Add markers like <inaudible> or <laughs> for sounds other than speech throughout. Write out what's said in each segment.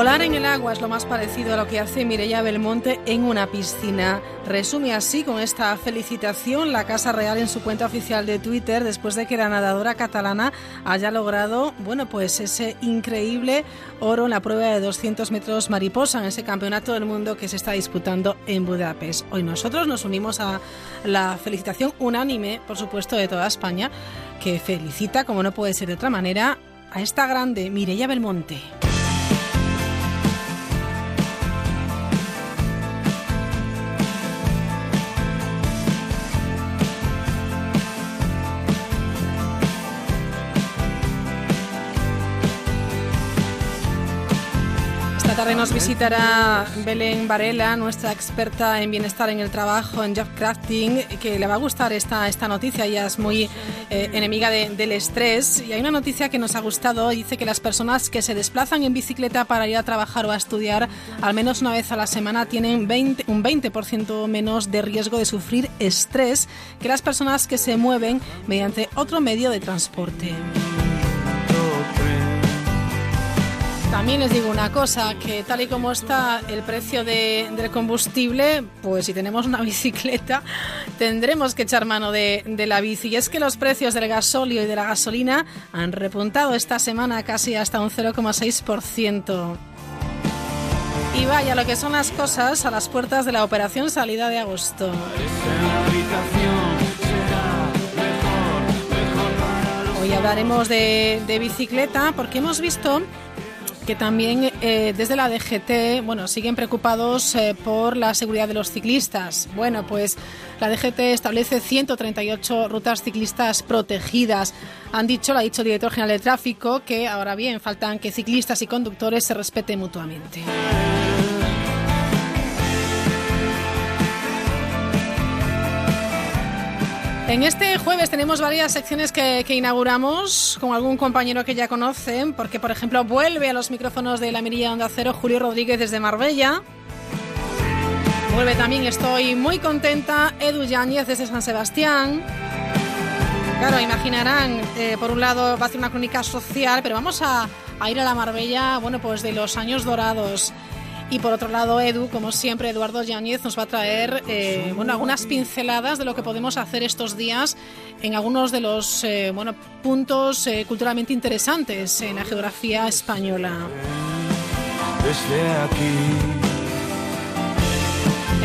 Volar en el agua es lo más parecido a lo que hace Mireia Belmonte en una piscina. Resume así con esta felicitación la Casa Real en su cuenta oficial de Twitter después de que la nadadora catalana haya logrado, bueno, pues ese increíble oro en la prueba de 200 metros mariposa en ese campeonato del mundo que se está disputando en Budapest. Hoy nosotros nos unimos a la felicitación unánime, por supuesto, de toda España, que felicita, como no puede ser de otra manera, a esta grande Mireia Belmonte. Tarde nos visitará Belén Varela, nuestra experta en bienestar en el trabajo, en job crafting, que le va a gustar esta, esta noticia. Ella es muy eh, enemiga del estrés. Y hay una noticia que nos ha gustado. Dice que las personas que se desplazan en bicicleta para ir a trabajar o a estudiar al menos una vez a la semana tienen 20, un 20% menos de riesgo de sufrir estrés que las personas que se mueven mediante otro medio de transporte. También les digo una cosa, que tal y como está el precio del combustible, pues si tenemos una <laughs> bicicleta, tendremos que echar mano de, la bici. Y es que los precios del gasóleo y de la gasolina han repuntado esta semana casi hasta un 0,6%. Y vaya lo que son las cosas a las puertas de la operación salida de agosto. Hoy hablaremos de bicicleta porque hemos visto que también eh, desde la DGT bueno, siguen preocupados eh, por la seguridad de los ciclistas. Bueno, pues la DGT establece 138 rutas ciclistas protegidas. Han dicho, lo ha dicho el director general de tráfico, que ahora bien faltan que ciclistas y conductores se respeten mutuamente. En este jueves tenemos varias secciones que, inauguramos con algún compañero que ya conocen, porque por ejemplo vuelve a los micrófonos de la Mirilla Onda Cero Julio Rodríguez desde Marbella. Vuelve también, estoy muy contenta, Edu Yáñez desde San Sebastián. Claro, imaginarán, eh, por un lado va a hacer una crónica social, pero vamos a, a ir a la Marbella, bueno, pues de los años dorados. Y por otro lado, Edu, como siempre, Eduardo Yáñez nos va a traer eh, bueno, algunas pinceladas de lo que podemos hacer estos días en algunos de los eh, bueno, puntos eh, culturalmente interesantes en la geografía española. Desde aquí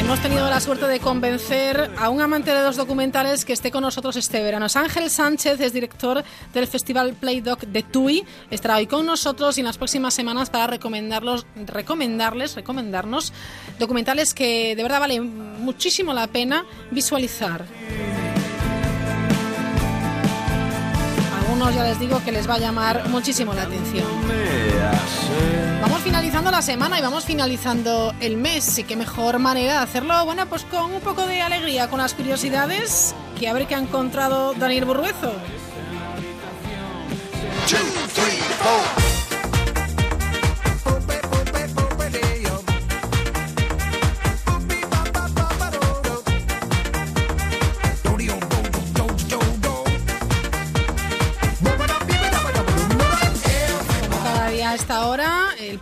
Hemos tenido la suerte de convencer a un amante de los documentales que esté con nosotros este verano. Ángel Sánchez es director del Festival Playdoc de TUI. Estará hoy con nosotros y en las próximas semanas para recomendarlos, recomendarles, recomendarnos documentales que de verdad vale muchísimo la pena visualizar. Algunos ya les digo que les va a llamar muchísimo la atención. Vamos finalizando la semana y vamos finalizando el mes. Y qué mejor manera de hacerlo, bueno, pues con un poco de alegría, con las curiosidades que habré que ha encontrado Daniel Burruezo.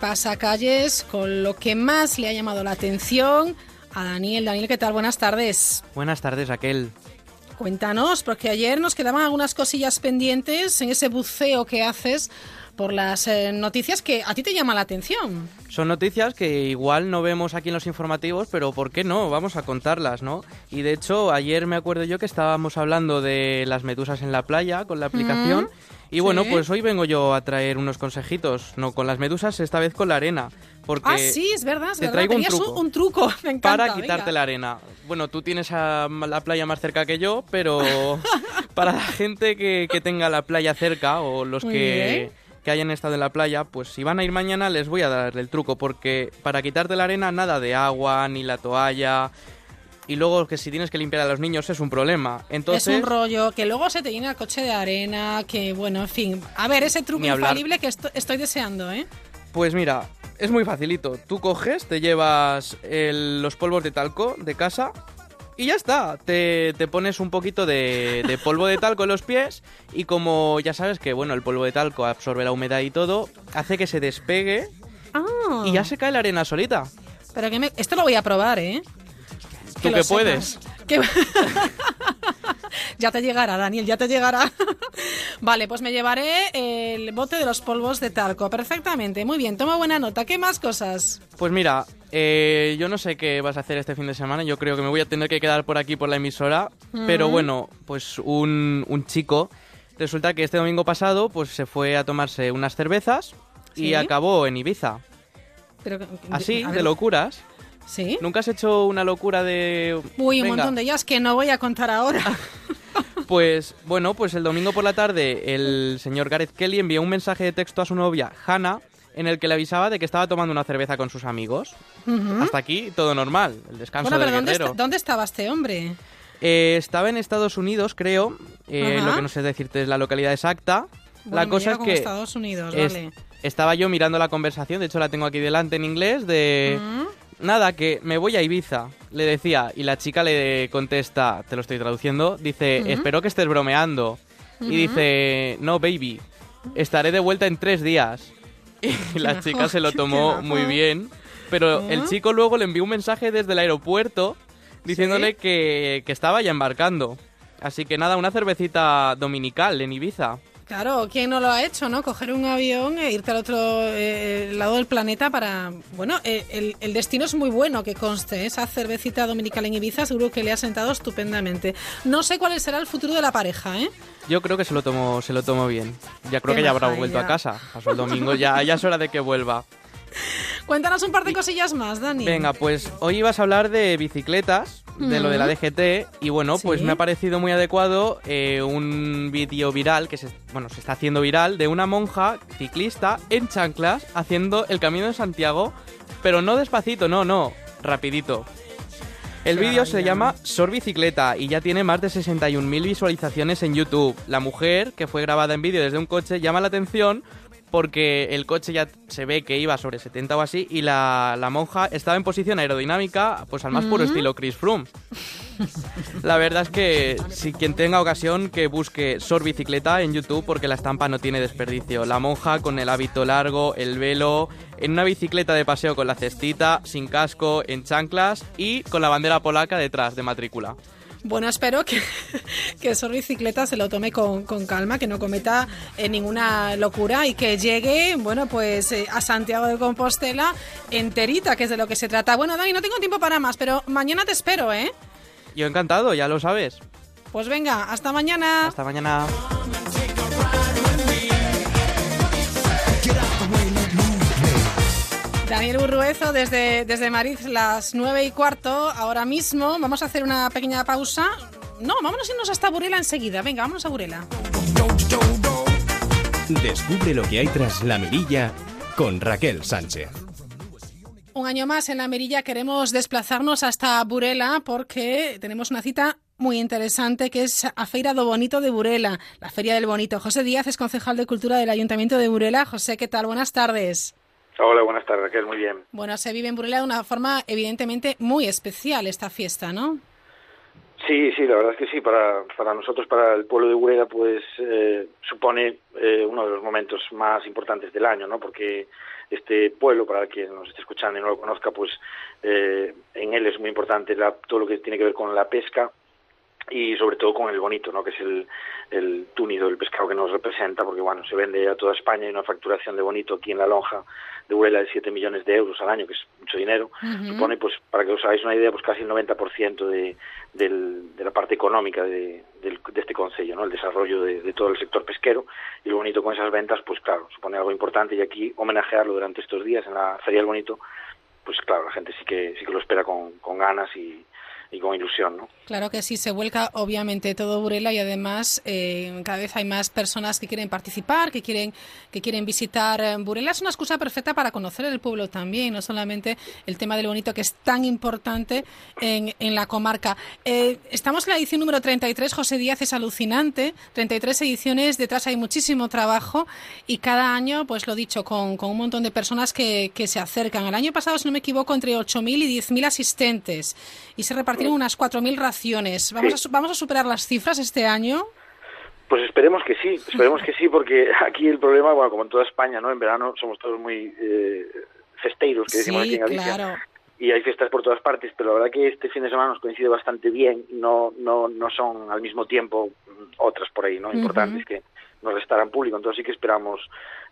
Pasacalles con lo que más le ha llamado la atención a Daniel. Daniel, ¿qué tal? Buenas tardes. Buenas tardes, Raquel. Cuéntanos, porque ayer nos quedaban algunas cosillas pendientes en ese buceo que haces por las eh, noticias que a ti te llama la atención. Son noticias que igual no vemos aquí en los informativos, pero ¿por qué no? Vamos a contarlas, ¿no? Y de hecho, ayer me acuerdo yo que estábamos hablando de las medusas en la playa con la aplicación. Y bueno, pues hoy vengo yo a traer unos consejitos, no con las medusas, esta vez con la arena. Porque ah, sí, es verdad, es te verdad. traigo un truco, un truco. <laughs> Me encanta, para quitarte la arena. Bueno, tú tienes a la playa más cerca que yo, pero <laughs> para la gente que, tenga la playa cerca o los que, que hayan estado en la playa, pues si van a ir mañana les voy a dar el truco, porque para quitarte la arena nada de agua, ni la toalla, y luego que si tienes que limpiar a los niños es un problema. Entonces, es un rollo, que luego se te llena el coche de arena, que bueno, en fin. A ver, ese truco infalible que estoy deseando, ¿eh? Pues mira, es muy facilito. Tú coges, te llevas el- los polvos de talco de casa y ya está. Te, te pones un poquito de, de polvo de talco en los pies y como ya sabes que bueno, el polvo de talco absorbe la humedad y todo, hace que se despegue Ah, y ya se cae la arena solita. Pero que me... Esto lo voy a probar, ¿eh? Tú que puedes. Que- <laughs> ya te llegará, Daniel, ya te llegará. <laughs> vale, pues me llevaré el bote de los polvos de talco. Perfectamente, muy bien, toma buena nota. ¿Qué más cosas? Pues mira, eh, yo no sé qué vas a hacer este fin de semana. Yo creo que me voy a tener que quedar por aquí por la emisora. Pero bueno, pues un, un chico. Resulta que este domingo pasado pues se fue a tomarse unas cervezas ¿Sí? y acabó en Ibiza. Pero, Así, de locuras. ¿Sí? ¿Nunca has hecho una locura de... Uy, un Venga, montón de ellas que no voy a contar ahora. <laughs> Pues bueno, pues el domingo por la tarde el señor Gareth Kelly envió un mensaje de texto a su novia, Hannah, en el que le avisaba de que estaba tomando una cerveza con sus amigos. Hasta aquí todo normal, el descanso Bueno, pero del ¿dónde, guerrero. ¿dónde estaba este hombre? Eh, estaba en Estados Unidos, creo. eh, lo que no sé decirte es la localidad exacta. Bueno, la cosa es que Estados Unidos, es- vale. estaba yo mirando la conversación, de hecho la tengo aquí delante en inglés, de... Nada, que me voy a Ibiza, le decía, y la chica le contesta, te lo estoy traduciendo, dice, espero que estés bromeando. Y dice, no, baby, estaré de vuelta en tres días. <laughs> <laughs> Y la chica se lo tomó muy bien, pero el Ah. chico luego le envió un mensaje desde el aeropuerto diciéndole ¿Sí? que, que estaba ya embarcando. Así que nada, una cervecita dominical en Ibiza. Claro, ¿quién no lo ha hecho, no? Coger un avión e irte al otro eh, lado del planeta para... Bueno, eh, el, el destino es muy bueno, que conste. ¿eh? Esa cervecita dominical en Ibiza seguro que le ha sentado estupendamente. No sé cuál será el futuro de la pareja, ¿eh? Yo creo que se lo tomó, se lo tomó bien. Ya creo que ya habrá vuelto a casa. Pasó el domingo, ya, ya es hora de que vuelva. <laughs> Cuéntanos un par de cosillas más, Dani. Venga, pues hoy ibas a hablar de bicicletas, de lo de la DGT, y bueno, pues me ha parecido muy adecuado eh, un vídeo viral que se, bueno, se está haciendo viral de una monja ciclista en chanclas haciendo el Camino de Santiago, pero no despacito, no, no, rapidito. El vídeo se llama Sor Bicicleta y ya tiene más de 61.000 visualizaciones en YouTube. La mujer, que fue grabada en vídeo desde un coche, llama la atención porque el coche ya se ve que iba sobre 70 o así y la, la monja estaba en posición aerodinámica, pues al más puro estilo Chris Froome. La verdad es que si quien tenga ocasión que busque Sor Bicicleta en YouTube porque la estampa no tiene desperdicio. La monja con el hábito largo, el velo, en una bicicleta de paseo con la cestita, sin casco, en chanclas y con la bandera polaca detrás de matrícula. Bueno, espero que, <laughs> que Sor Bicicleta se lo tome con, con calma, que no cometa eh, ninguna locura y que llegue, bueno, pues eh, a Santiago de Compostela enterita, que es de lo que se trata. Bueno, Dani, no tengo tiempo para más, pero mañana te espero, ¿eh? Yo encantado, ya lo sabes. Pues venga, hasta mañana. Hasta mañana. Daniel Burruezo desde, desde Madrid, las nueve y cuarto. Ahora mismo vamos a hacer una pequeña pausa. No, vámonos a irnos hasta Burela enseguida. Venga, vámonos a Burela. Descubre lo que hay tras la mirilla con Raquel Sánchez. Un año más en la Merilla queremos desplazarnos hasta Burela porque tenemos una cita muy interesante que es a Feira do Bonito de Burela, la Feria del Bonito. José Díaz es concejal de Cultura del Ayuntamiento de Burela. José, ¿qué tal? Buenas tardes. Hola, buenas tardes, Raquel, muy bien. Bueno, se vive en Burela de una forma evidentemente muy especial esta fiesta, ¿no? Sí, sí, la verdad es que sí, para, para nosotros, para el pueblo de Burela, pues eh, supone eh, uno de los momentos más importantes del año, ¿no? Porque este pueblo, para quien nos esté escuchando y no lo conozca, pues eh, en él es muy importante la- todo lo que tiene que ver con la pesca y sobre todo con el bonito, ¿no? Que es el, el túnido, el pescado que nos representa, porque bueno, se vende a toda España y una facturación de bonito aquí en la lonja de Burela de 7 millones de euros al año, que es mucho dinero, supone, pues, para que os hagáis una idea, pues casi el 90% de, del, de la parte económica de, del- de este concello, ¿no? El desarrollo de, de todo el sector pesquero. Y lo bonito con esas ventas, pues claro, supone algo importante. Y aquí homenajearlo durante estos días en la Feria del Bonito, pues claro, la gente sí que sí que lo espera con, con ganas y, y con ilusión, ¿no? Claro que sí, se vuelca obviamente todo Burela y además eh, cada vez hay más personas que quieren participar, que quieren que quieren visitar eh, Burela. Es una excusa perfecta para conocer el pueblo también, no solamente el tema del bonito que es tan importante en, en la comarca. Eh, estamos en la edición número 33, José Díaz es alucinante, 33 ediciones, detrás hay muchísimo trabajo y cada año, pues lo dicho, con, con un montón de personas que, que se acercan. El año pasado, si no me equivoco, entre 8.000 y 10.000 asistentes y se repartieron unas 4.000 raciones. ¿Vamos, a, ¿Vamos a superar las cifras este año? Pues esperemos que sí, <laughs> esperemos que sí, porque aquí el problema, bueno, como en toda España, ¿no? En verano somos todos muy eh, festeiros, que decimos aquí en Galicia. Claro. Y hay fiestas por todas partes, pero la verdad que este fin de semana nos coincide bastante bien, no no no son al mismo tiempo otras por ahí, ¿no? Importantes uh -huh. que nos restarán público, entonces sí que esperamos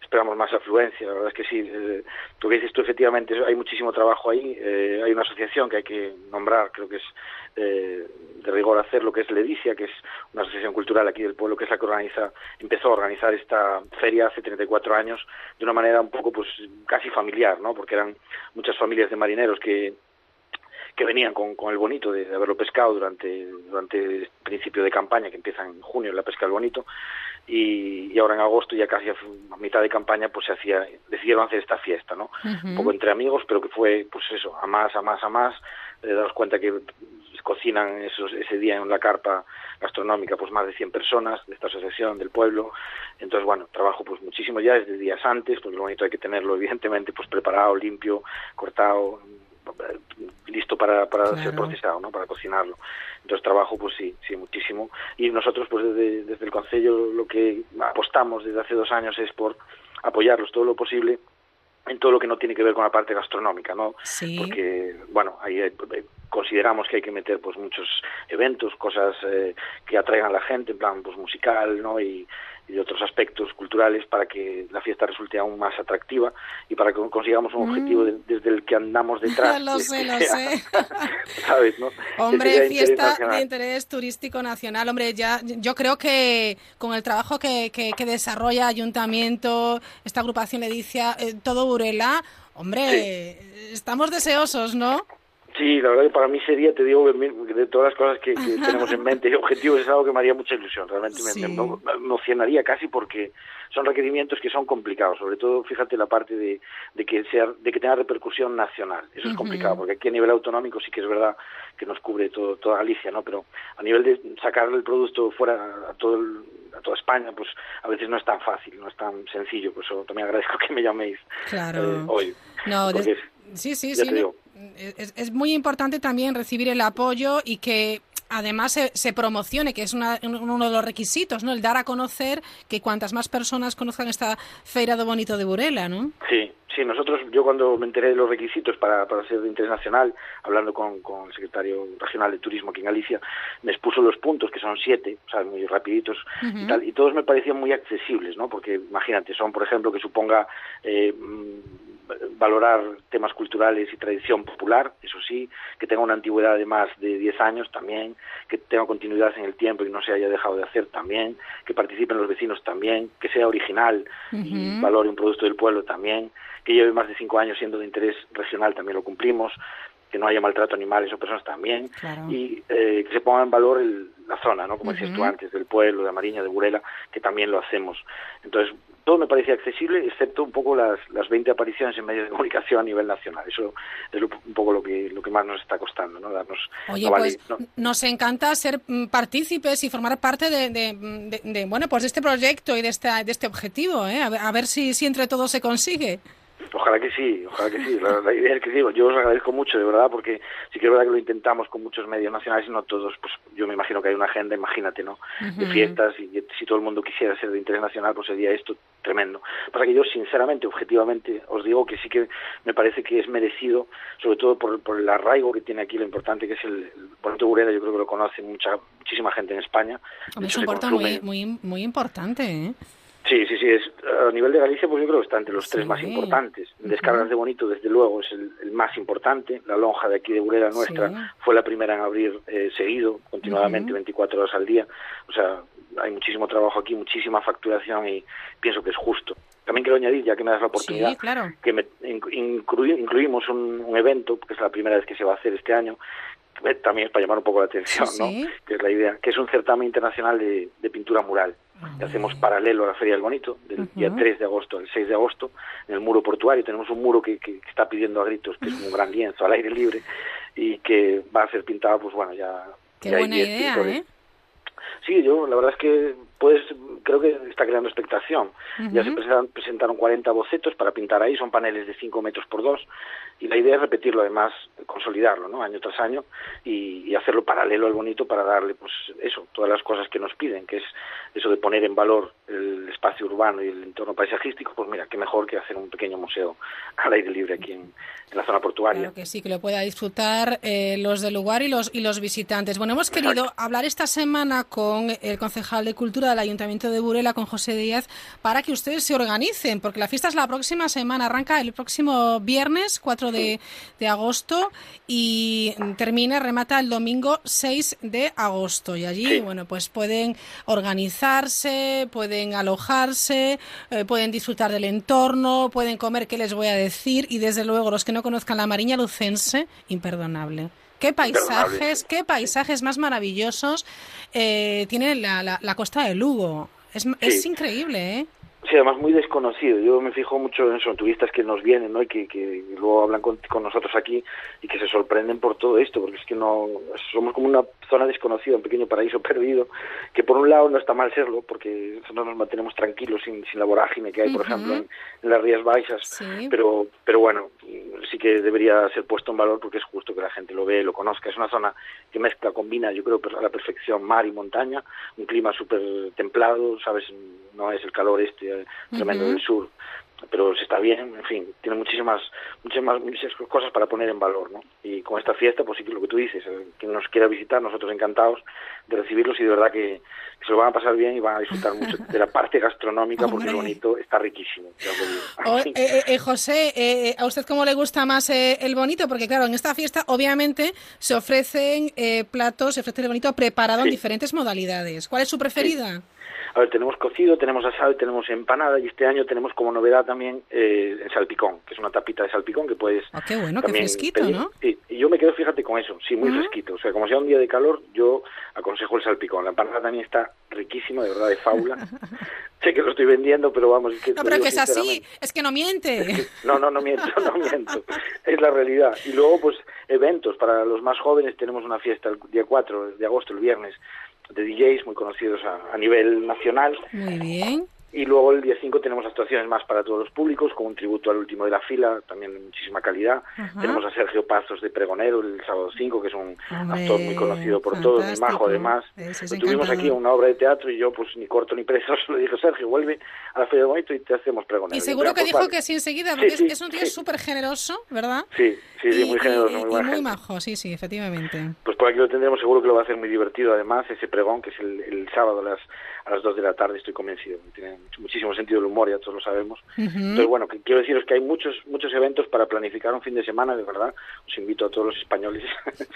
esperamos más afluencia, la verdad es que sí, eh, tú que dices tú efectivamente, hay muchísimo trabajo ahí, eh, hay una asociación que hay que nombrar, creo que es eh, de rigor hacer lo que es Ledicia, que es una asociación cultural aquí del pueblo, que es la que organiza, empezó a organizar esta feria hace 34 años de una manera un poco pues casi familiar, ¿no? Porque eran muchas familias de marineros que que venían con, con el bonito de, de, haberlo pescado durante durante el principio de campaña que empieza en junio la pesca del bonito y, y, ahora en agosto ya casi a mitad de campaña pues se hacía decidieron hacer esta fiesta no uh -huh. un poco entre amigos pero que fue pues eso a más a más a más eh, daros cuenta que cocinan esos, ese día en la carpa gastronómica pues más de 100 personas de esta asociación del pueblo entonces bueno trabajo pues muchísimo ya desde días antes pues lo bonito hay que tenerlo evidentemente pues preparado limpio cortado listo para, para claro. ser procesado, ¿no? para cocinarlo. Entonces trabajo, pues sí, sí, muchísimo. Y nosotros, pues desde, desde el Consejo, lo que apostamos desde hace dos años es por apoyarlos todo lo posible en todo lo que no tiene que ver con la parte gastronómica, ¿no? Sí. Porque, bueno, ahí hay, consideramos que hay que meter pues muchos eventos, cosas eh, que atraigan a la gente, en plan pues musical, ¿no? Y, y otros aspectos culturales para que la fiesta resulte aún más atractiva y para que consigamos un objetivo de, desde el que andamos <laughs> detrás. lo sé, lo sé. <laughs> ¿Sabes, no? <laughs> Hombre, fiesta de interés turístico nacional. Hombre, ya yo creo que con el trabajo que, que, que desarrolla Ayuntamiento, esta agrupación Ledicia, eh, todo Burela, hombre, sí. estamos deseosos, ¿no? Sí, la verdad que para mí sería, te digo, de todas las cosas que, que tenemos en mente y objetivos, es algo que me haría mucha ilusión. Realmente sí. me, emocionaría casi porque son requerimientos que son complicados. Sobre todo, fíjate la parte de, de que sea, de que tenga repercusión nacional. Eso es complicado, porque aquí a nivel autonómico sí que es verdad que nos cubre todo, toda Galicia, ¿no? Pero a nivel de sacar el producto fuera a todo el, a toda España, pues a veces no es tan fácil, no es tan sencillo. Por eso también agradezco <laughs> que me llaméis claro. eh, hoy. No, des... sí, sí, sí. No es, es, muy importante también recibir el apoyo y que además se, se promocione, que es una, uno de los requisitos, ¿no? El dar a conocer que cuantas más personas conozcan esta Feira do Bonito de Burela, ¿no? Sí, sí, nosotros, yo cuando me enteré de los requisitos para, para ser de interés nacional, hablando con, con el secretario regional de turismo aquí en Galicia, me expuso los puntos, que son siete, o sea, muy rapiditos, uh -huh. y, tal, y todos me parecían muy accesibles, ¿no? Porque imagínate, son, por ejemplo, que suponga... Eh, valorar temas culturales y tradición popular, eso sí, que tenga una antigüedad de más de 10 años también, que tenga continuidad en el tiempo y no se haya dejado de hacer también, que participen los vecinos también, que sea original uh -huh. y valore un producto del pueblo también, que lleve más de 5 años siendo de interés regional también lo cumplimos, que no haya maltrato a animales o personas también, claro. y eh, que se ponga en valor el, la zona, ¿no? Como uh -huh. decías tú antes, del pueblo, de Mariña, de Burela, que también lo hacemos. Entonces, todo me parecía accesible, excepto un poco las, las 20 apariciones en medios de comunicación a nivel nacional. Eso es lo, un poco lo que, lo que más nos está costando, ¿no? Darnos, Oye, no pues ¿no? nos encanta ser mm, partícipes y formar parte de, de, de, de, bueno, pues de este proyecto y de este, de este objetivo, ¿eh? A ver, a ver si, si entre todos se consigue. Ojalá que sí, ojalá que sí. La, la, idea es que digo, yo os agradezco mucho, de verdad, porque sí que es verdad que lo intentamos con muchos medios nacionales y no todos, pues yo me imagino que hay una agenda, imagínate, ¿no? Uh -huh. De fiestas y si todo el mundo quisiera ser de interés nacional, pues sería esto tremendo. Pasa que yo, sinceramente, objetivamente, os digo que sí que me parece que es merecido, sobre todo por, por el arraigo que tiene aquí, lo importante que es el, el Bonito Burela, yo creo que lo conoce mucha muchísima gente en España. Es un puerto muy, muy, muy importante, ¿eh? Sí, sí, sí. Es, a nivel de Galicia, pues yo creo que está entre los sí. tres más importantes. Descargas de Bonito, desde luego, es el, el, más importante. La lonja de aquí de Burela nuestra sí. fue la primera en abrir eh, seguido, continuadamente, uh -huh. 24 horas al día. O sea, hay muchísimo trabajo aquí, muchísima facturación y pienso que es justo. También quiero añadir, ya que me das la oportunidad, sí, claro. que me, inclu, incluimos un, un evento, que es la primera vez que se va a hacer este año, también es para llamar un poco la atención, ¿no? Que es la idea, que es un certamen internacional de, pintura mural. Hacemos paralelo a la Feria del Bonito, del día 3 de agosto al 6 de agosto, en el muro portuario. Tenemos un muro que, que, está pidiendo a gritos, que es un gran lienzo al aire libre y que va a ser pintado, pues bueno, ya. Qué buena idea, ¿eh? Sí, yo la verdad es que pues creo que está creando expectación. Ya se presentaron, presentaron 40 bocetos para pintar ahí, son paneles de 5 metros por 2 y la idea es repetirlo además, consolidarlo, ¿no? Año tras año y, hacerlo paralelo al bonito para darle, pues eso, todas las cosas que nos piden, que es eso de poner en valor el espacio urbano y el entorno paisajístico, pues mira, qué mejor que hacer un pequeño museo al aire libre aquí en, la zona portuaria. Claro que sí, que lo pueda disfrutar eh, los del lugar y los, y los visitantes. Bueno, hemos querido hablar esta semana con el concejal de Cultura del Ayuntamiento de Burela, con José Díaz, para que ustedes se organicen, porque la fiesta es la próxima semana, arranca el próximo viernes 4 de, de agosto y termina, remata el domingo 6 de agosto. Y allí, bueno, pues pueden organizarse, pueden alojarse, eh, pueden disfrutar del entorno, pueden comer, ¿qué les voy a decir? Y desde luego, los que no conozcan la Mariña Lucense, imperdonable. Qué paisajes, qué paisajes más maravillosos eh, tiene la, la, costa de Lugo. Es, es increíble, ¿eh? Sí, además muy desconocido. Yo me fijo mucho en eso, en turistas que nos vienen, ¿no? Y que, que luego hablan con, nosotros aquí y que se sorprenden por todo esto, porque es que no somos como una zona desconocida, un pequeño paraíso <laughs> perdido, que por un lado no está mal serlo, porque no nos mantenemos tranquilos sin, sin la vorágine que hay, por ejemplo, en, las Rías Baixas, pero pero bueno, sí que debería ser puesto en valor porque es justo que la gente lo ve, lo conozca. Es una zona que mezcla, combina, yo creo, a la perfección mar y montaña, un clima súper templado, ¿sabes? No es el calor este tremendo del sur, pero se está bien, en fin, tiene muchísimas, muchísimas, muchas cosas para poner en valor, ¿no? Y con esta fiesta, pues sí que lo que tú dices, quien nos quiera visitar, nosotros encantados de recibirlos y de verdad que, se lo van a pasar bien y van a disfrutar mucho de la parte gastronómica porque el bonito está riquísimo. Eh, eh, eh, José, ¿a usted cómo le gusta más el bonito? Porque claro, en esta fiesta obviamente se ofrecen platos, se ofrece el bonito preparado en diferentes modalidades. ¿Cuál es su preferida? A ver, tenemos cocido, tenemos asado y tenemos empanada y este año tenemos como novedad también eh, el salpicón, que es una tapita de salpicón que puedes... Ah, qué bueno, qué fresquito, ¿no? Y, yo me quedo, fíjate, con eso, sí, muy fresquito. O sea, como sea un día de calor, yo aconsejo el salpicón. La empanada también está riquísima, de verdad, de faula. <laughs> sé que lo estoy vendiendo, pero vamos... Es que no, pero que es así, es que no miente. no, no, no miento, no miento. Es la realidad. Y luego, pues, eventos. Para los más jóvenes tenemos una fiesta el día 4 de agosto, el viernes, de DJs muy conocidos a, nivel nacional. Muy bien. Y luego el día 5 tenemos actuaciones más para todos los públicos, con un tributo al último de la fila, también de muchísima calidad. Tenemos a Sergio Pazos de Pregonero el sábado 5, que es un actor muy conocido por todos, muy majo además. tuvimos aquí una obra de teatro y yo, pues ni corto ni preso, <laughs> le dije, Sergio, vuelve a la Feria de Bonito y te hacemos Pregonero. Y seguro que dijo que sí enseguida, porque es, un tío súper generoso, ¿verdad? Sí, sí, sí muy generoso, muy, y muy majo, sí, sí, efectivamente. Pues por aquí lo tendremos, seguro que lo va a hacer muy divertido además, ese pregón, que es el, el sábado a las, a las 2 de la tarde, estoy convencido. Tiene muchísimo sentido del humor, ya todos lo sabemos. Entonces, bueno, que quiero deciros que hay muchos muchos eventos para planificar un fin de semana, de verdad. Os invito a todos los españoles <laughs>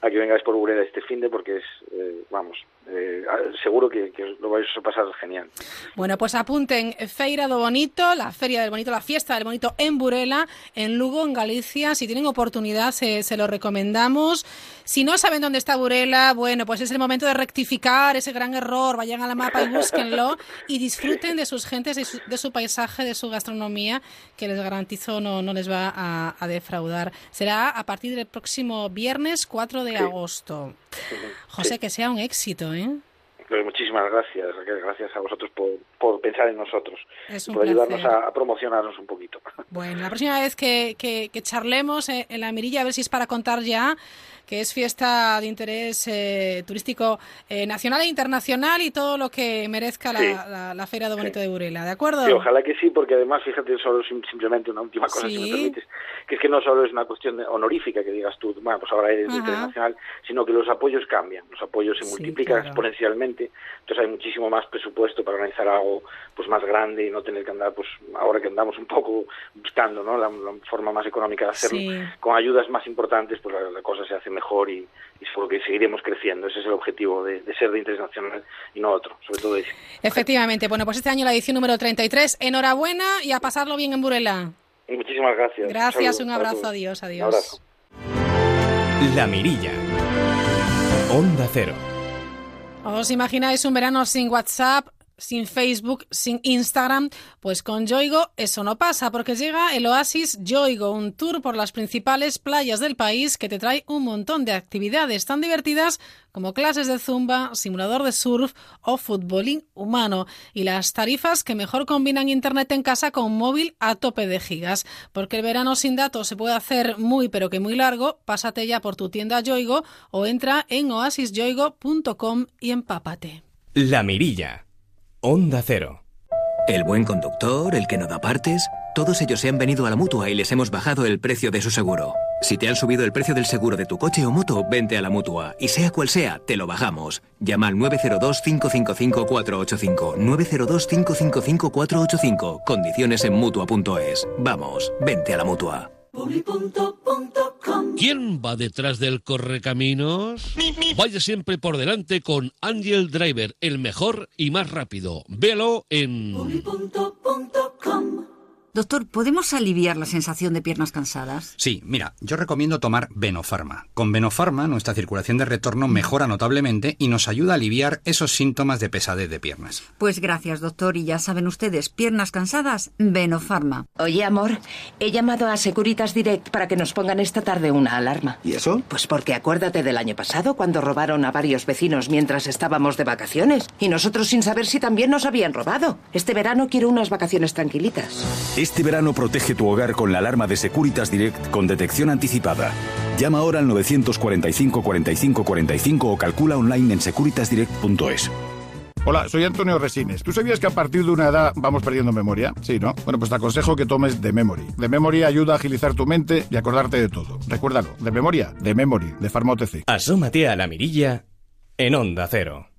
a que vengáis por Burela este fin de porque es, eh, vamos, eh, seguro que, lo vais a pasar genial. Bueno, pues apunten Feira do Bonito, la Feria del Bonito, la Fiesta del Bonito en Burela, en Lugo, en Galicia. Si tienen oportunidad, se, se lo recomendamos. Si no saben dónde está Burela, bueno, pues es el momento de rectificar ese gran error. Vayan a la mapa y <laughs> búsquenlo y disfruten de sus gentes, de su, paisaje, de su gastronomía, que les garantizo no, no les va a, defraudar. Será a partir del próximo viernes 4 de agosto. José, que sea un éxito, ¿eh? Pues muchísimas gracias, Gracias a vosotros por, pensar en nosotros, por ayudarnos a, promocionarnos un poquito. Bueno, la próxima vez que, que, charlemos eh, en la mirilla, a ver si es para contar ya que es fiesta de interés eh, turístico eh, nacional e internacional y todo lo que merezca la, la, Feria de Bonito de Burela, ¿de acuerdo? Sí, ojalá que sí, porque además, fíjate, solo simplemente una última cosa, si me permites, que es que no solo es una cuestión honorífica que digas tú, bueno, pues ahora es internacional, sino que los apoyos cambian, los apoyos se multiplican exponencialmente, entonces hay muchísimo más presupuesto para organizar algo pues más grande y no tener que andar, pues ahora que andamos un poco buscando ¿no? la, forma más económica de hacerlo, con ayudas más importantes, pues la, cosa se hace mejor y, y seguro que seguiremos creciendo. Ese es el objetivo de, ser de interés nacional y no otro, sobre todo ese. Efectivamente. Bueno, pues este año la edición número 33. Enhorabuena y a pasarlo bien en Burela. muchísimas gracias. Gracias, un, abrazo. Adiós, adiós. Un abrazo. La Mirilla. Onda Cero. ¿Os imagináis un verano sin WhatsApp, sin Facebook, sin Instagram, pues con Yoigo eso no pasa porque llega el Oasis Yoigo, un tour por las principales playas del país que te trae un montón de actividades tan divertidas como clases de zumba, simulador de surf o futbolín humano y las tarifas que mejor combinan internet en casa con móvil a tope de gigas, porque el verano sin datos se puede hacer muy pero que muy largo, pásate ya por tu tienda Yoigo o entra en oasisyoigo.com y empápate. La Mirilla. Onda Cero. El buen conductor, el que no da partes, todos ellos se han venido a la mutua y les hemos bajado el precio de su seguro. Si te han subido el precio del seguro de tu coche o moto, vente a la mutua. Y sea cual sea, te lo bajamos. Llama al 902-555-485. 902-555-485. Condiciones en mutua.es. Vamos, vente a la mutua. ¿Quién va detrás del correcaminos? Vaya siempre por delante con Angel Driver, el mejor y más rápido. Véalo en... Doctor, ¿podemos aliviar la sensación de piernas cansadas? Sí, mira, yo recomiendo tomar Venofarma. Con Venofarma nuestra circulación de retorno mejora notablemente y nos ayuda a aliviar esos síntomas de pesadez de piernas. Pues gracias, doctor, y ya saben ustedes, piernas cansadas, Venofarma. Oye, amor, he llamado a Securitas Direct para que nos pongan esta tarde una alarma. ¿Y eso? Pues porque acuérdate del año pasado cuando robaron a varios vecinos mientras estábamos de vacaciones y nosotros sin saber si también nos habían robado. Este verano quiero unas vacaciones tranquilitas. Este verano protege tu hogar con la alarma de Securitas Direct con detección anticipada. Llama ahora al 945 45 45 o calcula online en securitasdirect.es. Hola, soy Antonio Resines. ¿Tú sabías que a partir de una edad vamos perdiendo memoria? Sí, ¿no? Bueno, pues te aconsejo que tomes The Memory. The Memory ayuda a agilizar tu mente y acordarte de todo. Recuérdalo, de memoria, de Memory, de Pharma OTC. Asómate a la mirilla en Onda Cero.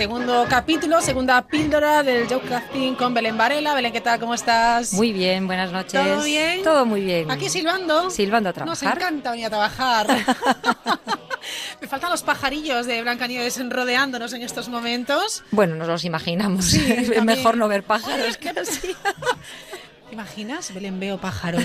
Segundo capítulo, segunda píldora del Joke Crafting con Belén Varela. Belén, ¿qué tal? ¿Cómo estás? Muy bien, buenas noches. ¿Todo bien? Todo muy bien. Aquí silbando. Silbando a trabajar. Nos encanta venir a trabajar. <laughs> <laughs> Me faltan los pajarillos de Blancanieves rodeándonos en estos momentos. Bueno, nos los imaginamos. Sí, <laughs> mejor no ver pájaros que así. ¿Te imaginas? Belén veo pájaros.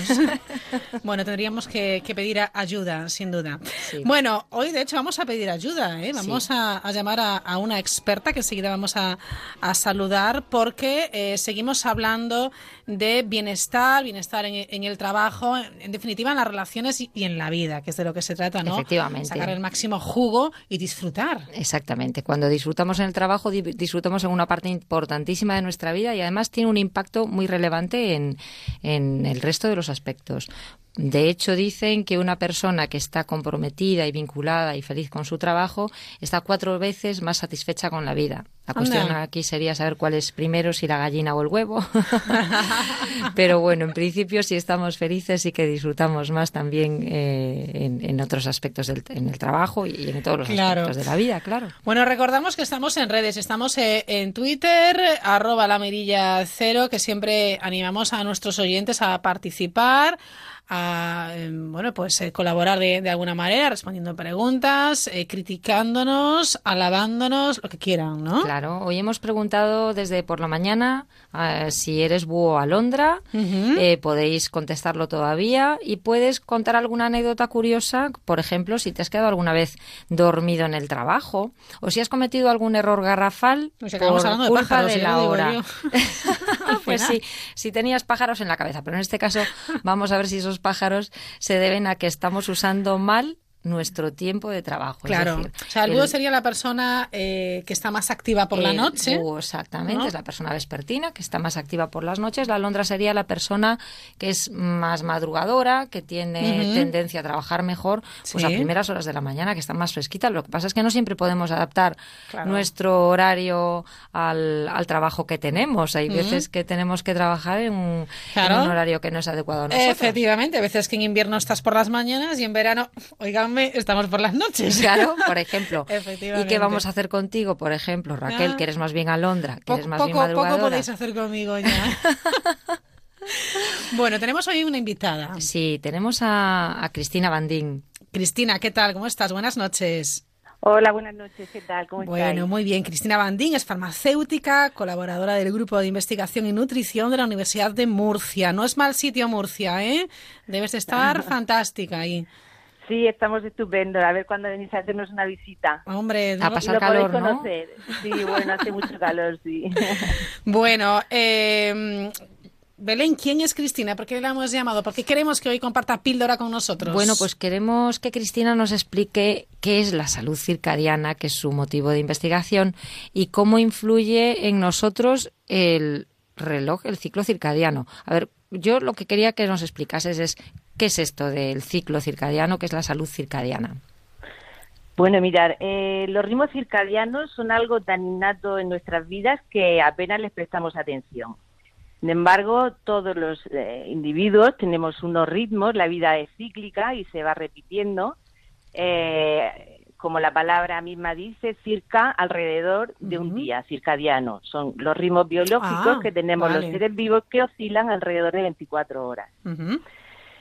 <laughs> bueno, tendríamos que, que pedir ayuda, sin duda. Sí. Bueno, hoy de hecho vamos a pedir ayuda, ¿eh? Vamos Sí. a, a llamar a, a una experta que enseguida vamos a, a saludar porque eh, seguimos hablando de bienestar, bienestar en, en el trabajo, en, en definitiva en las relaciones y, y en la vida, que es de lo que se trata, ¿no? Efectivamente. Sacar el máximo jugo y disfrutar. Exactamente. Cuando disfrutamos en el trabajo, di- disfrutamos en una parte importantísima de nuestra vida y además tiene un impacto muy relevante en, en el resto de los aspectos. De hecho, dicen que una persona que está comprometida y vinculada y feliz con su trabajo está cuatro veces más satisfecha con la vida. La cuestión Anda. aquí sería saber cuál es primero, si la gallina o el huevo. <laughs> Pero bueno, en principio, si estamos felices y que disfrutamos más también eh, en, en otros aspectos del en el trabajo y en todos los Claro. aspectos de la vida, claro. Bueno, recordamos que estamos en redes, estamos eh, en Twitter, arroba la mirilla cero, que siempre animamos a nuestros oyentes a participar, a eh, bueno pues eh, colaborar de, de alguna manera, respondiendo preguntas, eh, criticándonos, alabándonos, lo que quieran, ¿no? Claro, hoy hemos preguntado desde por la mañana eh, si eres búho alondra. Eh, podéis contestarlo todavía y puedes contar alguna anécdota curiosa, por ejemplo, si te has quedado alguna vez dormido en el trabajo o si has cometido algún error garrafal por hablando de culpa pájaros, de la hora. <laughs> <laughs> pues sí, si tenías pájaros en la cabeza, pero en este caso vamos a ver si esos pájaros se deben a que estamos usando mal nuestro tiempo de trabajo. Claro, decir, o sea, el búho sería la persona eh, que está más activa por la el noche. búho, exactamente, ¿no? es la persona vespertina que está más activa por las noches. La alondra sería la persona que es más madrugadora, que tiene tendencia a trabajar mejor pues Sí. a primeras horas de la mañana, que está más fresquita. Lo que pasa es que no siempre podemos adaptar Claro. nuestro horario al, al trabajo que tenemos. Hay veces que tenemos que trabajar en un, Claro. en un horario que no es adecuado a nosotros. Efectivamente, a veces que en invierno estás por las mañanas y en verano, oiganme, come, estamos por las noches. Claro, <laughs> por ejemplo. ¿Y qué vamos a hacer contigo, por ejemplo, Raquel, Ah. que eres más bien alondra, que Po- eres más bien poco, madrugadora? poco podéis hacer conmigo ya. <laughs> bueno, tenemos hoy una invitada. Sí, tenemos a, a Cristina Bandín. Cristina, ¿qué tal? ¿Cómo estás? Buenas noches. Hola, buenas noches, ¿qué tal? ¿Cómo Bueno, estáis? muy bien. Cristina Bandín es farmacéutica, colaboradora del Grupo de Investigación y Nutrición de la Universidad de Murcia. No es mal sitio Murcia, ¿eh? Debes de estar <laughs> fantástica ahí. Sí, estamos estupendos. A ver cuándo venís a hacernos una visita. Hombre, A no- pasar Lo podéis calor, ¿no? conocer. Sí, bueno, hace mucho calor, sí. <laughs> Bueno, eh, Belén, ¿quién es Cristina? ¿Por qué la hemos llamado? Porque queremos que hoy comparta píldora con nosotros. Bueno, pues queremos que Cristina nos explique qué es la salud circadiana, que es su motivo de investigación, y cómo influye en nosotros el reloj, el ciclo circadiano. A ver, yo lo que quería que nos explicases es qué es esto del ciclo circadiano, qué es la salud circadiana. Bueno, mirar, eh, los ritmos circadianos son algo tan innato en nuestras vidas que apenas les prestamos atención. Sin embargo, todos los eh, individuos tenemos unos ritmos, la vida es cíclica y se va repitiendo. eh, como la palabra misma dice, circa alrededor de un día circadiano. Son los ritmos biológicos Ah, que tenemos vale. los seres vivos que oscilan alrededor de 24 horas. Ujú.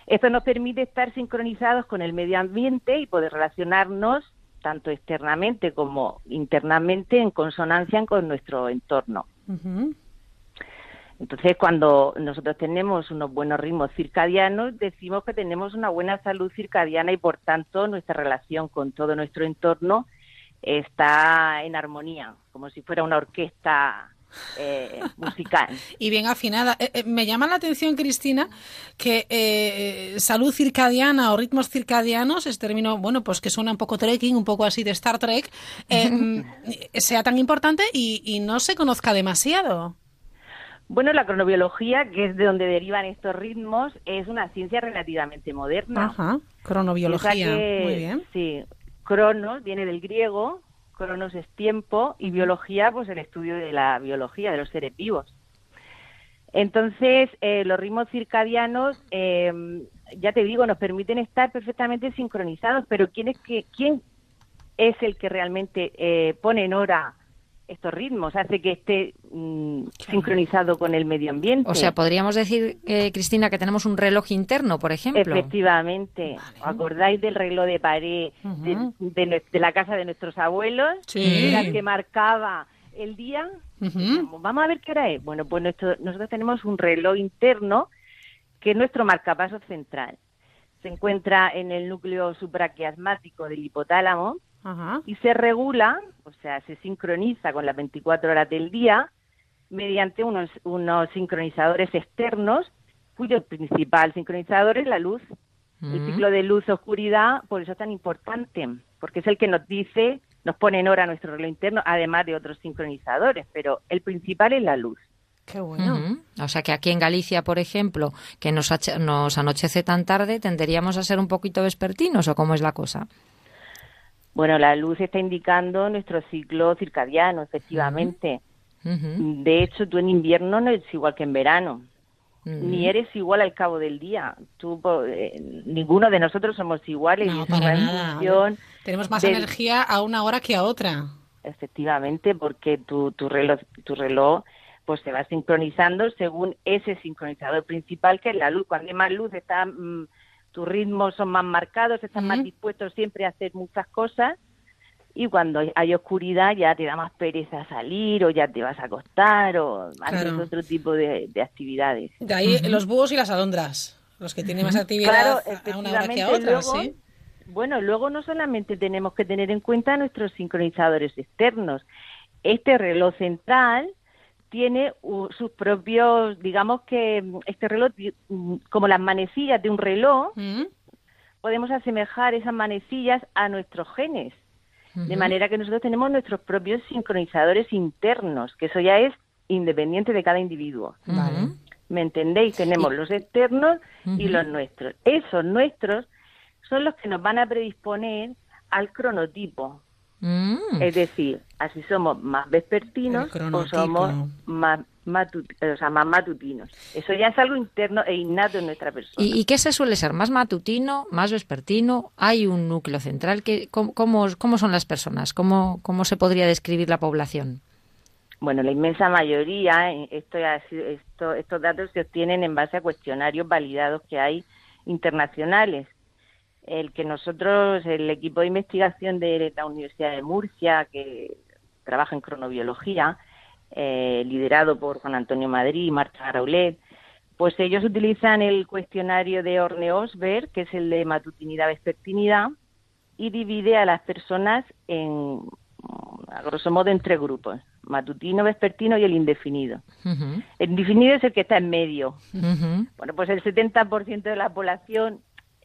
Esto nos permite estar sincronizados con el medio ambiente y poder relacionarnos tanto externamente como internamente en consonancia con nuestro entorno. Entonces, cuando nosotros tenemos unos buenos ritmos circadianos, decimos que tenemos una buena salud circadiana y, por tanto, nuestra relación con todo nuestro entorno está en armonía, como si fuera una orquesta eh, musical. Y bien afinada. Eh, eh, me llama la atención, Cristina, que eh, salud circadiana o ritmos circadianos, este término, bueno, pues que suena un poco trekking, un poco así de Star Trek, mm, sea tan importante y, y no se conozca demasiado. Bueno, la cronobiología, que es de donde derivan estos ritmos, es una ciencia relativamente moderna. Ajá, cronobiología. Que, Muy bien. Sí, cronos viene del griego, cronos es tiempo y biología, pues el estudio de la biología de los seres vivos. Entonces, eh, los ritmos circadianos, eh, ya te digo, nos permiten estar perfectamente sincronizados, pero ¿quién es, que, quién es el que realmente eh, pone en hora estos ritmos, hace que esté mm, sincronizado con el medio ambiente? O sea, podríamos decir, eh, Cristina, que tenemos un reloj interno, por ejemplo. Efectivamente. ¿Os acordáis del reloj de pared de, de la casa de nuestros abuelos? Sí. Era el que marcaba el día. Vamos a ver qué hora es. Bueno, pues nuestro- nosotros tenemos un reloj interno que es nuestro marcapasos central. Se encuentra en el núcleo supraquiasmático del hipotálamo Ajá. y se regula, o sea, se sincroniza con las 24 horas del día mediante unos, unos sincronizadores externos, cuyo principal sincronizador es la luz. El Mm. ciclo de luz-oscuridad, por eso es tan importante, porque es el que nos dice, nos pone en hora nuestro reloj interno, además de otros sincronizadores, pero el principal es la luz. Qué bueno. O sea que aquí en Galicia, por ejemplo, que nos, nos anochece tan tarde, tenderíamos a ser un poquito vespertinos o cómo es la cosa. Bueno, la luz está indicando nuestro ciclo circadiano, efectivamente. De hecho, tú en invierno no eres igual que en verano. Ni eres igual al cabo del día. Tú, eh, ninguno de nosotros somos iguales. No, para nada. Tenemos más del- energía a una hora que a otra. Efectivamente, porque tu, tu reloj, tu reloj pues se va sincronizando según ese sincronizador principal que es la luz. Cuando hay más luz, está, mm, tus ritmos son más marcados, estás más dispuestos siempre a hacer muchas cosas. Y cuando hay- oscuridad ya te da más pereza salir o ya te vas a acostar o haces Claro. otro tipo de, de actividades. De ahí los búhos y las alondras, los que tienen más actividad Claro, a una hora que a otra, luego, ¿sí? Bueno, luego no solamente tenemos que tener en cuenta nuestros sincronizadores externos. Este reloj central tiene uh, sus propios, digamos que mm, este reloj, mm, como las manecillas de un reloj, Mm. podemos asemejar esas manecillas a nuestros genes. De manera que nosotros tenemos nuestros propios sincronizadores internos, que eso ya es independiente de cada individuo. ¿Me entendéis? Tenemos los externos y los nuestros. Esos nuestros son los que nos van a predisponer al cronotipo. Mm. Es decir, así somos más vespertinos o somos más, o sea, más matutinos. Eso ya es algo interno e innato en nuestra persona. ¿Y, qué se suele ser? ¿Más matutino? ¿Más vespertino? ¿Hay un núcleo central? que cómo, cómo, son las personas? ¿Cómo, ¿Cómo se podría describir la población? Bueno, la inmensa mayoría, eh, esto, esto, estos datos se obtienen en base a cuestionarios validados que hay internacionales el que nosotros, el equipo de investigación de la Universidad de Murcia, que trabaja en cronobiología, eh, liderado por Juan Antonio Madrid y Marta Garaulet, pues ellos utilizan el cuestionario de Orne-Osberg, que es el de matutinidad vespertinidad, y divide a las personas en, a grosso modo, en tres grupos, matutino, vespertino y el indefinido. El indefinido es el que está en medio. Bueno, pues el 70% de la población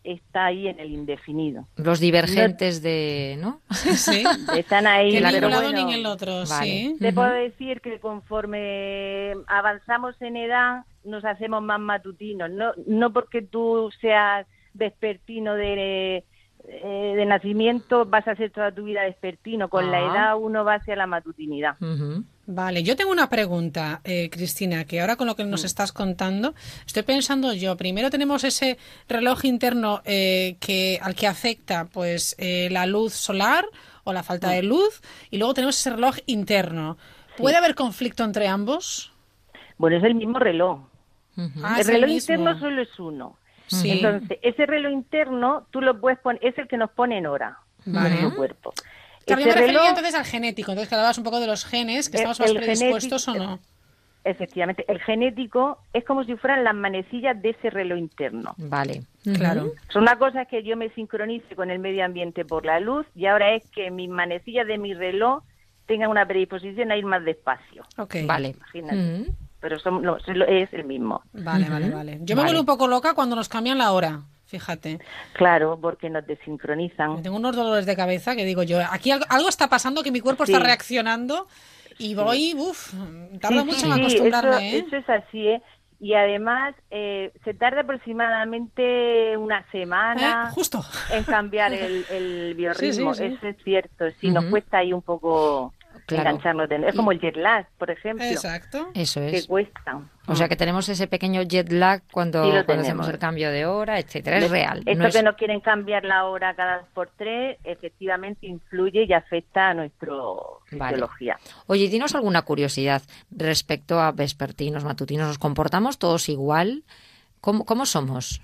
está ahí en el indefinido. Los divergentes de, ¿no? <laughs> Sí, están ahí. en el lado ni en el otro, sí. Te puedo decir que conforme avanzamos en edad nos hacemos más matutinos, no, no porque tú seas vespertino de, eh, de nacimiento vas a ser toda tu vida vespertino, con la ah. edad uno va hacia la matutinidad. Vale, yo tengo una pregunta, eh, Cristina, que ahora con lo que nos mm. estás contando, estoy pensando yo, primero tenemos ese reloj interno eh, que al que afecta pues eh, la luz solar o la falta de mm. luz, y luego tenemos ese reloj interno. ¿Puede haber conflicto entre ambos? Bueno, es el mismo reloj. Ah, el reloj interno solo es uno. Entonces, ese reloj interno tú lo puedes poner, es el que nos pone en hora en tu cuerpo. También me refería entonces al genético, entonces que hablabas un poco de los genes, que estamos más predispuestos o no. Efectivamente, el genético es como si fueran las manecillas de ese reloj interno. Vale, claro. Una cosa que yo me sincronice con el medio ambiente por la luz y ahora es que mis manecillas de mi reloj tengan una predisposición a ir más despacio. Ok, vale. Pero es el mismo. Vale, vale, vale. Yo me vuelvo un poco loca cuando nos cambian la hora. Fíjate. Claro, porque nos desincronizan. Tengo unos dolores de cabeza que digo yo, aquí algo, está pasando, que mi cuerpo está reaccionando y voy, uff, tarda mucho en acostumbrarme. Eso, ¿eh? eso, es así, ¿eh? Y además eh, se tarda aproximadamente una semana ¿Eh? Justo. en cambiar <laughs> el, el biorritmo. Eso es cierto, sí, nos cuesta ahí un poco es como el jet lag, por ejemplo. Exacto. Eso es. Que cuesta. O sea que tenemos ese pequeño jet lag cuando, hacemos el cambio de hora, etcétera. Es real. Esto que no quieren cambiar la hora cada dos por tres, efectivamente influye y afecta a nuestra biología. Oye, dinos alguna curiosidad respecto a vespertinos, matutinos. ¿Nos comportamos todos igual? ¿Cómo, cómo somos?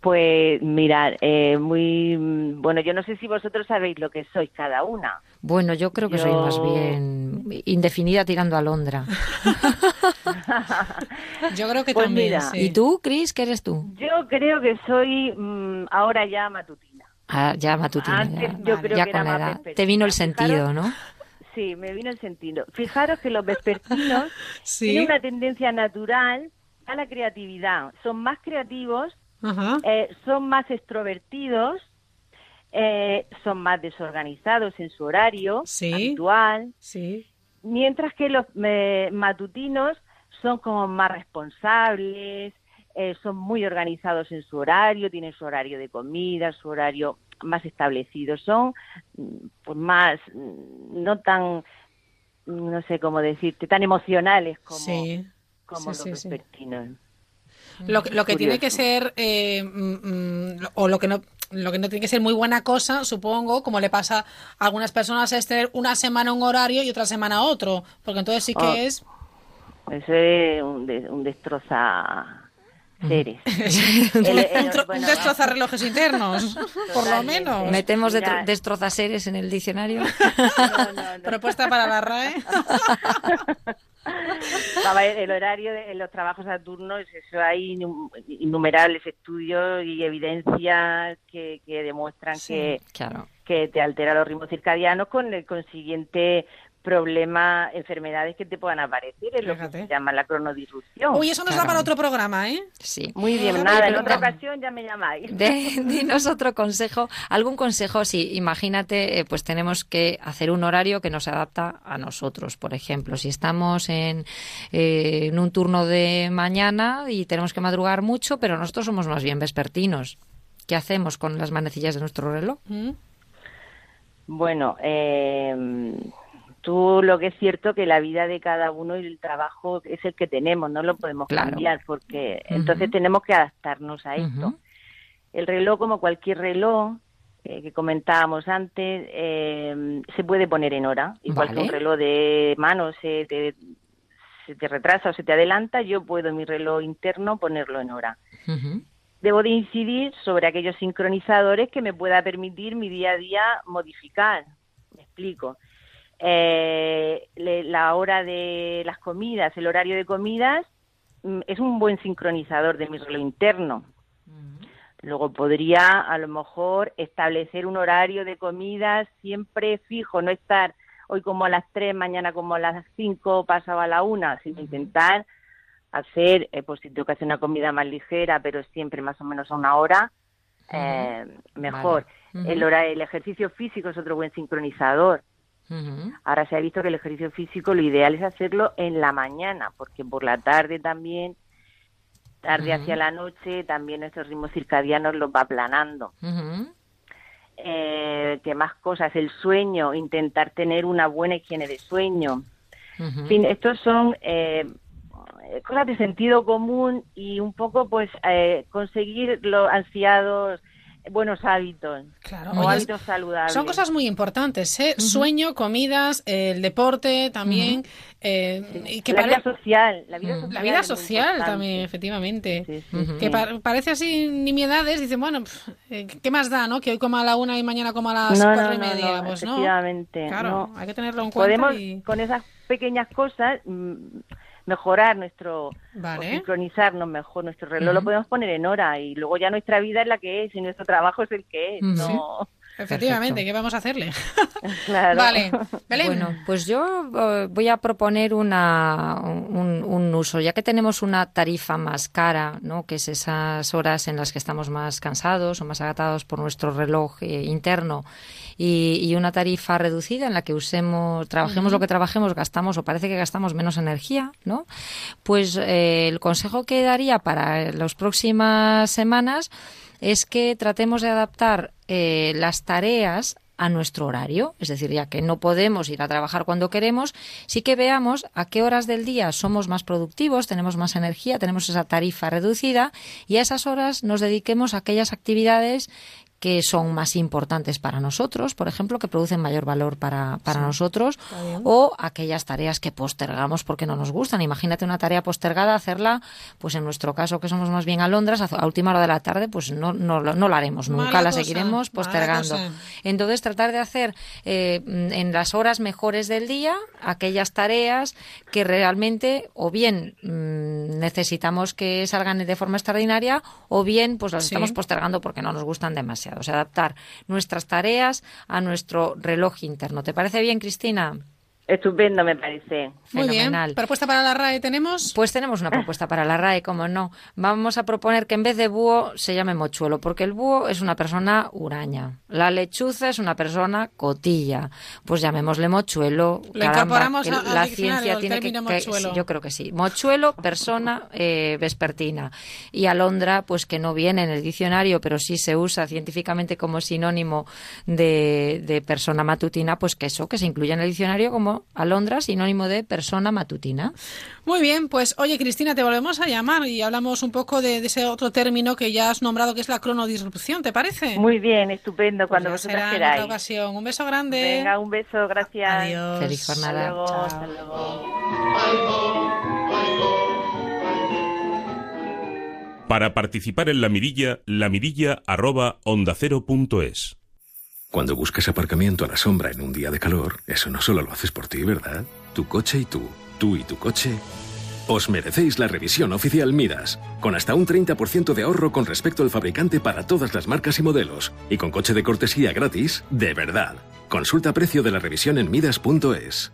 Pues mirar, eh, muy bueno, yo no sé si vosotros sabéis lo que sois cada una. Bueno, yo creo que soy más bien indefinida tirando a Londra. <laughs> yo creo que pues también. ¿Y tú, Cris, qué eres tú? Yo creo que soy mm, ahora ya matutina. Ah, ya matutina. ya, yo con la edad. Te vino el sentido, ¿no? Sí, me vino el sentido. Fijaros que los vespertinos <laughs> tienen una tendencia natural a la creatividad. Son más creativos eh, son más extrovertidos, eh, son más desorganizados en su horario habitual, mientras que los eh, matutinos son como más responsables, son muy organizados en su horario, tienen su horario de comida, su horario más establecido, son pues más, no tan, no sé cómo decirte, tan emocionales como, como los vespertinos. Lo, lo que tiene que ser, eh, mm, mm, o lo que no lo que no tiene que ser muy buena cosa, supongo, como le pasa a algunas personas, es tener una semana un horario y otra semana otro, porque entonces sí que oh. es... Eso es un, un destroza seres. <laughs> <laughs> un, destroza relojes internos, <laughs> por lo menos. Metemos de destroza seres en el diccionario. Propuesta para la RAE. El horario de los trabajos a turnos, eso hay innumerables estudios y evidencias que, demuestran que, que te altera los ritmos circadianos con el consiguiente problemas, enfermedades que te puedan aparecer, es lo que se llama la cronodisrupción. Uy, eso nos da para otro programa, ¿eh? Sí. Muy bien, nada, en otra ocasión ya me llamáis. dinos otro consejo, algún consejo, sí, imagínate, eh, pues tenemos que hacer un horario que nos adapta a nosotros, por ejemplo, si estamos en, eh, en un turno de mañana y tenemos que madrugar mucho, pero nosotros somos más bien vespertinos. ¿Qué hacemos con las manecillas de nuestro reloj? Mm. Bueno, eh, tú lo que es cierto que la vida de cada uno y el trabajo es el que tenemos, no lo podemos Claro. cambiar porque entonces tenemos que adaptarnos a esto. El reloj, como cualquier reloj eh, que comentábamos antes, eh, se puede poner en hora. Igual que Vale. un reloj de mano se te, se te retrasa o se te adelanta, yo puedo mi reloj interno ponerlo en hora. Debo de incidir sobre aquellos sincronizadores que me pueda permitir mi día a día modificar. Me explico. Eh, le- la hora de las comidas, el horario de comidas, mm, es un buen sincronizador de mi reloj interno. Luego podría, a lo mejor, establecer un horario de comidas siempre fijo, no estar hoy como a las 3, mañana como a las 5, pasado a la 1, sino intentar hacer, eh, pues si tengo que hacer una comida más ligera, pero siempre más o menos a una hora, eh, mejor. Vale. el, hora, el ejercicio físico es otro buen sincronizador. Ahora se ha visto que el ejercicio físico lo ideal es hacerlo en la mañana, porque por la tarde también, tarde hacia la noche, también nuestros ritmos circadianos los va aplanando. Eh, ¿Qué más cosas? El sueño, intentar tener una buena higiene de sueño. En fin, estos son eh, cosas de sentido común y un poco pues eh, conseguir los ansiados buenos hábitos Claro, o hábitos saludables. Son cosas muy importantes, ¿eh? Sueño, comidas, el deporte también. eh, y que la pare- vida social, la vida Mm. social, La vida también, efectivamente. Sí, sí, Que pa- parece así nimiedades, dicen, bueno, eh, ¿qué más da, no? Que hoy coma a la una y mañana coma a las No, cuatro no, y media, no, pues no. efectivamente, Claro, hay que tenerlo en cuenta Podemos y... con esas pequeñas cosas mm, mejorar nuestro Vale. o sincronizarnos mejor nuestro reloj lo Ujú. podemos poner en hora y luego ya nuestra vida es la que es y nuestro trabajo es el que es no Efectivamente, ¿qué vamos a hacerle? <laughs> claro Vale, Belén. Bueno, pues yo eh, voy a proponer una, un, un uso, ya que tenemos una tarifa más cara, ¿no? que es esas horas en las que estamos más cansados o más agatados por nuestro reloj eh, interno, y, y una tarifa reducida en la que usemos, trabajemos lo que trabajemos, gastamos o parece que gastamos menos energía, ¿no? Pues eh, el consejo que daría para las próximas semanas es que tratemos de adaptar eh, las tareas a nuestro horario, es decir, ya que no podemos ir a trabajar cuando queremos, sí que veamos a qué horas del día somos más productivos, tenemos más energía, tenemos esa tarifa reducida y a esas horas nos dediquemos a aquellas actividades que son más importantes para nosotros, por ejemplo, que producen mayor valor para, para Sí, nosotros, o aquellas tareas que postergamos porque no nos gustan. Imagínate una tarea postergada, hacerla, pues en nuestro caso, que somos más bien a a última hora de la tarde, pues no, no, no la haremos nunca, Mala la cosa, seguiremos postergando. Entonces, tratar de hacer eh, en las horas mejores del día aquellas tareas que realmente o bien mm, necesitamos que salgan de forma extraordinaria o bien pues las Sí. estamos postergando porque no nos gustan demasiado. O sea, adaptar nuestras tareas a nuestro reloj interno. ¿Te parece bien, Cristina? Estupendo me parece Muy bien. Fenomenal. ¿Propuesta para la RAE tenemos? Pues tenemos una propuesta para la RAE, como no. Vamos a proponer que en vez de búho se llame mochuelo, porque el búho es una persona huraña. La lechuza es una persona cotilla. Pues llamémosle mochuelo. Lo Caramba, incorporamos al la ciencia tiene que, que- sí, yo creo que sí. Mochuelo, persona eh, vespertina. Y alondra, pues que no viene en el diccionario, pero sí se usa científicamente como sinónimo de, de persona matutina, pues que eso, que se incluye en el diccionario como alondra, sinónimo de persona matutina. Muy bien, pues oye Cristina, te volvemos a llamar y hablamos un poco de, de ese otro término que ya has nombrado que es la cronodisrupción, ¿te parece? muy bien estupendo cuando Pues vosotras será en otra ocasión. Un beso grande. venga un beso gracias Adiós. Feliz jornada. Hasta luego, Chao. hasta luego. Para participar en la mirilla, la Cuando buscas aparcamiento a la sombra en un día de calor, eso no solo lo haces por ti, ¿verdad? Tu coche y tú, tú y tu coche. Os merecéis la revisión oficial Midas, con hasta un 30% de ahorro con respecto al fabricante para todas las marcas y modelos, y con coche de cortesía gratis, de verdad. Consulta precio de la revisión en midas.es.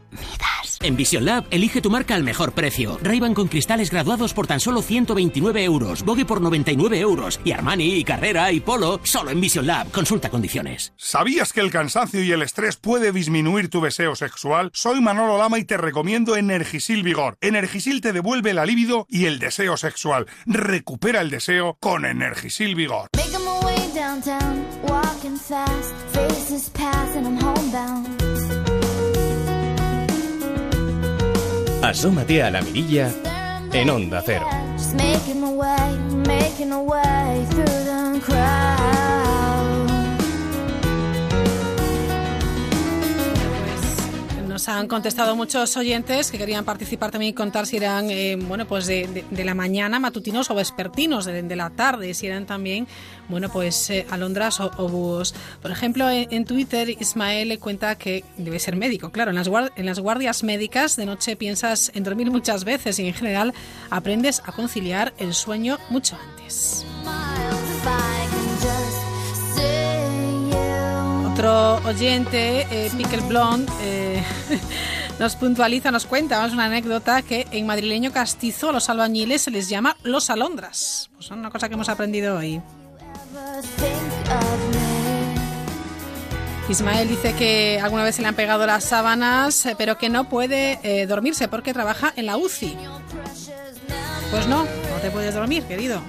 En Vision Lab, elige tu marca al mejor precio. ray con cristales graduados por tan solo 129 euros, Bogue por 99 euros y Armani, y Carrera y Polo solo en Vision Lab. Consulta condiciones. ¿Sabías que el cansancio y el estrés puede disminuir tu deseo sexual? Soy Manolo Lama y te recomiendo Energisil Vigor. Energisil te devuelve la libido y el deseo sexual. Recupera el deseo con Energisil Vigor. Make downtown, walking fast, faces pass and I'm homebound. Asómate a la mirilla en Onda Cero. Just making my way, making my way through the crowd. Nos han contestado muchos oyentes que querían participar también y contar si eran, eh, bueno, pues de, la mañana, matutinos o vespertinos, de, la tarde, si eran también, bueno, pues eh, alondras o, o búhos. Por ejemplo, en, Twitter, Ismael le cuenta que debe ser médico. Claro, en las, en las guardias médicas de noche piensas en dormir muchas veces y en general aprendes a conciliar el sueño mucho antes. Otro oyente, eh, Pickle Blonde, eh, <laughs> nos puntualiza, nos cuenta, vamos, una anécdota que en madrileño castizo a los albañiles se les llama los alondras. Pues una cosa que hemos aprendido hoy. Ismael dice que alguna vez se le han pegado las sábanas, eh, pero que no puede eh, dormirse porque trabaja en la UCI. Pues no, no te puedes dormir, querido.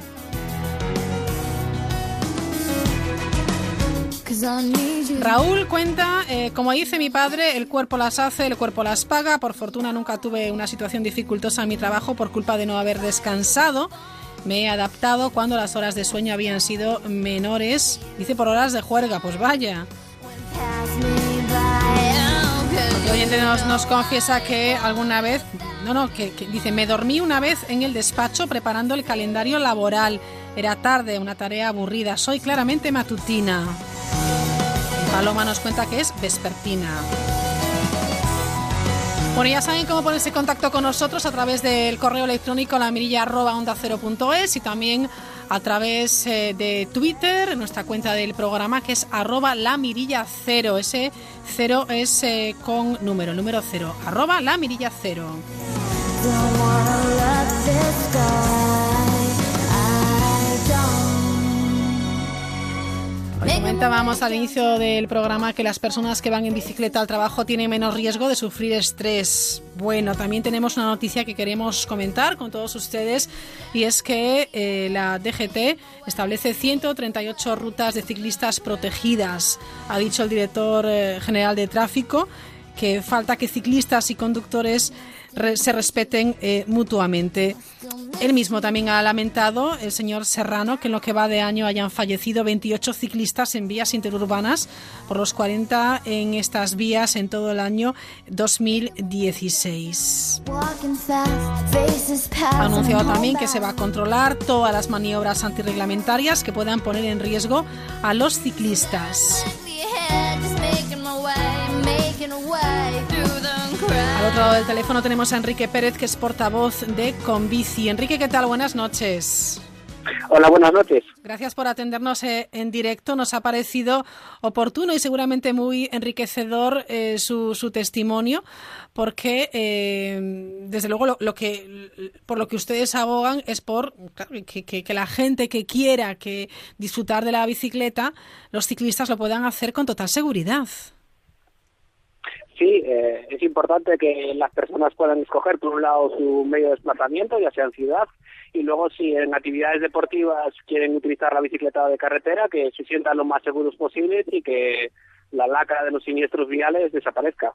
Raúl cuenta, eh, como dice mi padre, el cuerpo las hace, el cuerpo las paga. Por fortuna nunca tuve una situación dificultosa en mi trabajo por culpa de no haber descansado. Me he adaptado cuando las horas de sueño habían sido menores. Dice por horas de juerga, pues vaya. El oyente nos, nos confiesa que alguna vez, no, no, que, que dice, me dormí una vez en el despacho preparando el calendario laboral. Era tarde, una tarea aburrida. Soy claramente matutina. Paloma nos cuenta que es vespertina. Bueno, ya saben cómo ponerse en contacto con nosotros a través del correo electrónico la mirilla arroba onda es y también a través eh, de Twitter, nuestra cuenta del programa que es arroba la mirilla cero. Ese cero es eh, con número, número cero. Arroba la mirilla cero. Comentábamos al inicio del programa que las personas que van en bicicleta al trabajo tienen menos riesgo de sufrir estrés. Bueno, también tenemos una noticia que queremos comentar con todos ustedes y es que eh, la DGT establece 138 rutas de ciclistas protegidas. Ha dicho el director eh, general de tráfico que falta que ciclistas y conductores re- se respeten eh, mutuamente. Él mismo también ha lamentado, el señor Serrano, que en lo que va de año hayan fallecido 28 ciclistas en vías interurbanas por los 40 en estas vías en todo el año 2016. Walking fast, faces pass. Ha anunciado también que se va a controlar todas las maniobras antirreglamentarias que puedan poner en riesgo a los ciclistas. Al otro lado del teléfono tenemos a Enrique Pérez, que es portavoz de Convici. Enrique, ¿qué tal? Buenas noches. Hola, buenas noches. Gracias por atendernos eh, en directo. Nos ha parecido oportuno y seguramente muy enriquecedor eh, su, su testimonio, porque eh, desde luego lo, lo que por lo que ustedes abogan es por claro, que, que- que la gente que quiera que disfrutar de la bicicleta, los ciclistas lo puedan hacer con total seguridad. Sí, eh, es importante que las personas puedan escoger, por un lado, su medio de desplazamiento, ya sea en ciudad, y luego, si en actividades deportivas quieren utilizar la bicicleta de carretera, que se sientan lo más seguros posibles y que la lacra de los siniestros viales desaparezca.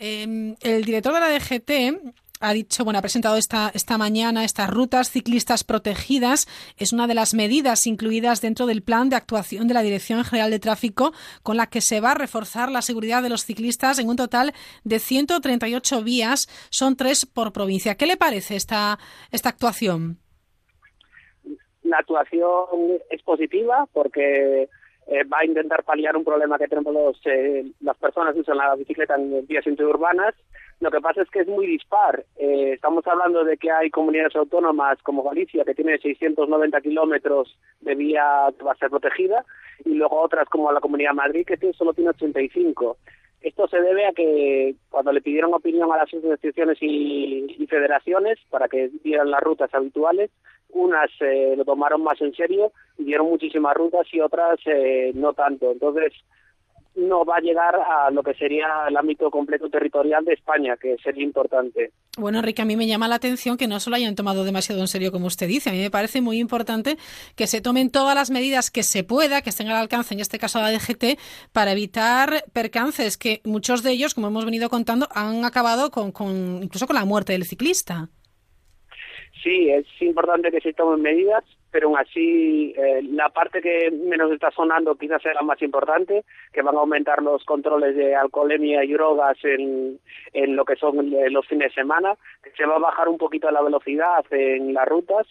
Eh, el director de la DGT ha dicho, bueno, ha presentado esta, esta mañana estas rutas ciclistas protegidas. Es una de las medidas incluidas dentro del plan de actuación de la Dirección General de Tráfico con la que se va a reforzar la seguridad de los ciclistas en un total de 138 vías. Son tres por provincia. ¿Qué le parece esta, esta actuación? La actuación es positiva porque eh, va a intentar paliar un problema que tenemos los, eh, las personas que usan la bicicleta en vías interurbanas. Lo que pasa es que es muy dispar. Eh, estamos hablando de que hay comunidades autónomas como Galicia que tiene 690 kilómetros de vía que va a ser protegida y luego otras como la Comunidad de Madrid que solo tiene 85. Esto se debe a que cuando le pidieron opinión a las instituciones y, y federaciones para que dieran las rutas habituales, unas eh, lo tomaron más en serio y dieron muchísimas rutas y otras eh, no tanto. Entonces, no va a llegar a lo que sería el ámbito completo territorial de España, que sería importante. Bueno, Enrique, a mí me llama la atención que no se lo hayan tomado demasiado en serio como usted dice. A mí me parece muy importante que se tomen todas las medidas que se pueda, que estén al alcance, en este caso la DGT, para evitar percances, que muchos de ellos, como hemos venido contando, han acabado con, con incluso con la muerte del ciclista. Sí, es importante que se tomen medidas, pero aún así eh, la parte que menos está sonando quizás sea la más importante, que van a aumentar los controles de alcoholemia y drogas en, en lo que son eh, los fines de semana, que se va a bajar un poquito la velocidad en las rutas,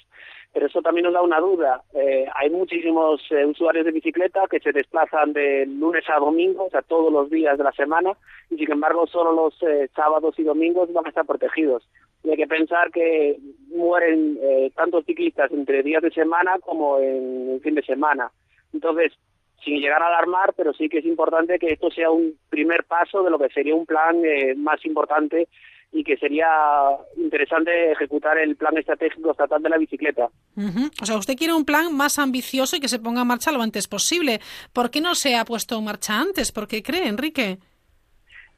pero eso también nos da una duda. Eh, hay muchísimos usuarios de bicicleta que se desplazan de lunes a domingo, o sea, todos los días de la semana, y sin embargo solo los sábados y domingos van a estar protegidos. Y hay que pensar que mueren eh, tantos ciclistas entre días de semana como en fin de semana. Entonces, sin llegar a alarmar, pero sí que es importante que esto sea un primer paso de lo que sería un plan eh, más importante y que sería interesante ejecutar el plan estratégico estatal de la bicicleta. O sea, usted quiere un plan más ambicioso y que se ponga en marcha lo antes posible. ¿Por qué no se ha puesto en marcha antes? ¿Por qué cree, Enrique?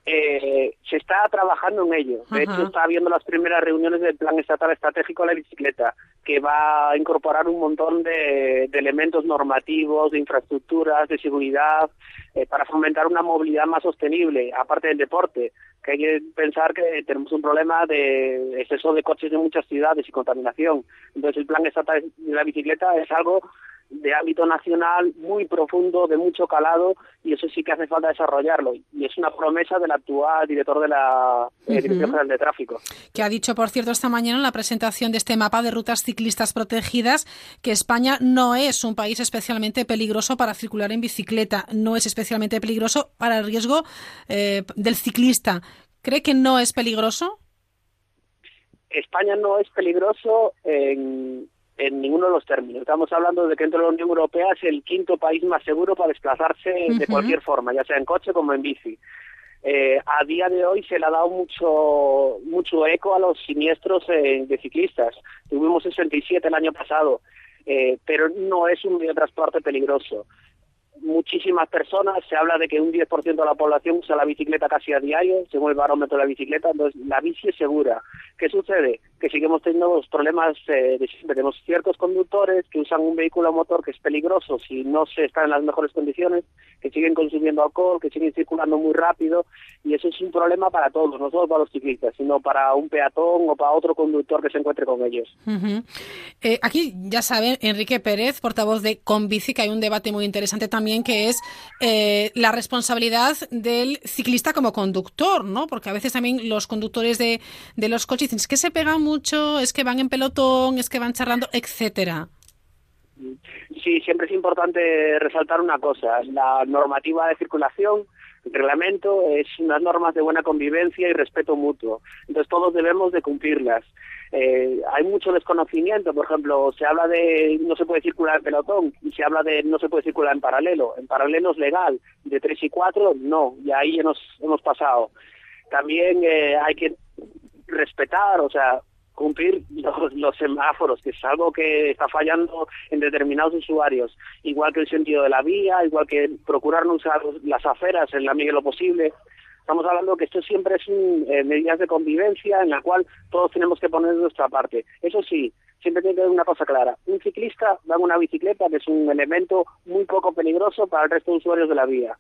Eh, se está trabajando en ello. De hecho, está habiendo las primeras reuniones del Plan Estatal Estratégico de la Bicicleta, que va a incorporar un montón de, de elementos normativos, de infraestructuras, de seguridad, eh, para fomentar una movilidad más sostenible, aparte del deporte, que hay que pensar que tenemos un problema de exceso de coches en muchas ciudades y contaminación. Entonces, el Plan Estatal de la Bicicleta es algo de ámbito nacional muy profundo, de mucho calado, y eso sí que hace falta desarrollarlo. Y es una promesa del actual director de la eh, Dirección. General de Tráfico. Que ha dicho, por cierto, esta mañana en la presentación de este mapa de rutas ciclistas protegidas que España no es un país especialmente peligroso para circular en bicicleta, no es especialmente peligroso para el riesgo eh, del ciclista. ¿Cree que no es peligroso? España no es peligroso en, en ninguno de los términos. Estamos hablando de que dentro de la Unión Europea es el quinto país más seguro para desplazarse de cualquier forma, ya sea en coche como en bici. Eh, a día de hoy se le ha dado mucho mucho eco a los siniestros eh, de ciclistas. Tuvimos 67 el año pasado, eh, pero no es un medio de transporte peligroso. Muchísimas personas, se habla de que un 10% de la población usa la bicicleta casi a diario, según el barómetro de la bicicleta, entonces la bici es segura. ¿Qué sucede? Que seguimos teniendo los problemas eh, de siempre. Tenemos ciertos conductores que usan un vehículo a motor que es peligroso si no se está en las mejores condiciones, que siguen consumiendo alcohol, que siguen circulando muy rápido, y eso es un problema para todos, no solo para los ciclistas, sino para un peatón o para otro conductor que se encuentre con ellos. Ujú. Eh, aquí ya saben, Enrique Pérez, portavoz de Conbici, que hay un debate muy interesante también que es eh, la responsabilidad del ciclista como conductor, ¿no? Porque a veces también los conductores de, de los coches dicen es que se pegan mucho, es que van en pelotón, es que van charlando, etcétera. Sí, siempre es importante resaltar una cosa. La normativa de circulación, el reglamento, es unas normas de buena convivencia y respeto mutuo. Entonces todos debemos de cumplirlas. Eh, hay mucho desconocimiento, por ejemplo, se habla de no se puede circular en pelotón y se habla de no se puede circular en paralelo. En paralelo es legal, de tres y cuatro no, y ahí ya nos hemos pasado. También eh, hay que respetar, o sea, cumplir los, los semáforos, que es algo que está fallando en determinados usuarios, igual que el sentido de la vía, igual que procurar no usar las aferas en la medida de lo posible. Estamos hablando que esto siempre es un, eh, medidas de convivencia en la cual todos tenemos que poner nuestra parte. Eso sí, siempre tiene que haber una cosa clara. Un ciclista va en una bicicleta, que es un elemento muy poco peligroso para el resto de usuarios de la vía.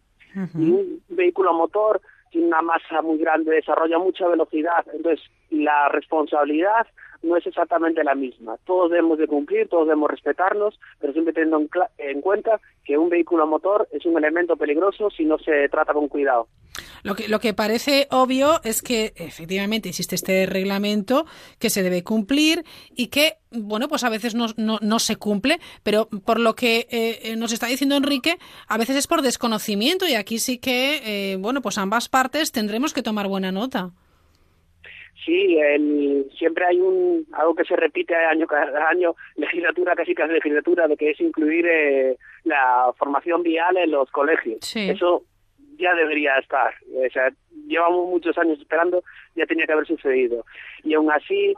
Y un vehículo motor tiene una masa muy grande, desarrolla mucha velocidad, entonces la responsabilidad no es exactamente la misma. Todos debemos de cumplir, todos debemos respetarnos, pero siempre teniendo en, en cuenta que un vehículo a motor es un elemento peligroso si no se trata con cuidado. Lo que, lo que parece obvio es que efectivamente existe este reglamento que se debe cumplir y que, bueno, pues a veces no, no, no se cumple, pero por lo que eh, eh, nos está diciendo Enrique, a veces es por desconocimiento y aquí sí que, eh, bueno, pues ambas partes tendremos que tomar buena nota. Sí, el- siempre hay un algo que se repite año cada año, legislatura casi casi legislatura, de que es incluir eh, la formación vial en los colegios. Sí. Eso ya debería estar. O sea, llevamos muchos años esperando, ya tenía que haber sucedido. Y aún así,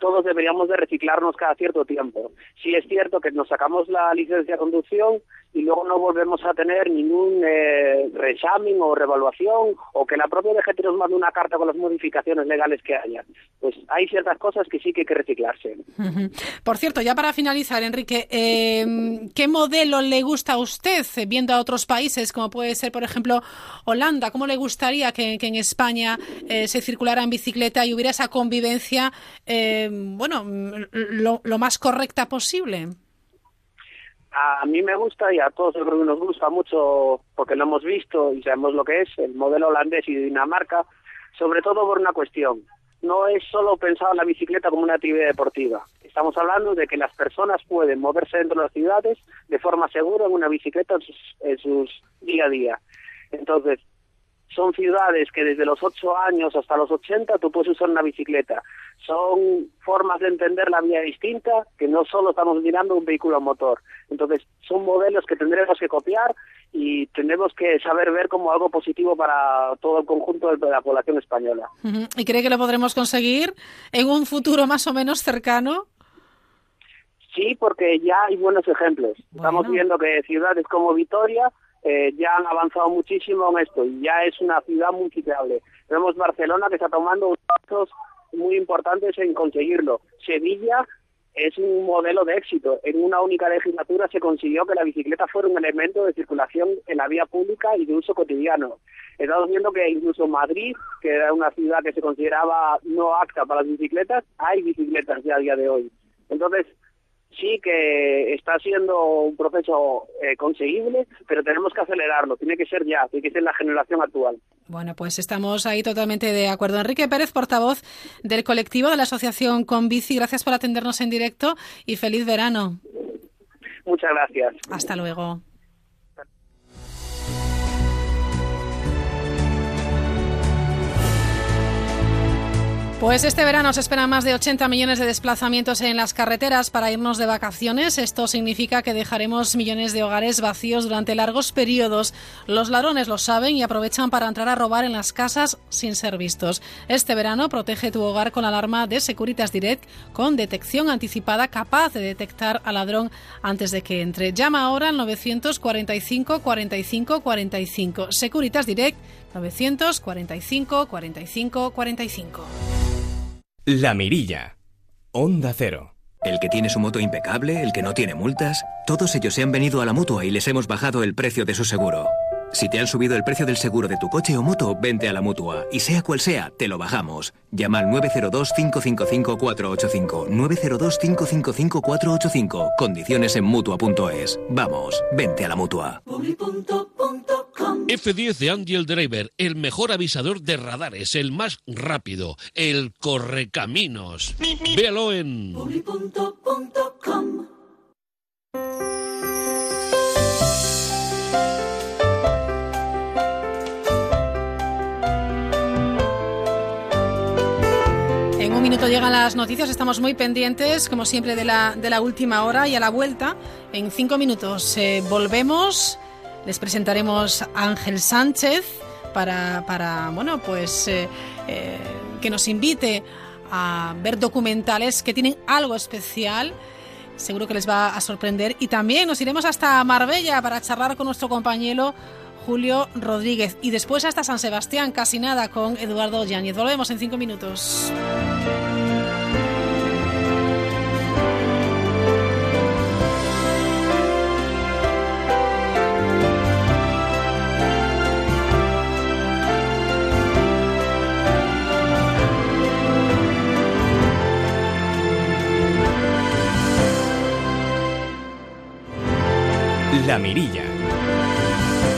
todos deberíamos de reciclarnos cada cierto tiempo. Sí es cierto que nos sacamos la licencia de conducción y luego no volvemos a tener ningún eh, reexamen o revaluación o que la propia DGT nos mande una carta con las modificaciones legales que haya. Pues hay ciertas cosas que sí que hay que reciclarse. Por cierto, ya para finalizar, Enrique, eh, ¿qué modelo le gusta a usted eh, viendo a otros países, como puede ser, por ejemplo, Holanda? ¿Cómo le gustaría que, en España eh, se circulara en bicicleta y hubiera esa convivencia, eh, bueno, lo más correcta posible? A mí me gusta y a todos yo creo que nos gusta mucho porque lo hemos visto y sabemos lo que es el modelo holandés y Dinamarca, sobre todo por una cuestión. No es solo pensar en la bicicleta como una actividad deportiva. Estamos hablando de que las personas pueden moverse dentro de las ciudades de forma segura en una bicicleta en sus, en sus día a día. Entonces, son ciudades que desde los 8 años hasta los 80 tú puedes usar una bicicleta. Son formas de entender la vida distinta que no solo estamos mirando un vehículo a motor. Entonces, son modelos que tendremos que copiar y tendremos que saber ver como algo positivo para todo el conjunto de la población española. ¿Y cree que lo podremos conseguir en un futuro más o menos cercano? Sí, porque ya hay buenos ejemplos. Estamos viendo que ciudades como Vitoria eh, ya han avanzado muchísimo en esto y ya es una ciudad multiplicable. Vemos Barcelona que está tomando unos pasos muy importantes en conseguirlo. Sevilla es un modelo de éxito. En una única legislatura se consiguió que la bicicleta fuera un elemento de circulación en la vía pública y de uso cotidiano. Estamos viendo que incluso Madrid, que era una ciudad que se consideraba no apta para las bicicletas, hay bicicletas ya a día de hoy. Entonces, sí que está siendo un proceso eh, conseguible, pero tenemos que acelerarlo. Tiene que ser ya, tiene que ser la generación actual. Bueno, pues estamos ahí totalmente de acuerdo. Enrique Pérez, portavoz del colectivo de la Asociación Con Bici, gracias por atendernos en directo y feliz verano. Muchas gracias. Hasta luego. Pues este verano se esperan más de 80 millones de desplazamientos en las carreteras para irnos de vacaciones. Esto significa que dejaremos millones de hogares vacíos durante largos periodos. Los ladrones lo saben y aprovechan para entrar a robar en las casas sin ser vistos. Este verano protege tu hogar con la alarma de Securitas Direct con detección anticipada capaz de detectar al ladrón antes de que entre. Llama ahora al 945 45 45. Securitas Direct 945 45 45. La Mirilla. Onda Cero. El que tiene su moto impecable, el que no tiene multas, todos ellos se han venido a la mutua y les hemos bajado el precio de su seguro. Si te han subido el precio del seguro de tu coche o moto, vente a la mutua. Y sea cual sea, te lo bajamos. Llama al 902-555-485. 902-555-485. Condiciones en mutua.es. Vamos, vente a la mutua. F10 de Angel Driver, el mejor avisador de radares, el más rápido, el correcaminos. Véalo en... Un minuto llegan las noticias, estamos muy pendientes, como siempre, de la, de la última hora y a la vuelta. En cinco minutos eh, volvemos, les presentaremos a Ángel Sánchez para, para bueno, pues eh, eh, que nos invite a ver documentales que tienen algo especial. Seguro que les va a sorprender. Y también nos iremos hasta Marbella para charlar con nuestro compañero Julio Rodríguez. Y después hasta San Sebastián, casi nada, con Eduardo Yáñez. Volvemos en cinco minutos. La Mirilla.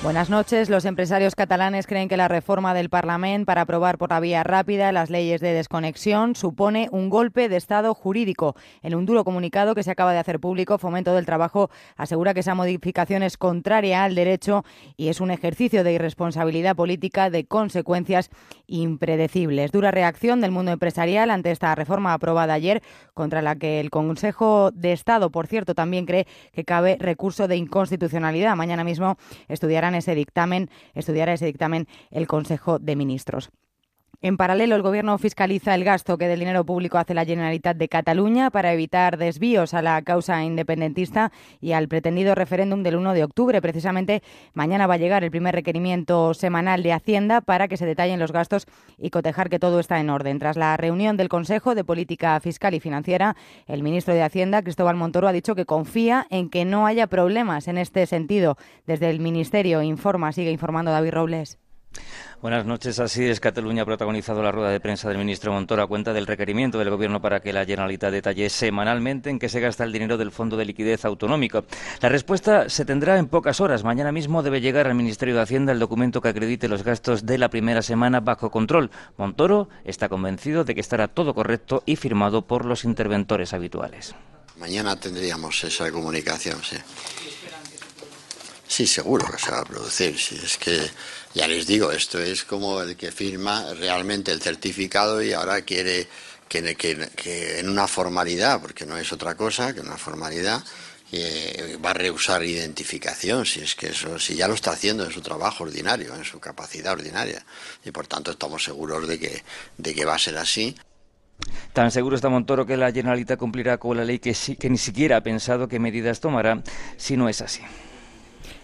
Buenas noches. Los empresarios catalanes creen que la reforma del Parlamento para aprobar por la vía rápida las leyes de desconexión supone un golpe de Estado jurídico. En un duro comunicado que se acaba de hacer público, Fomento del Trabajo asegura que esa modificación es contraria al derecho y es un ejercicio de irresponsabilidad política de consecuencias impredecibles. Dura reacción del mundo empresarial ante esta reforma aprobada ayer, contra la que el Consejo de Estado, por cierto, también cree que cabe recurso de inconstitucionalidad. Mañana mismo estudiarán ese dictamen, estudiará ese dictamen el Consejo de Ministros. En paralelo, el Gobierno fiscaliza el gasto que del dinero público hace la Generalitat de Cataluña para evitar desvíos a la causa independentista y al pretendido referéndum del 1 de octubre. Precisamente, mañana va a llegar el primer requerimiento semanal de Hacienda para que se detallen los gastos y cotejar que todo está en orden. Tras la reunión del Consejo de Política Fiscal y Financiera, el ministro de Hacienda, Cristóbal Montoro, ha dicho que confía en que no haya problemas en este sentido. Desde el Ministerio informa, sigue informando David Robles. Buenas noches. Así es, Cataluña ha protagonizado la rueda de prensa del ministro Montoro a cuenta del requerimiento del Gobierno para que la Generalitat detalle semanalmente en qué se gasta el dinero del Fondo de Liquidez Autonómico. La respuesta se tendrá en pocas horas. Mañana mismo debe llegar al Ministerio de Hacienda el documento que acredite los gastos de la primera semana bajo control. Montoro está convencido de que estará todo correcto y firmado por los interventores habituales. Mañana tendríamos esa comunicación, sí. Sí, seguro que se va a producir. Si es que, ya les digo, esto es como el que firma realmente el certificado y ahora quiere que, en una formalidad, porque no es otra cosa que una formalidad, eh, va a rehusar identificación. Si es que eso, si ya lo está haciendo en su trabajo ordinario, en su capacidad ordinaria. Y por tanto estamos seguros de que, de que va a ser así. Tan seguro está Montoro que la Generalitat cumplirá con la ley que, que ni siquiera ha pensado qué medidas tomará si no es así.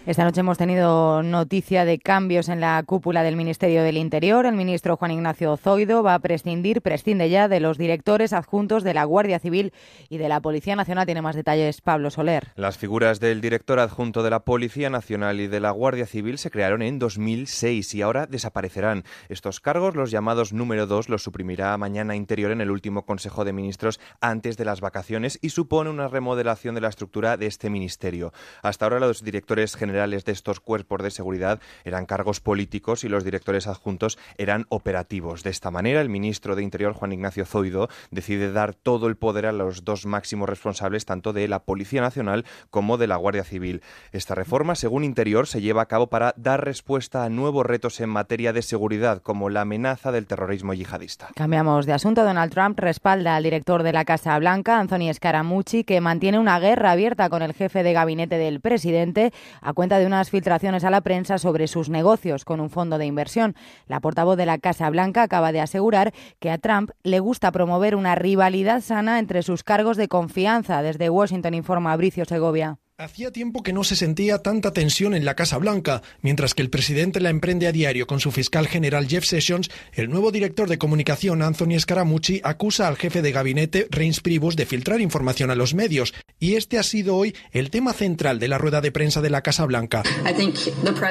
Esta noche hemos tenido noticia de cambios en la cúpula del Ministerio del Interior. El ministro Juan Ignacio Zoido va a prescindir, prescinde ya de los directores adjuntos de la Guardia Civil y de la Policía Nacional. Tiene más detalles Pablo Soler. Las figuras del director adjunto de la Policía Nacional y de la Guardia Civil se crearon en 2006 y ahora desaparecerán. Estos cargos, los llamados número 2, los suprimirá mañana Interior en el último Consejo de Ministros antes de las vacaciones y supone una remodelación de la estructura de este ministerio. Hasta ahora los directores generales de estos cuerpos de seguridad eran cargos políticos y los directores adjuntos eran operativos. De esta manera, el ministro de Interior, Juan Ignacio Zoido, decide dar todo el poder a los dos máximos responsables tanto de la Policía Nacional como de la Guardia Civil. Esta reforma, según Interior, se lleva a cabo para dar respuesta a nuevos retos en materia de seguridad, como la amenaza del terrorismo yihadista. Cambiamos de asunto. Donald Trump respalda al director de la Casa Blanca, Anthony Scaramucci, que mantiene una guerra abierta con el jefe de gabinete del presidente a de unas filtraciones a la prensa sobre sus negocios con un fondo de inversión. La portavoz de la Casa Blanca acaba de asegurar que a Trump le gusta promover una rivalidad sana entre sus cargos de confianza. Desde Washington informa Abricio Segovia. Hacía tiempo que no se sentía tanta tensión en la Casa Blanca, mientras que el presidente la emprende a diario con su fiscal general Jeff Sessions, el nuevo director de comunicación Anthony Scaramucci acusa al jefe de gabinete Reince Priebus de filtrar información a los medios, y este ha sido hoy el tema central de la rueda de prensa de la Casa Blanca.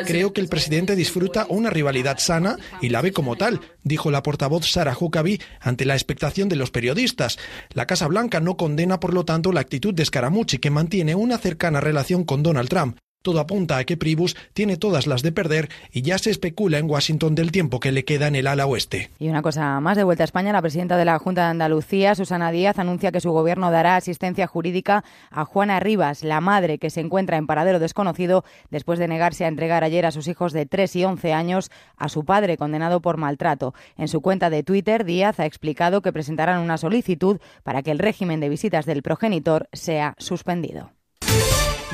Creo que el presidente disfruta una rivalidad sana y la ve como tal, dijo la portavoz Sarah Huckabee ante la expectación de los periodistas. La Casa Blanca no condena, por lo tanto, la actitud de Scaramucci, que mantiene una cercana relación con Donald Trump. Todo apunta a que Priebus tiene todas las de perder y ya se especula en Washington del tiempo que le queda en el ala oeste. Y una cosa más, de vuelta a España, la presidenta de la Junta de Andalucía, Susana Díaz, anuncia que su gobierno dará asistencia jurídica a Juana Rivas, la madre que se encuentra en paradero desconocido después de negarse a entregar ayer a sus hijos de 3 y 11 años a su padre condenado por maltrato. En su cuenta de Twitter, Díaz ha explicado que presentarán una solicitud para que el régimen de visitas del progenitor sea suspendido.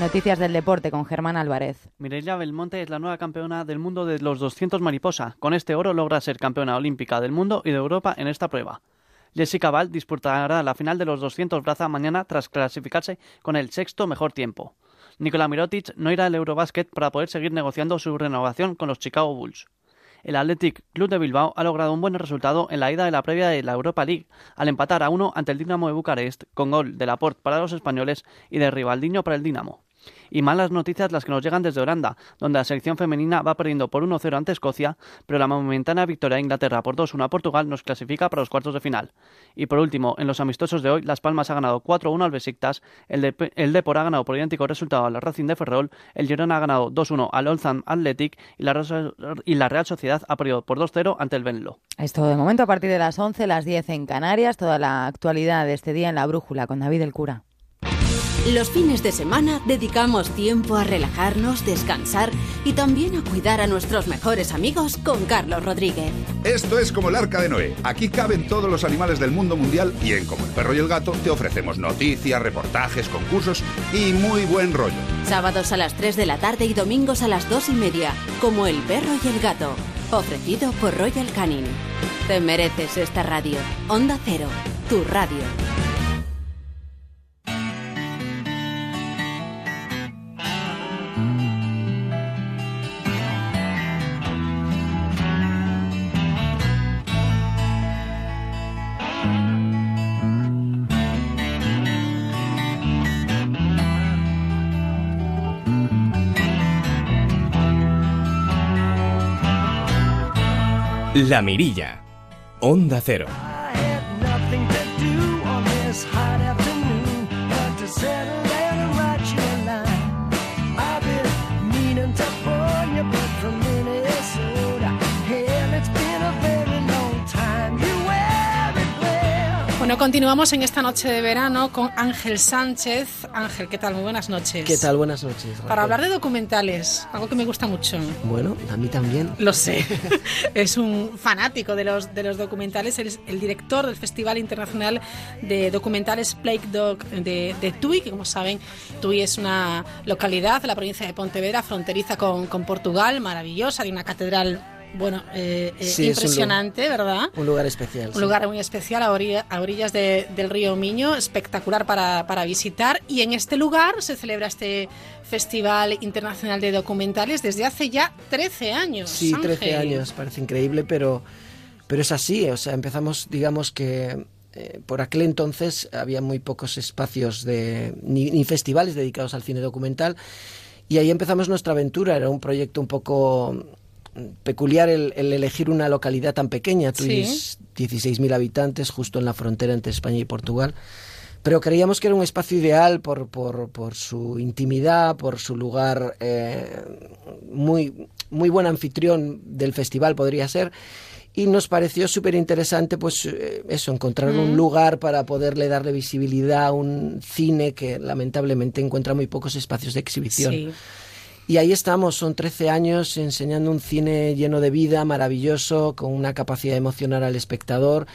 Noticias del deporte con Germán Álvarez. Mireia Belmonte es la nueva campeona del mundo de los 200 mariposa. Con este oro logra ser campeona olímpica del mundo y de Europa en esta prueba. Jessica Val disputará la final de los 200 braza mañana tras clasificarse con el sexto mejor tiempo. Nikola Mirotic no irá al Eurobasket para poder seguir negociando su renovación con los Chicago Bulls. El Athletic Club de Bilbao ha logrado un buen resultado en la ida de la previa de la Europa League, al empatar a uno ante el Dinamo de Bucarest con gol de Laporte para los españoles y de Rivaldiño para el Dinamo. Y malas noticias las que nos llegan desde Holanda, donde la selección femenina va perdiendo por 1-0 ante Escocia, pero la momentánea victoria de Inglaterra por 2-1 a Portugal nos clasifica para los cuartos de final. Y por último, en los amistosos de hoy, Las Palmas ha ganado 4-1 al Besiktas, el, de, el Depor ha ganado por idéntico resultado al Racing de Ferrol, el Girona ha ganado 2-1 al Oldham Athletic y la, Real Sociedad ha perdido por 2-0 ante el Venlo. Esto de momento a partir de las 11, las 10 en Canarias, toda la actualidad de este día en la brújula con David el Cura. Los fines de semana dedicamos tiempo a relajarnos, descansar y también a cuidar a nuestros mejores amigos con Carlos Rodríguez. Esto es como el arca de Noé. Aquí caben todos los animales del mundo mundial y en Como el perro y el gato te ofrecemos noticias, reportajes, concursos y muy buen rollo. Sábados a las 3 de la tarde y domingos a las 2 y media, como el perro y el gato. Ofrecido por Royal Canin. Te mereces esta radio. Onda Cero, tu radio. La Mirilla. Onda Cero. Continuamos en esta noche de verano con Ángel Sánchez. Ángel, ¿qué tal? Muy buenas noches. ¿Qué tal? Buenas noches. Para hablar de documentales, algo que me gusta mucho. Bueno, a mí también. Lo sé. <laughs> es un fanático de los, de los documentales. Él es el director del Festival Internacional de Documentales Plague Dog de, de Tui, que como saben, Tui es una localidad de la provincia de Pontevedra, fronteriza con, con Portugal, maravillosa, de una catedral. Bueno, eh, eh, Sí, un impresionante, ¿verdad? Un lugar especial. Un sí. lugar muy especial a, orilla- a orillas de- del río Miño, espectacular para, para visitar. Y en este lugar se celebra este Festival Internacional de Documentales desde hace ya 13 años. Sí, 13 Ángel. años, parece increíble, pero, pero es así. O sea, empezamos, digamos que eh, por aquel entonces había muy pocos espacios de ni, ni festivales dedicados al cine documental. Y ahí empezamos nuestra aventura. Era un proyecto un poco peculiar el, el elegir una localidad tan pequeña. Sí. Tuvimos 16.000 habitantes justo en la frontera entre España y Portugal. Pero creíamos que era un espacio ideal por, por, por su intimidad, por su lugar eh, muy, muy buen anfitrión del festival podría ser. Y nos pareció súper interesante, pues eh, eso, encontrar un Mm. lugar para poderle darle visibilidad a un cine que lamentablemente encuentra muy pocos espacios de exhibición. Sí. Y ahí estamos, son 13 años enseñando un cine lleno de vida, maravilloso, con una capacidad de emocionar al espectador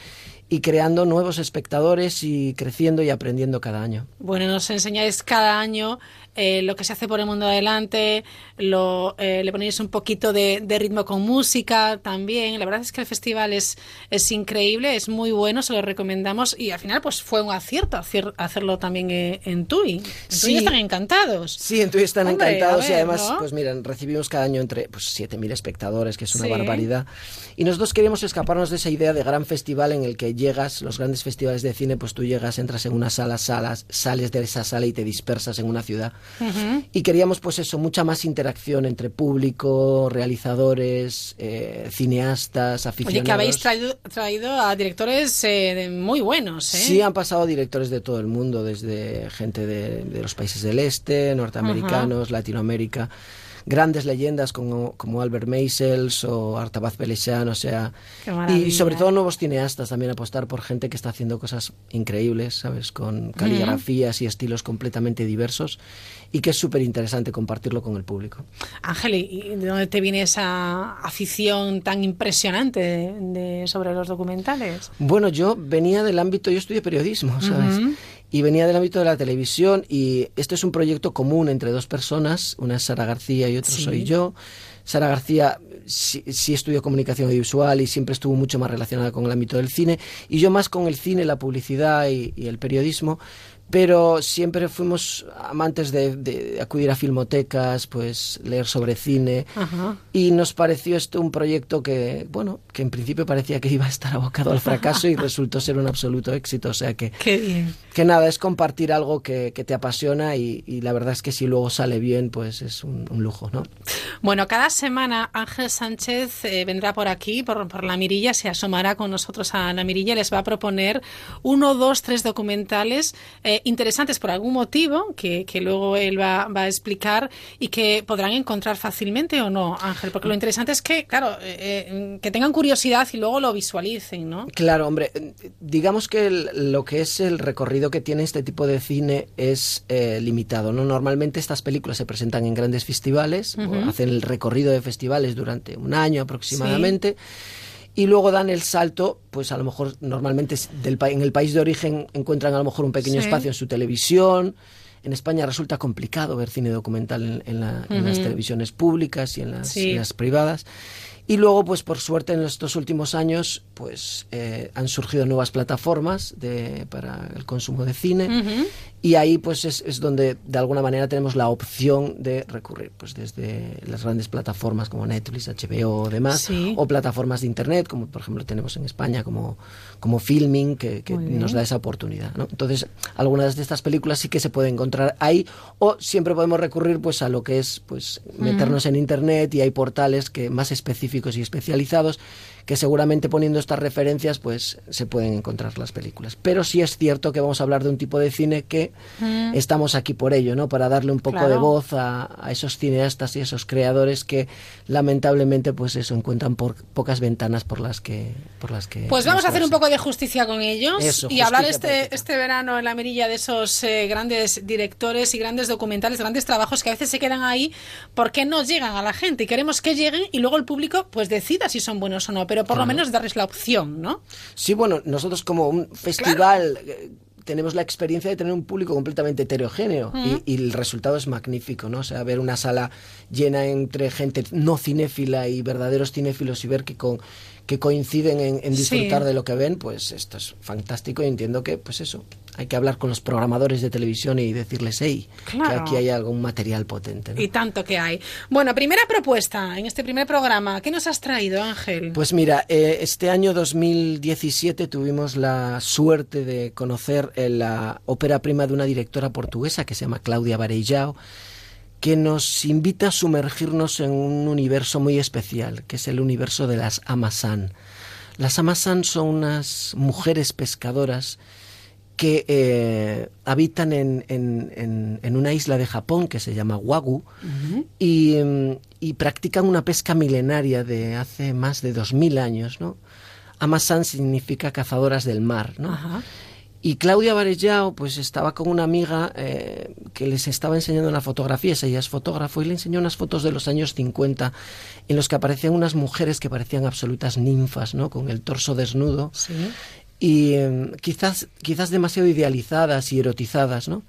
y creando nuevos espectadores y creciendo y aprendiendo cada año. Bueno, nos enseñáis cada año eh, lo que se hace por el mundo adelante, lo, eh, le ponéis un poquito de, de ritmo con música también. La verdad es que el festival es, es increíble, es muy bueno, se lo recomendamos y al final pues fue un acierto hacer- hacerlo también eh, en TUI. En TUI Sí. están encantados. Sí, en Tui están Hombre, encantados y además, ¿no? pues miren, recibimos cada año entre pues, 7.000 espectadores, que es una Sí. barbaridad. Y nosotros queremos escaparnos de esa idea de gran festival en el que llegas, los grandes festivales de cine, pues tú llegas, entras en una sala, salas, sales de esa sala y te dispersas en una ciudad. Y queríamos, pues eso, mucha más interacción entre público, realizadores, eh, cineastas, aficionados. Oye, que habéis traído, traído a directores eh, muy buenos, ¿eh? Sí, han pasado directores de todo el mundo, desde gente de, de los países del este, norteamericanos, Latinoamérica, grandes leyendas como, como Albert Meisels o Artabaz Peleshan, o sea, y sobre todo nuevos cineastas también apostar por gente que está haciendo cosas increíbles, ¿sabes? Con caligrafías y estilos completamente diversos y que es súper interesante compartirlo con el público. Ángel, ¿y de dónde te viene esa afición tan impresionante de- de- sobre los documentales? Bueno, yo venía del ámbito, yo estudié periodismo, ¿sabes? Ujú. Y venía del ámbito de la televisión y este es un proyecto común entre dos personas, una es Sara García y otra Sí. soy yo. Sara García sí, sí estudió comunicación audiovisual y siempre estuvo mucho más relacionada con el ámbito del cine y yo más con el cine, la publicidad y, y el periodismo, pero siempre fuimos amantes de, de acudir a filmotecas, pues leer sobre cine Ajá. y nos pareció esto un proyecto que, bueno, que en principio parecía que iba a estar abocado al fracaso y <laughs> resultó ser un absoluto éxito, o sea que Qué bien. que nada, es compartir algo que, que te apasiona y, y la verdad es que si luego sale bien, pues es un, un lujo, ¿no? Bueno, cada semana Ángel Sánchez eh, vendrá por aquí, por, por la mirilla, se asomará con nosotros a la mirilla y les va a proponer uno, dos, tres documentales eh, interesantes por algún motivo que, que luego él va, va a explicar y que podrán encontrar fácilmente o no, Ángel, porque lo interesante es que, claro, eh, eh, que tengan curiosidad y luego lo visualicen, ¿no? Claro, hombre, digamos que el- lo que es el recorrido que tiene este tipo de cine es eh, limitado, ¿no? Normalmente estas películas se presentan en grandes festivales, o hacen el recorrido de festivales durante un año aproximadamente. Y luego dan el salto, pues a lo mejor normalmente del, en el país de origen encuentran a lo mejor un pequeño Sí. espacio en su televisión. En España resulta complicado ver cine documental en, en la- en las televisiones públicas y en las, Sí. en las privadas. Y luego, pues por suerte en estos últimos años, pues eh, han surgido nuevas plataformas de, para el consumo de cine. Y ahí pues es, es donde de alguna manera tenemos la opción de recurrir, pues desde las grandes plataformas como Netflix, HBO o demás, Sí. o plataformas de internet, como por ejemplo tenemos en España como, como Filming, que, nos da esa oportunidad. ¿no? Entonces, algunas de estas películas sí que se pueden encontrar ahí, o siempre podemos recurrir pues a lo que es pues meternos en internet y hay portales que más específicos y especializados que seguramente poniendo estas referencias pues se pueden encontrar las películas. Pero sí es cierto que vamos a hablar de un tipo de cine que Mm. estamos aquí por ello, ¿no? Para darle un poco Claro. de voz a, a esos cineastas y esos creadores que lamentablemente pues eso encuentran por pocas ventanas por las que por las que Pues vamos a hacer un poco de justicia con ellos Eso, y hablar este, política. este verano en la mirilla de esos eh, grandes directores y grandes documentales, grandes trabajos que a veces se quedan ahí porque no llegan a la gente y queremos que lleguen y luego el público pues decida si son buenos o no, pero por lo menos darles la opción, ¿no? Sí, bueno, nosotros como un festival eh, tenemos la experiencia de tener un público completamente heterogéneo y, y el resultado es magnífico, ¿no? O sea, ver una sala llena entre gente no cinéfila y verdaderos cinéfilos y ver que con que coinciden en, en disfrutar Sí. de lo que ven, pues esto es fantástico y entiendo que, pues eso, hay que hablar con los programadores de televisión y decirles, hey, que aquí hay algún material potente. ¿no? Y tanto que hay. Bueno, primera propuesta en este primer programa. ¿Qué nos has traído, Ángel? Pues mira, eh, este año 2017 tuvimos la suerte de conocer eh, la ópera prima de una directora portuguesa que se llama Claudia Varellao, que nos invita a sumergirnos en un universo muy especial, que es el universo de las Amasan. Las Amasan son unas mujeres pescadoras que eh, habitan en, en- en- en una isla de Japón que se llama Wagu y, mm, y practican una pesca milenaria de hace más de 2000 años, ¿no? Amasan significa cazadoras del mar, ¿no? Y Claudia Varellao, pues estaba con una amiga eh, que les estaba enseñando una fotografía, ella es fotógrafo, y le enseñó unas fotos de los años 50 en los que aparecían unas mujeres que parecían absolutas ninfas, ¿no? Con el torso desnudo Sí. Y eh, quizás, quizás demasiado idealizadas y erotizadas, ¿no?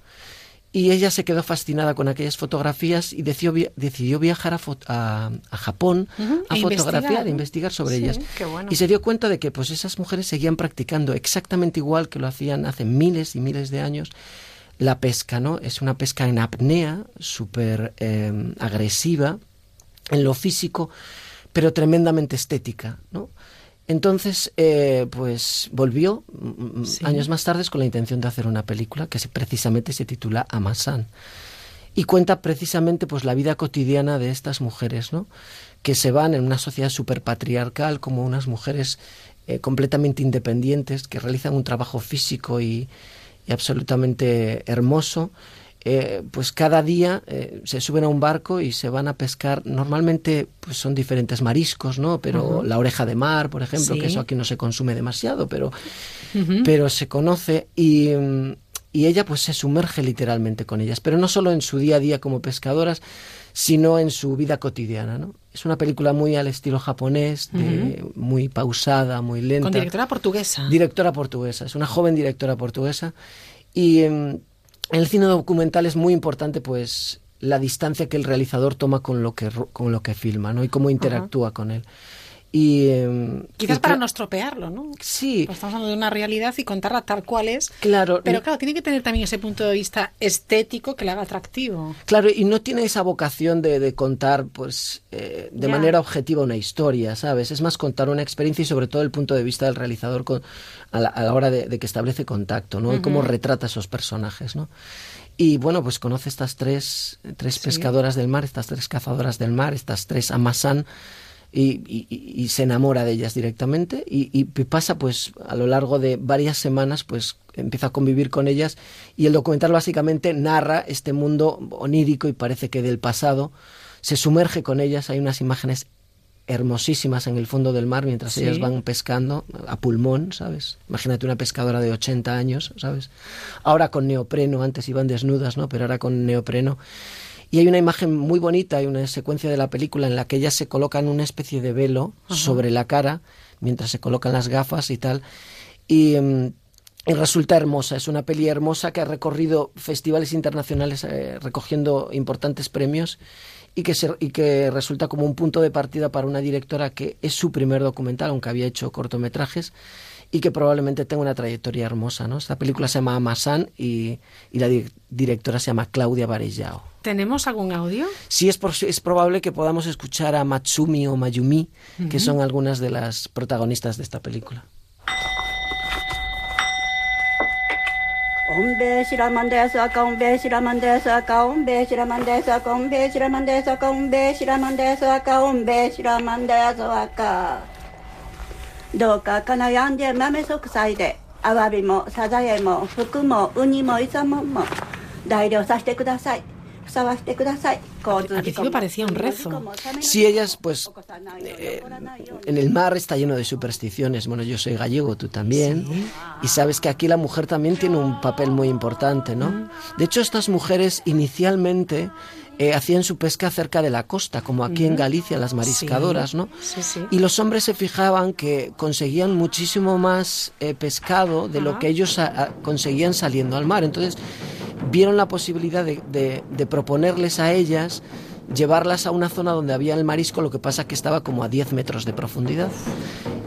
Y ella se quedó fascinada con aquellas fotografías y decidió, vi- decidió viajar a, a- a Japón a e fotografiar, a investigar sobre Sí, ellas. bueno. Y se dio cuenta de que pues esas mujeres seguían practicando exactamente igual que lo hacían hace miles y miles de años la pesca, ¿no? Es una pesca en apnea, súper eh, agresiva en lo físico, pero tremendamente estética, ¿no? Entonces, eh, pues volvió mm, mm, Sí. años más tarde con la intención de hacer una película que se- precisamente se titula Amasan y cuenta precisamente pues la vida cotidiana de estas mujeres, ¿no? Que se van en una sociedad súper patriarcal como unas mujeres eh, completamente independientes que realizan un trabajo físico y, y absolutamente hermoso. Eh, pues cada día eh, se suben a un barco y se van a pescar. Normalmente pues son diferentes mariscos, ¿no? Pero la oreja de mar, por ejemplo, Sí. que eso aquí no se consume demasiado, pero pero se conoce y, y ella pues se sumerge literalmente con ellas, pero no solo en su día a día como pescadoras, sino en su vida cotidiana, ¿no? Es una película muy al estilo japonés, de- muy pausada, muy lenta. Con directora portuguesa. Directora portuguesa, es una joven directora portuguesa y em, en el cine documental es muy importante pues la distancia que el realizador toma con lo que con lo que filma, ¿no? Y cómo interactúa con él. Y, Quizás y para no estropearlo, ¿no? Sí. Pues estamos hablando de una realidad y contarla tal cual es. Claro. Pero claro, tiene que tener también ese punto de vista estético que le haga atractivo. Claro, y no tiene esa vocación de, de contar, pues, eh, de Ya. manera objetiva una historia, ¿sabes? Es más contar una experiencia y sobre todo el punto de vista del realizador con- a, la, a la hora de, de que establece contacto, ¿no? Y cómo retrata esos personajes, ¿no? Y bueno, pues conoce estas tres, tres Sí. pescadoras del mar, estas tres cazadoras del mar, estas tres amasan y, y- y- se enamora de ellas directamente y, y pasa pues a lo largo de varias semanas pues empieza a convivir con ellas y el documental básicamente narra este mundo onírico y parece que del pasado se sumerge con ellas hay unas imágenes hermosísimas en el fondo del mar mientras Sí. ellas van pescando a pulmón, ¿sabes? Imagínate una pescadora de 80 años, ¿sabes? Ahora con neopreno, antes iban desnudas, ¿no? Pero ahora con neopreno. Y hay una imagen muy bonita, hay una secuencia de la película en la que ellas se colocan una especie de velo Ajá. sobre la cara mientras se colocan las gafas y tal. Y, mm, y resulta hermosa, es una peli hermosa que ha recorrido festivales internacionales eh, recogiendo importantes premios y que, se- y que resulta como un punto de partida para una directora que es su primer documental, aunque había hecho cortometrajes, y que probablemente tenga una trayectoria hermosa. ¿no? Esta película se llama Amasan y, y la di- directora se llama Claudia Varellao. ¿Tenemos algún audio? Sí, es, por- es probable que podamos escuchar a Matsumi o Mayumi, que son algunas de las protagonistas de esta película. Al principio parecía un rezo. Sí, ellas, pues, eh, en el mar está lleno de supersticiones. Bueno, yo soy gallego, tú también. Y sabes que aquí la mujer también tiene un papel muy importante, ¿no? De hecho, estas mujeres inicialmente eh, hacían su pesca cerca de la costa, como aquí en. Galicia, las mariscadoras, Sí, ¿no? Sí, sí. Y los hombres se fijaban que conseguían muchísimo más eh, pescado de lo que ellos a- a- conseguían saliendo al mar. Entonces vieron la posibilidad de, de- de proponerles a ellas llevarlas a una zona donde había el marisco, lo que pasa que estaba como a 10 metros de profundidad.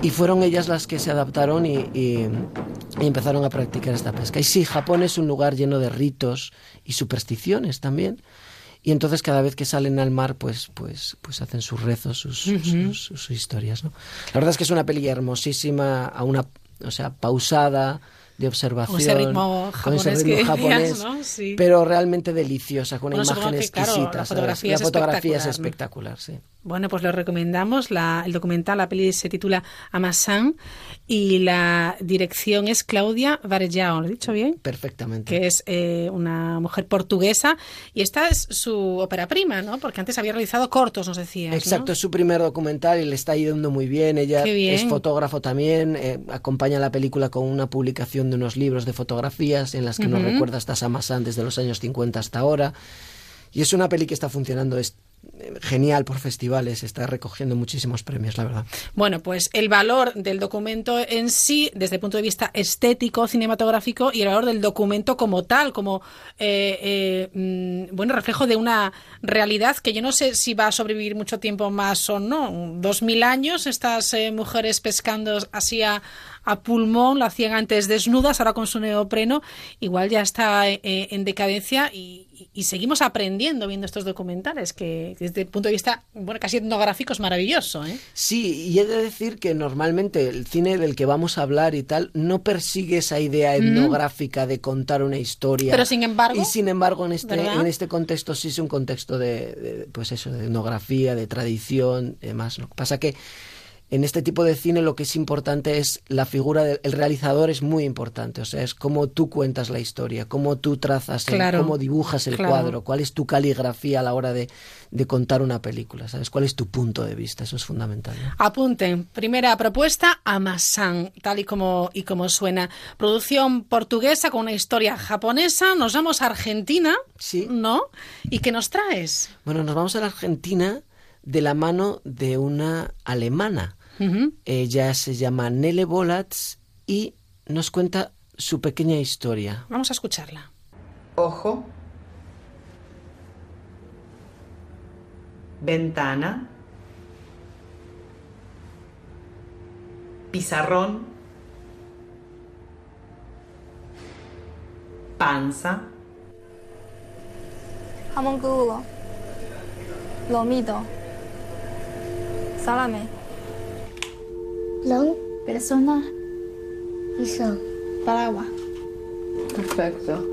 Y fueron ellas las que se adaptaron y, y- y empezaron a practicar esta pesca. Y sí, Japón es un lugar lleno de ritos y supersticiones también. Y entonces cada vez que salen al mar, pues, pues, pues hacen sus rezos, sus, sus- sus- sus historias, ¿no? La verdad es que es una peli hermosísima, a una, o sea, pausada, de observación, Con ese ritmo ese japonés ritmo que japonés, decías, ¿no? Sí. pero realmente deliciosa, con una Bueno, imagen que, claro, exquisita. la ¿sabes? fotografía La es espectacular, sí. Bueno, pues lo recomendamos. La- el documental, la peli se titula Amasan y la dirección es Claudia Varellao, ¿lo he dicho bien? Perfectamente. Que es eh, una mujer portuguesa y esta es su ópera prima, ¿no? Porque antes había realizado cortos, nos decías. ¿no? Exacto, es su primer documental y le está yendo muy bien. Ella bien. es fotógrafo también, eh, acompaña la película con una publicación de unos libros de fotografías en las que nos Ujú. recuerda hasta Samasan desde los años 50 hasta ahora. Y es una peli que está funcionando es, genial por festivales, está recogiendo muchísimos premios, la verdad. Bueno, pues el valor del documento en sí, desde el punto de vista estético, cinematográfico, y el valor del documento como tal, como eh, eh, mm, bueno reflejo de una realidad que yo no sé si va a sobrevivir mucho tiempo más o no. Dos mil años estas eh, mujeres pescando así a, a pulmón, lo hacían antes desnudas, ahora con su neopreno, igual ya está eh, en decadencia y, seguimos aprendiendo viendo estos documentales que desde el punto de vista bueno casi etnográfico es maravilloso, ¿eh? Sí, y he de decir que normalmente el cine del que vamos a hablar y tal no persigue esa idea Mm. etnográfica de contar una historia. Pero sin embargo, Y sin embargo, en este, ¿verdad? en este contexto sí es un contexto de, de, pues eso, de etnografía, de tradición, demás. Lo que pasa que en este tipo de cine lo que es importante es la figura del el realizador es muy importante, o sea, es cómo tú cuentas la historia, cómo tú trazas, el- Claro, cómo dibujas el claro. cuadro, cuál es tu caligrafía a la hora de, de contar una película, ¿sabes? ¿Cuál es tu punto de vista? Eso es fundamental. ¿no? Apunten. Primera propuesta, Amasan, tal y como, y como suena. Producción portuguesa con una historia japonesa. Nos vamos a Argentina, ¿no? ¿Y qué nos traes? Bueno, nos vamos a la Argentina de la mano de una alemana. Ella se llama Nele Bolatz y nos cuenta su pequeña historia. Vamos a escucharla. Ojo. Ventana. pizarrón, panza, jamón crudo, lomito, salame. Long, persona, piso, paraguas. Perfecto.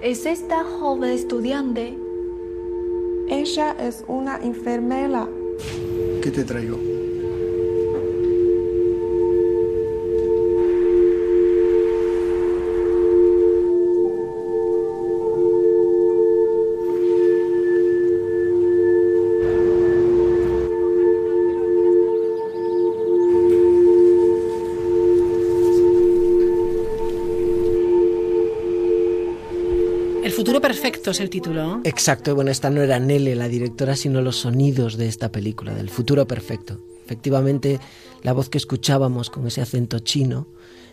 ¿Es esta joven estudiante? Ella es una enfermera. ¿Qué te traigo? Es el título. Exacto, bueno, esta no era Nele, la directora, sino los sonidos de esta película, del futuro perfecto. Efectivamente, la voz que escuchábamos con ese acento chino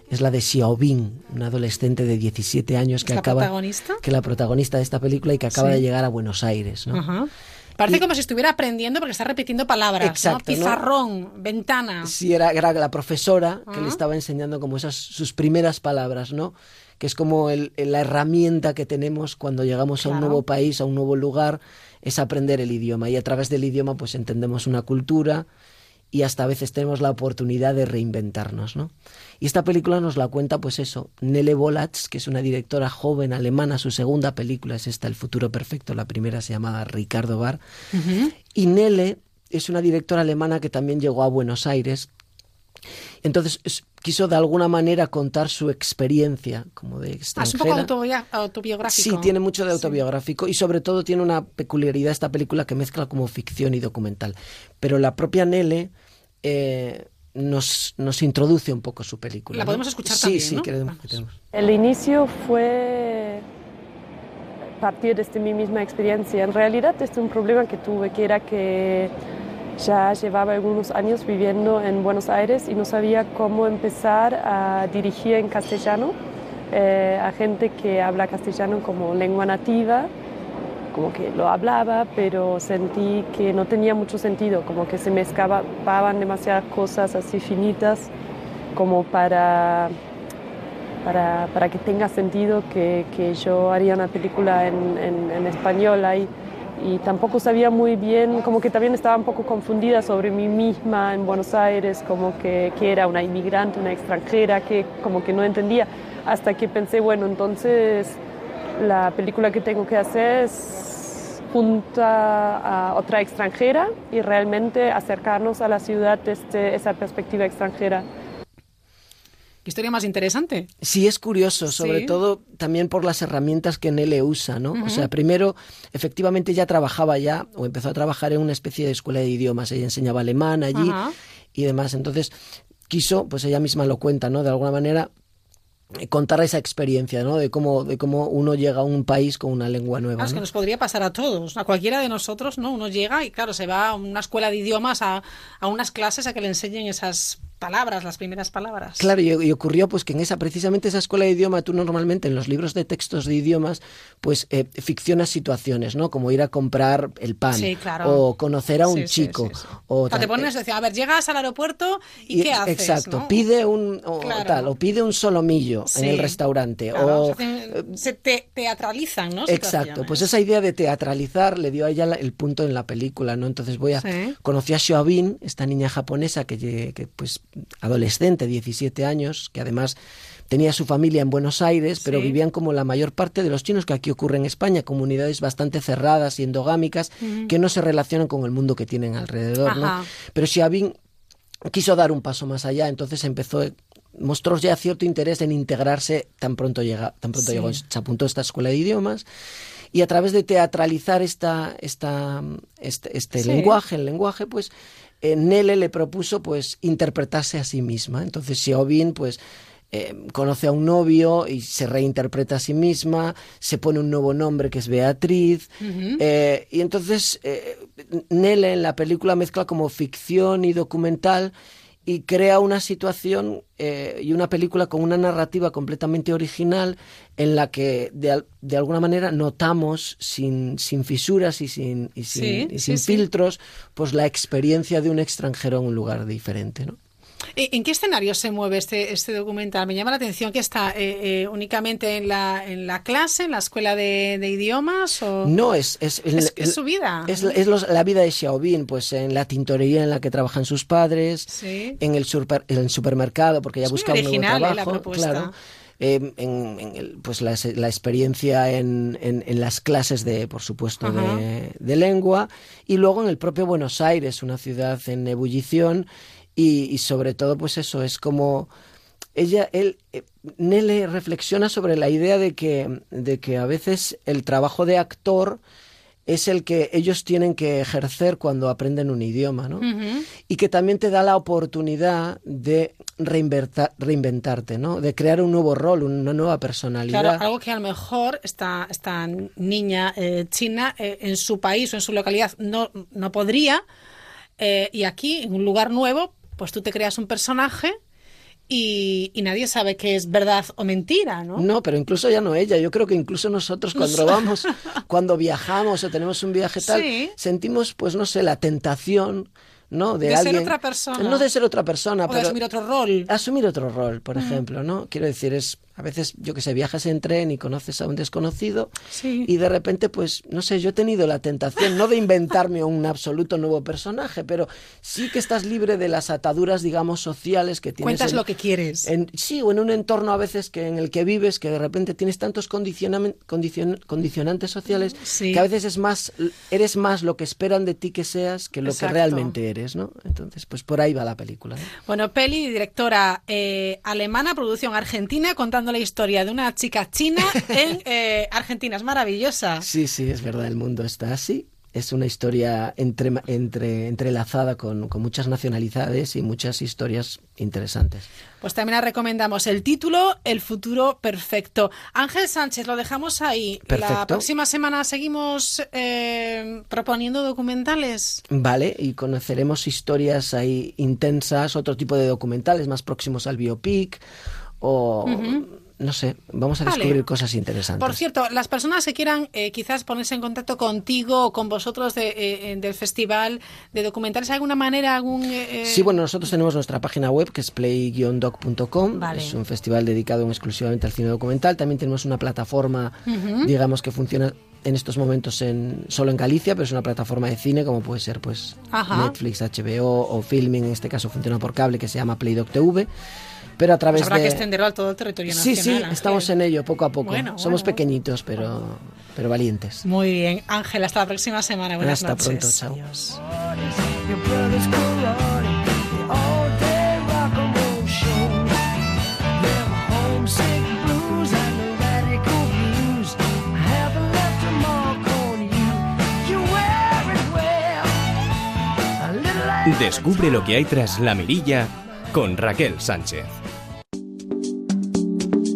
es la de Xiaobin, una adolescente de 17 años que ¿Es la acaba protagonista? que la protagonista de esta película y que acaba Sí. de llegar a Buenos Aires, ¿no? Ajá. Parece como si estuviera aprendiendo porque está repitiendo palabras. Exacto, ¿no? ¿no? Pizarrón, ventana. Sí, era, era la profesora que le Ajá. estaba enseñando como esas sus primeras palabras, ¿no? Que es como el- la herramienta que tenemos cuando llegamos a un nuevo país, a un nuevo lugar, es aprender el idioma. Y a través del idioma, pues entendemos una cultura y hasta a veces tenemos la oportunidad de reinventarnos, ¿no? Y esta película nos la cuenta, pues eso, Nele Bolatz, que es una directora joven alemana, su segunda película es esta, El futuro perfecto, la primera se llamaba Ricardo Bar, y Nele es una directora alemana que también llegó a Buenos Aires. Entonces es- quiso de alguna manera contar su experiencia como de Ah, es un extranjera. poco autobiográfico. Sí, tiene mucho de autobiográfico y sobre todo tiene una peculiaridad esta película que mezcla como ficción y documental. Pero la propia Nele eh, nos, nos introduce un poco su película. La ¿no? podemos escuchar sí, también, Sí, ¿no? queremos- queremos. El inicio fue partir desde mi misma experiencia. En realidad, este es un problema que tuve, que era que ya llevaba algunos años viviendo en Buenos Aires y no sabía cómo empezar a dirigir en castellano eh, a gente que habla castellano como lengua nativa, como que lo hablaba, pero sentí que no tenía mucho sentido, como que se me escapaban demasiadas cosas así finitas como para para, para que tenga sentido que, que yo haría una película en, en- en español ahí. Y tampoco sabía muy bien, como que también estaba un poco confundida sobre mí misma en Buenos Aires, como que, que era una inmigrante, una extranjera, que como que no entendía. Hasta que pensé, bueno, entonces la película que tengo que hacer es junta a otra extranjera y realmente acercarnos a la ciudad desde esa perspectiva extranjera. Qué historia más interesante. Sí, es curioso, sobre Sí. todo también por las herramientas que Nele usa, ¿no? O sea, primero, efectivamente ya trabajaba ya, o empezó a trabajar en una especie de escuela de idiomas, ella enseñaba alemán allí y demás, entonces quiso, pues ella misma lo cuenta, ¿no? De alguna manera eh, contar esa experiencia, ¿no? De cómo, de cómo uno llega a un país con una lengua nueva. Ah, es que ¿no? nos podría pasar a todos, a cualquiera de nosotros, ¿no? Uno llega y, claro, se va a una escuela de idiomas, a, a unas clases a que le enseñen esas palabras, las primeras palabras. Claro, y, y ocurrió pues que en esa, precisamente esa escuela de idioma, tú normalmente en los libros de textos de idiomas, pues eh, ficcionas situaciones, ¿no? Como ir a comprar el pan, Sí, claro. o conocer a un Sí, chico, sí, o te pones a decir, a ver, llegas al aeropuerto y, Y- ¿qué haces? Exacto, no? pide un o Claro. tal, o pide un solomillo en el restaurante, Claro, o se, te- teatralizan, ¿no? Exacto, pues esa idea de teatralizar le dio a ella la- el punto en la película, ¿no? Entonces voy a conocí a Xiaobin, esta niña japonesa que, que pues adolescente, 17 años, que además tenía su familia en Buenos Aires, pero Sí. vivían como la mayor parte de los chinos que aquí ocurre en España, comunidades bastante cerradas y endogámicas que no se relacionan con el mundo que tienen alrededor, ¿no? Pero Xiaobin quiso dar un paso más allá, entonces empezó mostró ya cierto interés en integrarse tan pronto llega, tan pronto Sí. llegó, se apuntó a esta escuela de idiomas y a través de teatralizar esta, esta, este, este Sí. lenguaje, el lenguaje, pues eh, Nele le propuso pues interpretarse a sí misma. Entonces Xiaobin pues eh, conoce a un novio y se reinterpreta a sí misma, se pone un nuevo nombre que es Beatriz, eh, y entonces Nele en la película mezcla como ficción y documental y crea una situación eh, y una película con una narrativa completamente original en la que de, de alguna manera notamos sin, sin fisuras y sin, y sin, Sí, y sí, sin sí. filtros pues la experiencia de un extranjero en un lugar diferente. ¿no? ¿E- ¿En qué escenario se mueve este, este documental? Me llama la atención que está eh, eh, únicamente en la, en la clase, en la escuela de, de idiomas o... No, es... Es, Es- es su vida. Es, es los- la vida de Xiaobin, pues en la tintorería en la que trabajan sus padres, Sí. en el, super- en el supermercado, porque ella busca un nuevo ¿eh, la trabajo. propuesta. claro. Eh, en, en el- pues la, la experiencia en, en- en las clases de, por supuesto, de, de lengua y luego en el propio Buenos Aires, una ciudad en ebullición y, y sobre todo, pues eso, es como ella, él, eh, Nele reflexiona sobre la idea de que, de que a veces el trabajo de actor es el que ellos tienen que ejercer cuando aprenden un idioma, ¿no? Y que también te da la oportunidad de reinventarte, ¿no? De crear un nuevo rol, una nueva personalidad. Claro, algo que a lo mejor esta, esta niña eh, china eh, en su país o en su localidad no, no podría. eh, y aquí, en un lugar nuevo, pues tú te creas un personaje y, y nadie sabe que es verdad o mentira, ¿no? No, pero incluso ya no ella. Yo creo que incluso nosotros cuando vamos, <laughs> cuando viajamos o tenemos un viaje tal, Sí. sentimos, pues no sé, la tentación, ¿no? De, De ser otra persona. No de ser otra persona, O de pero asumir otro rol. asumir otro rol, por ejemplo, ¿no? Quiero decir, es a veces, yo que sé, viajas en tren y conoces a un desconocido Sí. y de repente, pues, no sé, yo he tenido la tentación, no de inventarme un absoluto nuevo personaje, pero sí que estás libre de las ataduras, digamos, sociales que tienes. Cuentas en- lo que quieres. en- sí, o en un entorno a veces que en el que vives, que de repente tienes tantos condicion- condicionantes sociales, Sí. que a veces es más, eres más lo que esperan de ti que seas que lo Exacto. que realmente eres, ¿no? Entonces, pues por ahí va la película. ¿no? Bueno, peli, directora eh, alemana, producción argentina, contando la historia de una chica china <laughs> en eh, Argentina. Es maravillosa. Sí, sí, es verdad, el mundo está así. Es una historia entre, entre, entrelazada con, con muchas nacionalidades y muchas historias interesantes. Pues también la recomendamos el título El futuro perfecto. Ángel Sánchez, lo dejamos ahí. La próxima semana seguimos eh, proponiendo documentales. Vale, y conoceremos historias ahí intensas, otro tipo de documentales más próximos al biopic o... Ujú. No sé, vamos a Vale. descubrir cosas interesantes. Por cierto, las personas que quieran eh, quizás ponerse en contacto contigo o con vosotros de, eh, eh, del festival de documentales, ¿hay alguna manera, algún... eh, eh, Sí, bueno, nosotros tenemos nuestra página web que es play-doc.com. Vale. Es un festival dedicado exclusivamente al cine documental. También tenemos una plataforma, Ujú. digamos, que funciona en estos momentos en, solo en Galicia, pero es una plataforma de cine como puede ser pues Ajá. Netflix, HBO o Filming, en este caso funciona por cable, que se llama PlayDoc TV. Pero a pues través habrá de... que extenderlo a todo el territorio Sí, nacional. sí, Ángel. estamos en ello, poco a poco. Bueno, Somos bueno. pequeñitos, pero, pero valientes. Muy bien. Ángel, hasta la próxima semana. Buenas Hasta noches. pronto, chao. Adiós. Descubre lo que hay tras la mirilla con Raquel Sánchez.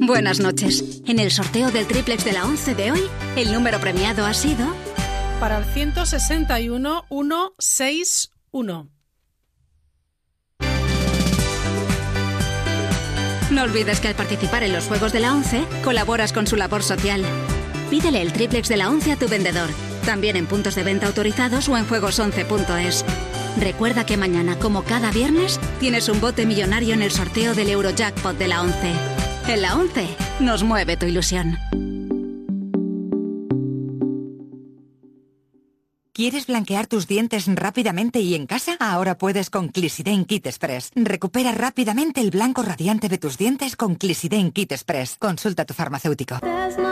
Buenas noches. En el sorteo del triplex de la 11 de hoy, el número premiado ha sido Para el 161 161. No olvides que al participar en los Juegos de la 11, colaboras con su labor social. Pídele el triplex de la 11 a tu vendedor, también en puntos de venta autorizados o en juegos11.es. Recuerda que mañana, como cada viernes, tienes un bote millonario en el sorteo del Eurojackpot de la 11. En la 11 nos mueve tu ilusión. ¿Quieres blanquear tus dientes rápidamente y en casa? Ahora puedes con Clisiden Kit Express. Recupera rápidamente el blanco radiante de tus dientes con Clisiden Kit Express. Consulta a tu farmacéutico.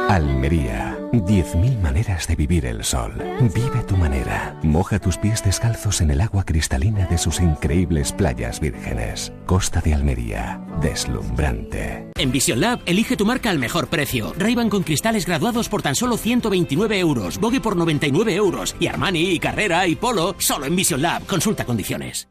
Almería. 10.000 maneras de vivir el sol. Vive tu manera. Moja tus pies descalzos en el agua cristalina de sus increíbles playas vírgenes. Costa de Almería. Deslumbrante. En Vision Lab, elige tu marca al mejor precio. ray con cristales graduados por tan solo 129 euros. Vogue por 99 euros. Y Armani, y Carrera, y Polo, solo en Vision Lab. Consulta condiciones.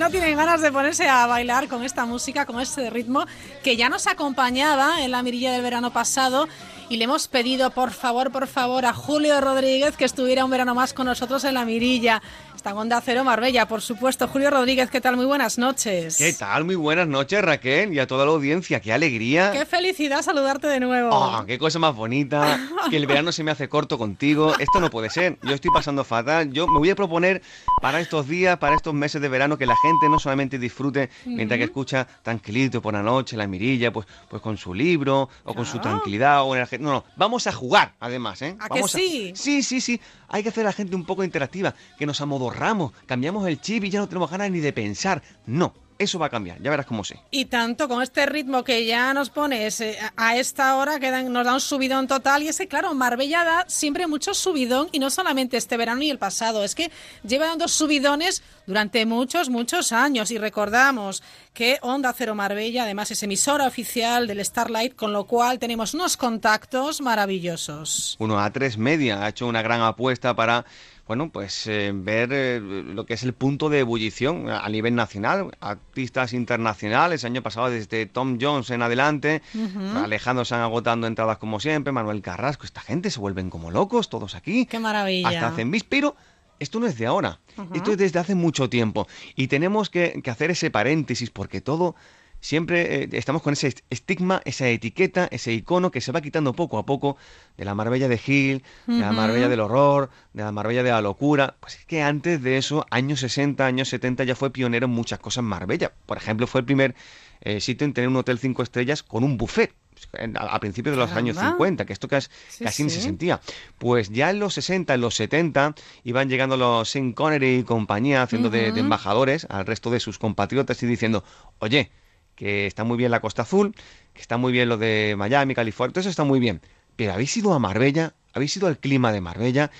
No tienen ganas de ponerse a bailar con esta música, con este ritmo que ya nos acompañaba en la mirilla del verano pasado y le hemos pedido por favor, por favor a Julio Rodríguez que estuviera un verano más con nosotros en la mirilla. Está en Onda Cero Marbella, por supuesto. Julio Rodríguez, ¿qué tal? Muy buenas noches. ¿Qué tal? Muy buenas noches, Raquel, y a toda la audiencia. ¡Qué alegría! Qué felicidad saludarte de nuevo. ¡Oh, qué cosa más bonita! Que el verano se me hace corto contigo. Esto no puede ser. Yo estoy pasando fatal. Yo me voy a proponer para estos días, para estos meses de verano, que la gente no solamente disfrute mientras que escucha tranquilito por la noche, la mirilla, pues, pues con su libro o con su tranquilidad. O en el... No, no. Vamos a jugar, además, ¿eh? ¿A que sí? Sí, sí, sí. Hay que hacer a la gente un poco interactiva, que nos amodorramos, cambiamos el chip y ya no tenemos ganas ni de pensar. No, eso va a cambiar. Ya verás cómo sí. Y tanto con este ritmo que ya nos pones eh, a esta hora que dan- nos da un subidón total. Y es que, claro, Marbella da siempre mucho subidón y no solamente este verano y el pasado. Es que lleva dando subidones durante muchos, muchos años. Y recordamos que Onda Cero Marbella, además, es emisora oficial del Starlight, con lo cual tenemos unos contactos maravillosos. Uno a tres media ha hecho una gran apuesta para bueno pues eh, ver eh, lo que es el punto de ebullición a nivel nacional. Artistas internacionales el año pasado desde Tom Jones en adelante. Alejandro se han agotando entradas como siempre Manuel Carrasco esta gente se vuelven como locos todos aquí. Qué maravilla. hasta hacen bis pero esto no es de ahora, esto es desde hace mucho tiempo. Y tenemos que, que hacer ese paréntesis porque todo siempre eh, estamos con ese est- estigma, esa etiqueta, ese icono que se va quitando poco a poco de la Marbella de Gil, de la. Marbella del horror, de la Marbella de la locura. Pues es que antes de eso, años 60, años 70 ya fue pionero en muchas cosas Marbella. Por ejemplo, fue el primer eh, sitio en tener un hotel cinco estrellas con un buffet. en- A, principios de los años Caramba. 50, que esto casi, Sí, casi ni se sentía. Pues ya en los 60, en los 70, iban llegando los Sean Connery y compañía haciendo de, de embajadores al resto de sus compatriotas y diciendo, oye, que está muy bien la Costa Azul, que está muy bien lo de Miami, California, todo eso está muy bien. Pero habéis ido a Marbella, habéis ido al clima de Marbella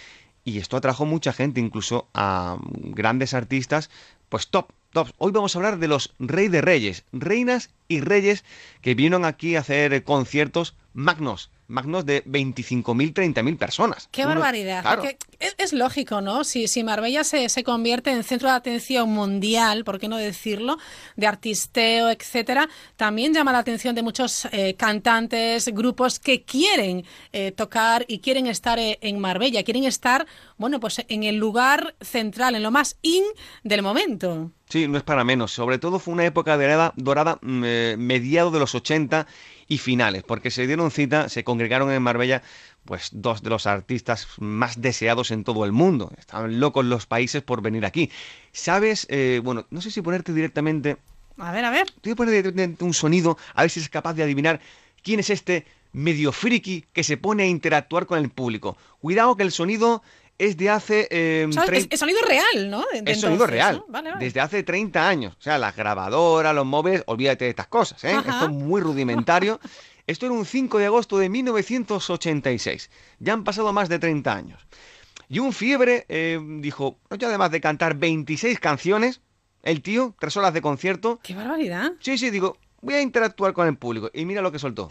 y esto atrajo mucha gente, incluso a grandes artistas, pues top, top. Hoy vamos a hablar de los Rey de Reyes, reinas y reyes que vinieron aquí a hacer conciertos magnos, magnos de 25.000, 30.000 personas. Qué Uno- barbaridad. claro. es, es lógico, ¿no? Si, si Marbella se, se convierte en centro de atención mundial, ¿por qué no decirlo? De artisteo, etcétera, también llama la atención de muchos eh, cantantes, grupos que quieren eh, tocar y quieren estar eh, en Marbella, quieren estar, bueno, pues en el lugar central, en lo más in del momento. Sí, no es para menos. Sobre todo fue una época dorada, dorada mm, eh, mediado de los 80 y finales, porque se dieron cita, se congregaron en Marbella pues dos de los artistas más deseados en todo el mundo. Estaban locos los países por venir aquí. ¿Sabes? Eh, bueno, no sé si ponerte directamente... A ver, a ver. Te voy a poner directamente un sonido, a ver si es capaz de adivinar quién es este medio friki que se pone a interactuar con el público. Cuidado que el sonido es de hace... eh, O sea, es, 30 es sonido real, ¿no? De- de es sonido entonces, real. ¿no? Vale, vale. Desde hace 30 años. O sea, las grabadoras, los móviles, olvídate de estas cosas, ¿eh? Ajá. Esto es muy rudimentario. <laughs> Esto era un 5 de agosto de 1986. Ya han pasado más de 30 años. Y un fiebre eh, dijo, oye, además de cantar 26 canciones, el tío, tres horas de concierto. ¡Qué barbaridad! Sí, sí, digo, voy a interactuar con el público. Y mira lo que soltó.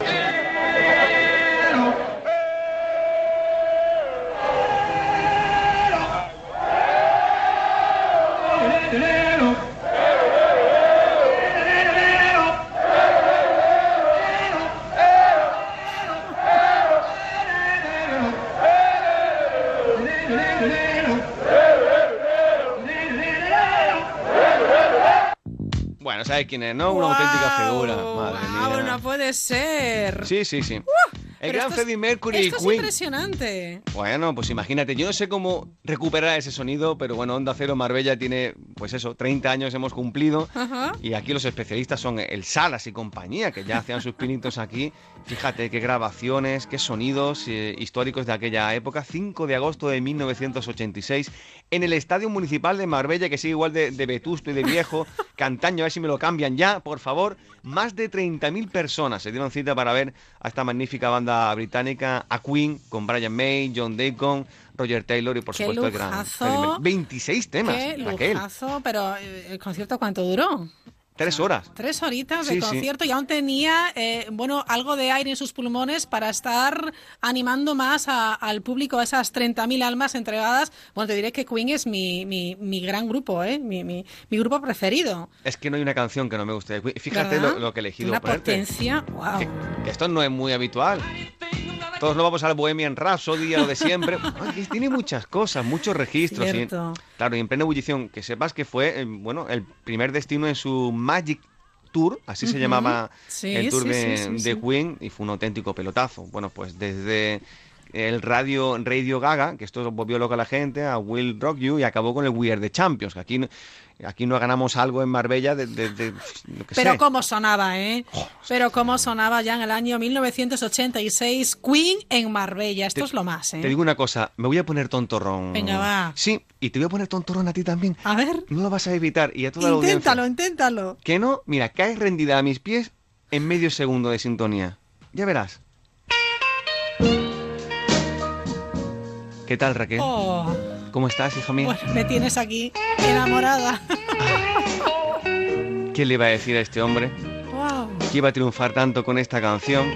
¿Sabes quién es, no? Una auténtica figura. Madre no puede ser. Sí, sí, sí. El Pero gran es- Freddie Mercury y Esto es Queen. impresionante. Bueno, pues imagínate, yo no sé cómo recuperar ese sonido, pero bueno, Onda Cero Marbella tiene, pues eso, 30 años hemos cumplido. Y aquí los especialistas son el Salas y compañía, que ya hacían sus pinitos aquí. Fíjate qué grabaciones, qué sonidos eh, históricos de aquella época. 5 de agosto de 1986, en el Estadio Municipal de Marbella, que sigue igual de, de vetusto y de viejo. <laughs> Cantaño, a ver si me lo cambian ya, por favor. Más de 30.000 personas se dieron cita para ver a esta magnífica banda británica, a Queen, con Brian May, John Deacon, Roger Taylor y por Qué supuesto el gran lujazo. Freddie Mercury. 26 temas, Qué lujazo, pero eh, ¿el concierto cuánto duró? Tres horas. Tres horitas de Sí, sí. concierto y aún tenía, eh, bueno, algo de aire en sus pulmones para estar animando más a- al público, a esas 30.000 almas entregadas. Bueno, te diré que Queen es mi, mi, mi gran grupo, ¿eh? Mi, mi, mi grupo preferido. Es que no hay una canción que no me guste. Fíjate lo, lo que he elegido Una ponerte. potencia, wow. Que esto no es muy habitual. Todos no vamos al Bohemian Rhapsody, a lo de siempre. <laughs> Ay, tiene muchas cosas, muchos registros. y- claro, y en plena ebullición, que sepas que fue, eh, bueno, el primer destino en su Magic Tour, así se llamaba Sí, el tour sí, de, sí, de. Queen, y fue un auténtico pelotazo. Bueno, pues desde el radio Radio Gaga, que esto volvió loca a la gente, a Will Rock You, y acabó con el We Are the Champions, que aquí, aquí no ganamos algo en Marbella de, de- de- lo que Pero sé. cómo sonaba, ¿eh? Pero cómo sonaba ya en el año 1986 Queen en Marbella. Esto Te- es lo más, ¿eh? Te digo una cosa, me voy a poner tontorrón. Venga, va. Sí, y te voy a poner tontorrón a ti también. A ver. No lo vas a evitar y a toda la. Inténtalo, inténtalo. Que no, mira, caes rendida a mis pies en medio segundo de sintonía. Ya verás. ¿Qué tal, Raquel? Oh, ¿Cómo estás, hija mía? bueno, me tienes aquí enamorada. <laughs> ¿Qué le iba a decir a este hombre? Wow. que iba a triunfar tanto con esta canción.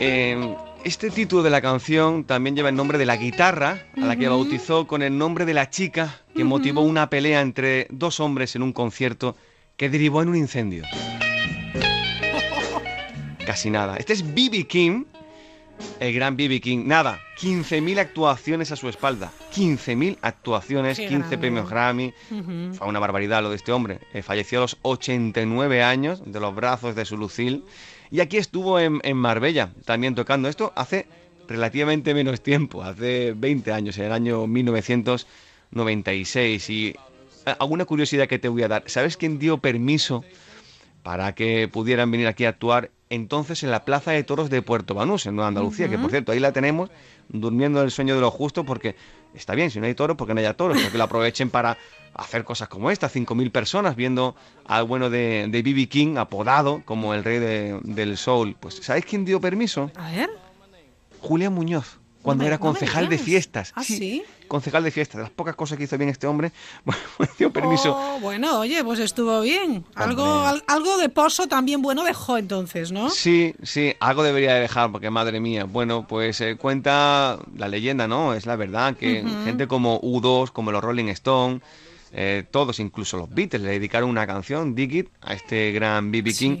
Eh, este título de la canción también lleva el nombre de la guitarra, a la que bautizó con el nombre de la chica que motivó una pelea entre dos hombres en un concierto que derivó en un incendio. <laughs> Casi nada. Este es B.B. King, el gran B.B. King. Nada, 15.000 actuaciones a su espalda. 15.000 actuaciones, Qué 15 grande. premios Grammy. Fue una barbaridad lo de este hombre. Eh, falleció a los 89 años de los brazos de su Lucille. Y aquí estuvo en, en Marbella, también tocando esto hace relativamente menos tiempo, hace 20 años, en el año 1996. Y eh, alguna curiosidad que te voy a dar. ¿Sabes quién dio permiso para que pudieran venir aquí a actuar entonces en la Plaza de Toros de Puerto Banús, en Nueva Andalucía? Que por cierto, ahí la tenemos durmiendo el sueño de lo justo porque está bien, si no hay toros, porque no haya toros, porque lo aprovechen para hacer cosas como esta, 5.000 personas viendo al bueno de de B.B. King, apodado como el rey de- del soul. Pues ¿sabes quién dio permiso? A ver. Julián Muñoz, cuando me- era no concejal de fiestas. ¿Ah, sí? Concejal de fiestas, de las pocas cosas que hizo bien este hombre, <laughs> bueno, dio permiso. Oh, bueno, oye, pues estuvo bien. Algo, al- algo de pozo también bueno dejó entonces, ¿no? Sí, sí, algo debería de dejar, porque madre mía. Bueno, pues eh, cuenta la leyenda, ¿no? Es la verdad que gente como U2, como los Rolling Stones, eh, todos, incluso los Beatles, le dedicaron una canción, Dig It, a este gran B.B. King.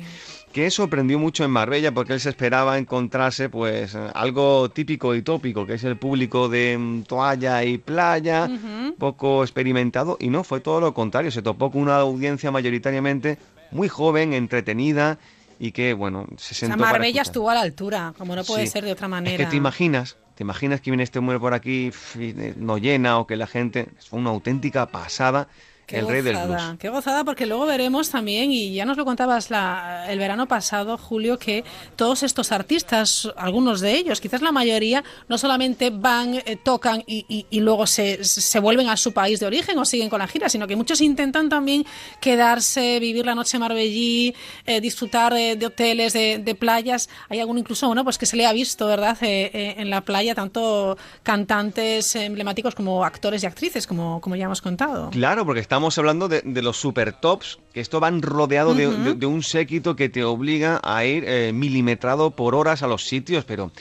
Que sorprendió mucho en Marbella porque él se esperaba encontrarse pues algo típico y tópico, que es el público de mm, toalla y playa, poco experimentado, y no, fue todo lo contrario, se topó con una audiencia mayoritariamente muy joven, entretenida, y que, bueno, se O sea, sentó Marbella estuvo a la altura, como no puede Sí. ser de otra manera. Es que te imaginas, te imaginas que viene este hombre por aquí, y, eh, no llena, o que la gente, fue una auténtica pasada, Qué el rey del gozada, blues. Qué gozada, porque luego veremos también, y ya nos lo contabas la- el verano pasado, Julio, que todos estos artistas, algunos de ellos, quizás la mayoría, no solamente van, eh, tocan y, y- y luego se, se vuelven a su país de origen o siguen con la gira, sino que muchos intentan también quedarse, vivir la noche Marbellí, eh, disfrutar de, de hoteles, de, de playas. Hay alguno incluso, bueno, pues que se le ha visto, ¿verdad?, Eh, eh, en la playa, tanto cantantes emblemáticos como actores y actrices, como, como ya hemos contado. Claro, porque estamos hablando de, de los super tops, que esto van rodeado de, de- de un séquito que te obliga a ir eh, milimetrado por horas a los sitios, pero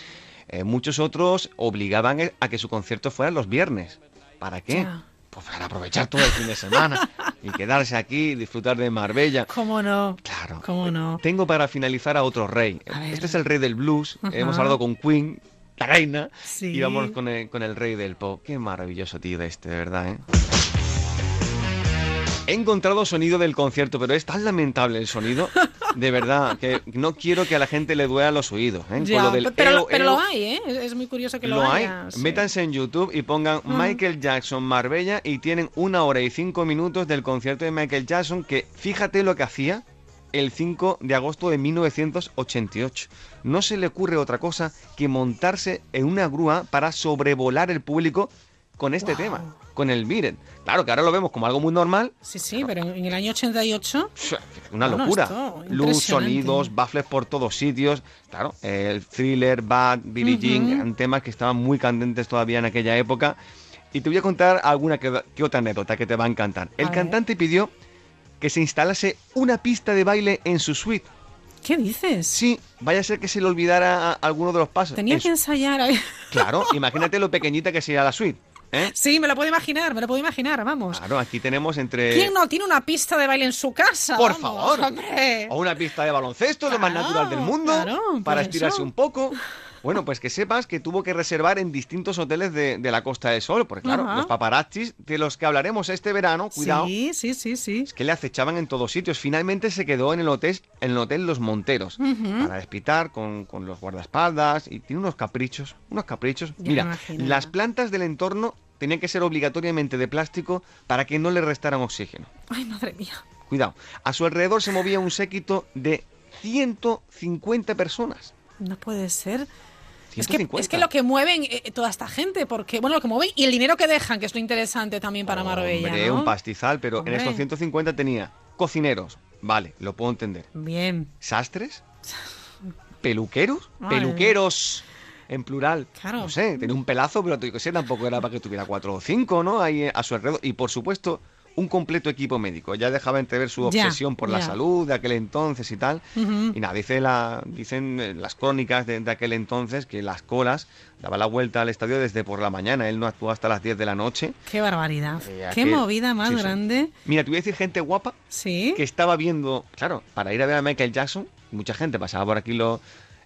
eh, muchos otros obligaban eh, a que su concierto fuera los viernes. ¿Para qué? Pues para aprovechar todo el fin de semana y <laughs> quedarse aquí y disfrutar de Marbella. ¿Cómo no? Claro. ¿Cómo no? Tengo para finalizar a otro rey. Este es el rey del blues. Hemos hablado con Queen, la reina. Sí. Y vamos con el, con el rey del pop. Qué maravilloso tío este, de verdad, ¿eh? He encontrado sonido del concierto, pero es tan lamentable el sonido, de verdad, que no quiero que a la gente le duela los oídos. ¿eh? Con lo del pero, eo, pero eo, lo hay, ¿eh? Es muy curioso que lo, lo hay. haya. sí. Métanse en YouTube y pongan Mm. Michael Jackson Marbella y tienen una hora y cinco minutos del concierto de Michael Jackson que fíjate lo que hacía el 5 de agosto de 1988. No se le ocurre otra cosa que montarse en una grúa para sobrevolar el público con este tema, con el Miren. Claro que ahora lo vemos como algo muy normal, Sí, sí, pero en el año 88. una Bueno, locura. Luz, sonidos, baffles por todos sitios. Claro, el thriller, Bad, Billie Jean, eran temas que estaban muy candentes todavía en aquella época. Y te voy a contar alguna que, que otra anécdota que te va a encantar. El A ver. cantante pidió que se instalase una pista de baile en su suite. ¿Qué dices? Sí, vaya a ser que se le olvidara alguno de los pasos. Tenía En que su- ensayar. ahí. Claro, <laughs> imagínate lo pequeñita que sería la suite. ¿Eh? Sí, me lo puedo imaginar, me lo puedo imaginar, vamos. Claro, aquí tenemos entre... ¿Quién no tiene una pista de baile en su casa? Por Vamos, favor. hombre. O una pista de baloncesto, lo más natural del mundo, claro, para estirarse eso. un poco. Bueno, pues que sepas que tuvo que reservar en distintos hoteles de, de la Costa del Sol, porque claro, Ajá. los paparazzis de los que hablaremos este verano, cuidado, Sí, sí, sí, sí. es que le acechaban en todos sitios. Finalmente se quedó en el hotel, en el hotel Los Monteros, para despitar con, con los guardaespaldas y tiene unos caprichos, unos caprichos. Ya Mira, las plantas del entorno tenían que ser obligatoriamente de plástico para que no le restaran oxígeno. Ay, madre mía. Cuidado. A su alrededor se movía un séquito de 150 personas. No puede ser. Es que, 150. es que lo que mueven eh, toda esta gente, porque, bueno, lo que mueven y el dinero que dejan, que es lo interesante también para Marbella. Hombre, ¿no? un pastizal, pero Hombre. en estos 150 tenía cocineros, vale, lo puedo entender. Bien. ¿Sastres? ¿Peluqueros? Peluqueros. En plural. Claro. No sé, tenía un pelazo, pero yo que sé, tampoco era para que tuviera cuatro o cinco, ¿no? Ahí eh, a su alrededor. Y por supuesto, un completo equipo médico. Ya dejaba entrever su Ya, obsesión por la salud de aquel entonces y tal. Y nada, dice la, dicen eh, las crónicas de, de aquel entonces que las colas daba la vuelta al estadio desde por la mañana. Él no actuó hasta las 10 de la noche. Qué barbaridad. Eh, Qué aquel- movida más sí, sí. grande. Mira, te voy a decir gente guapa Sí. que estaba viendo, claro, para ir a ver a Michael Jackson, mucha gente pasaba por aquí lo-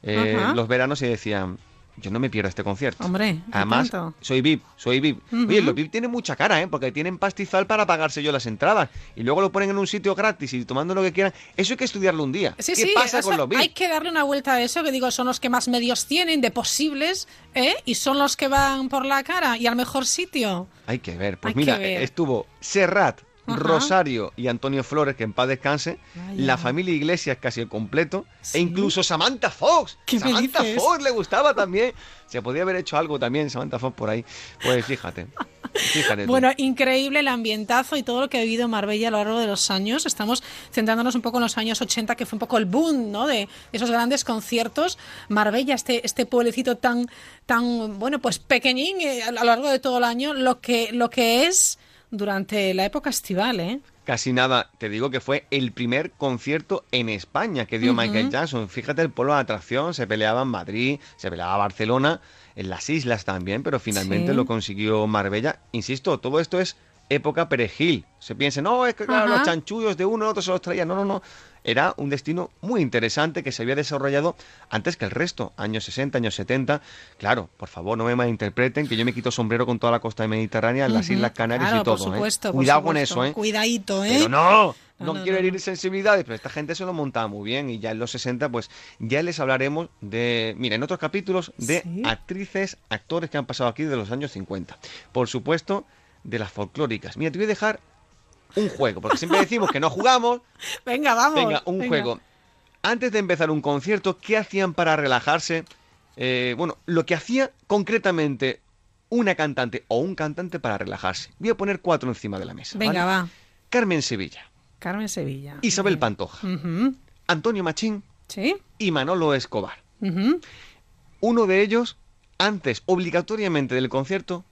eh, los veranos y decían, yo no me pierdo este concierto. Hombre, ¿y Además, tanto? soy VIP, soy VIP. Oye, los VIP tienen mucha cara, ¿eh? Porque tienen pastizal para pagarse yo las entradas. Y luego lo ponen en un sitio gratis y tomando lo que quieran. Eso hay que estudiarlo un día. Sí, ¿Qué sí, pasa con los VIP? hay que darle una vuelta a eso, que digo, son los que más medios tienen de posibles, ¿eh? Y son los que van por la cara y al mejor sitio. Hay que ver. Pues Hay mira, ver. estuvo Serrat, Ajá. Rosario y Antonio Flores, que en paz descanse, Vaya. la familia Iglesias casi el completo, e incluso Samantha Fox. ¿Qué me Samantha dices? Fox le gustaba también. Se podía haber hecho algo también, Samantha Fox por ahí. Pues fíjate. Fíjate. tú. Bueno, increíble el ambientazo y todo lo que ha vivido Marbella a lo largo de los años. Estamos centrándonos un poco en los años 80, que fue un poco el boom, ¿no? De esos grandes conciertos. Marbella, este, este pueblecito tan, tan, bueno, pues pequeñín eh, a lo largo de todo el año, lo que, lo que es durante la época estival, ¿eh? Casi nada, te digo que fue el primer concierto en España que dio. Michael Jackson. Fíjate el polo de atracción, se peleaba en Madrid, se peleaba Barcelona, en las islas también, pero finalmente Sí. lo consiguió Marbella. Insisto, todo esto es época perejil. Se piensa, no, es que claro, Ajá. los chanchullos de uno, el otro se los traía. No, no, no. Era un destino muy interesante que se había desarrollado antes que el resto, años 60, años 70. Claro, por favor, no me malinterpreten, que yo me quito sombrero con toda la costa mediterránea, las. Islas Canarias Claro, y todo. por ¿eh? supuesto, por Cuidado con supuesto. eso, ¿eh? Cuidadito, ¿eh? Pero no, No, no, no, quiero no, herir sensibilidades, pero esta gente se lo montaba muy bien y ya en los 60 pues ya les hablaremos de, mira, en otros capítulos de Sí. actrices, actores que han pasado aquí de los años 50. Por supuesto, de las folclóricas. Mira, te voy a dejar un juego, porque siempre decimos que no jugamos. <laughs> Venga, vamos. Venga, un venga. juego. Antes de empezar un concierto, ¿qué hacían para relajarse? Eh, bueno, lo que hacía concretamente una cantante o un cantante para relajarse. Voy a poner cuatro encima de la mesa. Venga, ¿vale? va. Carmen Sevilla, Carmen Sevilla. Isabel Pantoja. Antonio Machín Sí. y Manolo Escobar. Uno de ellos, antes, obligatoriamente del concierto,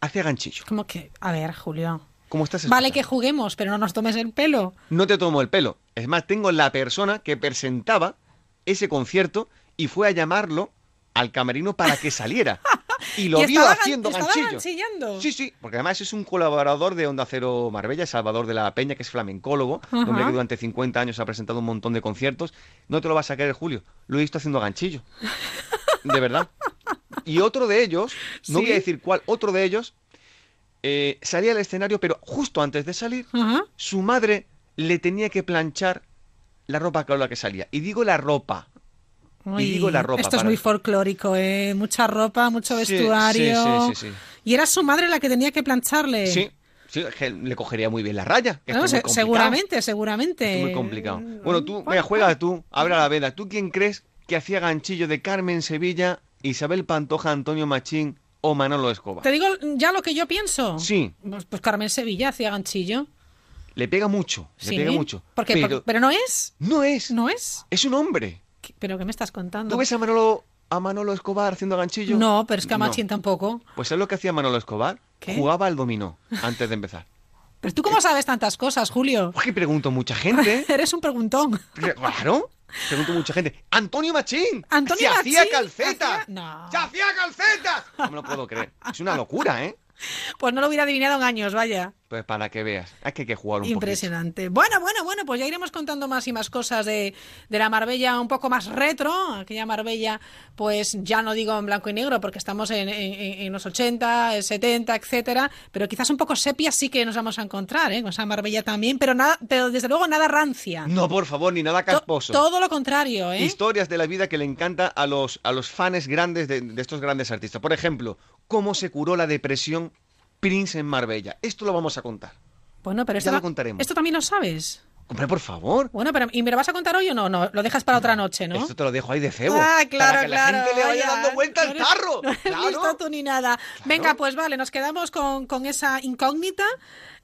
hacía ganchillo. Como que, a ver, Julio. ¿Cómo estás? Vale que juguemos, pero no nos tomes el pelo. No te tomo el pelo. Es más, tengo la persona que presentaba ese concierto y fue a llamarlo al camerino para que saliera. <laughs> Y lo Y vio haciendo ganchillo. Sí, sí, porque además es un colaborador de Onda Cero Marbella, Salvador de la Peña, que es flamencólogo, un hombre que durante 50 años ha presentado un montón de conciertos. No te lo vas a creer, Julio. Lo he visto haciendo ganchillo. <laughs> De verdad. Y otro de ellos, no voy a decir cuál, otro de ellos eh, salía al escenario, pero justo antes de salir, su madre le tenía que planchar la ropa con la que salía. Y digo la ropa. Uy, y digo la ropa. Esto es muy folclórico, ¿eh? Mucha ropa, mucho Sí, vestuario. Sí, sí, sí. sí. Y era su madre la que tenía que plancharle. Sí, sí, le cogería muy bien la raya. que es se- seguramente, seguramente. Es muy complicado. Bueno, tú, venga, juega tú, abre la veda. ¿Tú quién crees que hacía ganchillo de Carmen Sevilla, Isabel Pantoja, Antonio Machín o Manolo Escobar? ¿Te digo ya lo que yo pienso? Sí. Pues, pues Carmen Sevilla hacía ganchillo. Le pega mucho, le Sí. pega mucho. ¿Por qué? Pero no es. no es, ¿No es? es un hombre. ¿Qué- ¿Pero qué me estás contando? ¿Tú ves a Manolo, a Manolo Escobar haciendo ganchillo? No, pero es que a No. Machín tampoco. Pues ¿sabes lo que hacía Manolo Escobar? ¿Qué? Jugaba al dominó antes de empezar. Pero tú cómo sabes tantas cosas, Julio. Pues que pregunto mucha gente. <laughs> Eres un preguntón. Claro. Pregunto mucha gente. ¡Antonio Machín! Antonio ¡Se hacía calcetas! No. ¡Se hacía calcetas! No me lo puedo creer. Es una locura, ¿eh? Pues no lo hubiera adivinado en años, vaya. Pues para que veas. Es que hay que jugar un Impresionante. Bueno, bueno, bueno, pues ya iremos contando más y más cosas de, de la Marbella un poco más retro. Aquella Marbella, pues ya no digo en blanco y negro porque estamos en, en- en los 80, 70, etcétera, pero quizás un poco sepia sí que nos vamos a encontrar, ¿eh? Con esa Marbella también, pero nada, pero desde luego nada rancia. No, por favor, ni nada casposo. Todo lo contrario, ¿eh? Historias de la vida que le encanta a los, a los fans grandes de, de estos grandes artistas. Por ejemplo, cómo se curó la depresión Prince en Marbella. Esto lo vamos a contar. Bueno, pero Ya esto, lo ta- contaremos. esto también lo sabes. Hombre, por favor. Bueno, pero ¿y me lo vas a contar hoy o no? No, lo dejas para otra noche, ¿no? Esto te lo dejo ahí de cebo. Ah, claro, para que claro. la gente le vaya dando vuelta No al eres- tarro. <laughs> No Claro. listo tú ni nada. Venga, pues vale, nos quedamos con, con esa incógnita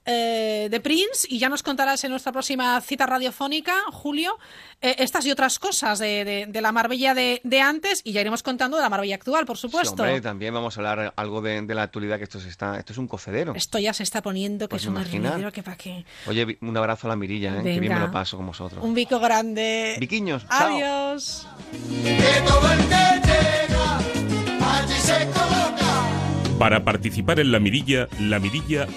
eh, de Prince y ya nos contarás en nuestra próxima cita radiofónica, Julio, eh, estas y otras cosas de, de- de la Marbella de, de antes y ya iremos contando de la Marbella actual, por Sí, supuesto. hombre, también vamos a hablar algo de, de la actualidad, que esto, se está, esto es un cocedero. Esto ya se está poniendo que Pues es un remedio que para qué. Oye, un abrazo a la Mirilla, ¿eh? que bien me lo paso con vosotros. Un bico grande. Viquiños, chao. Adiós. Que Para participar en la mirilla, lamirilla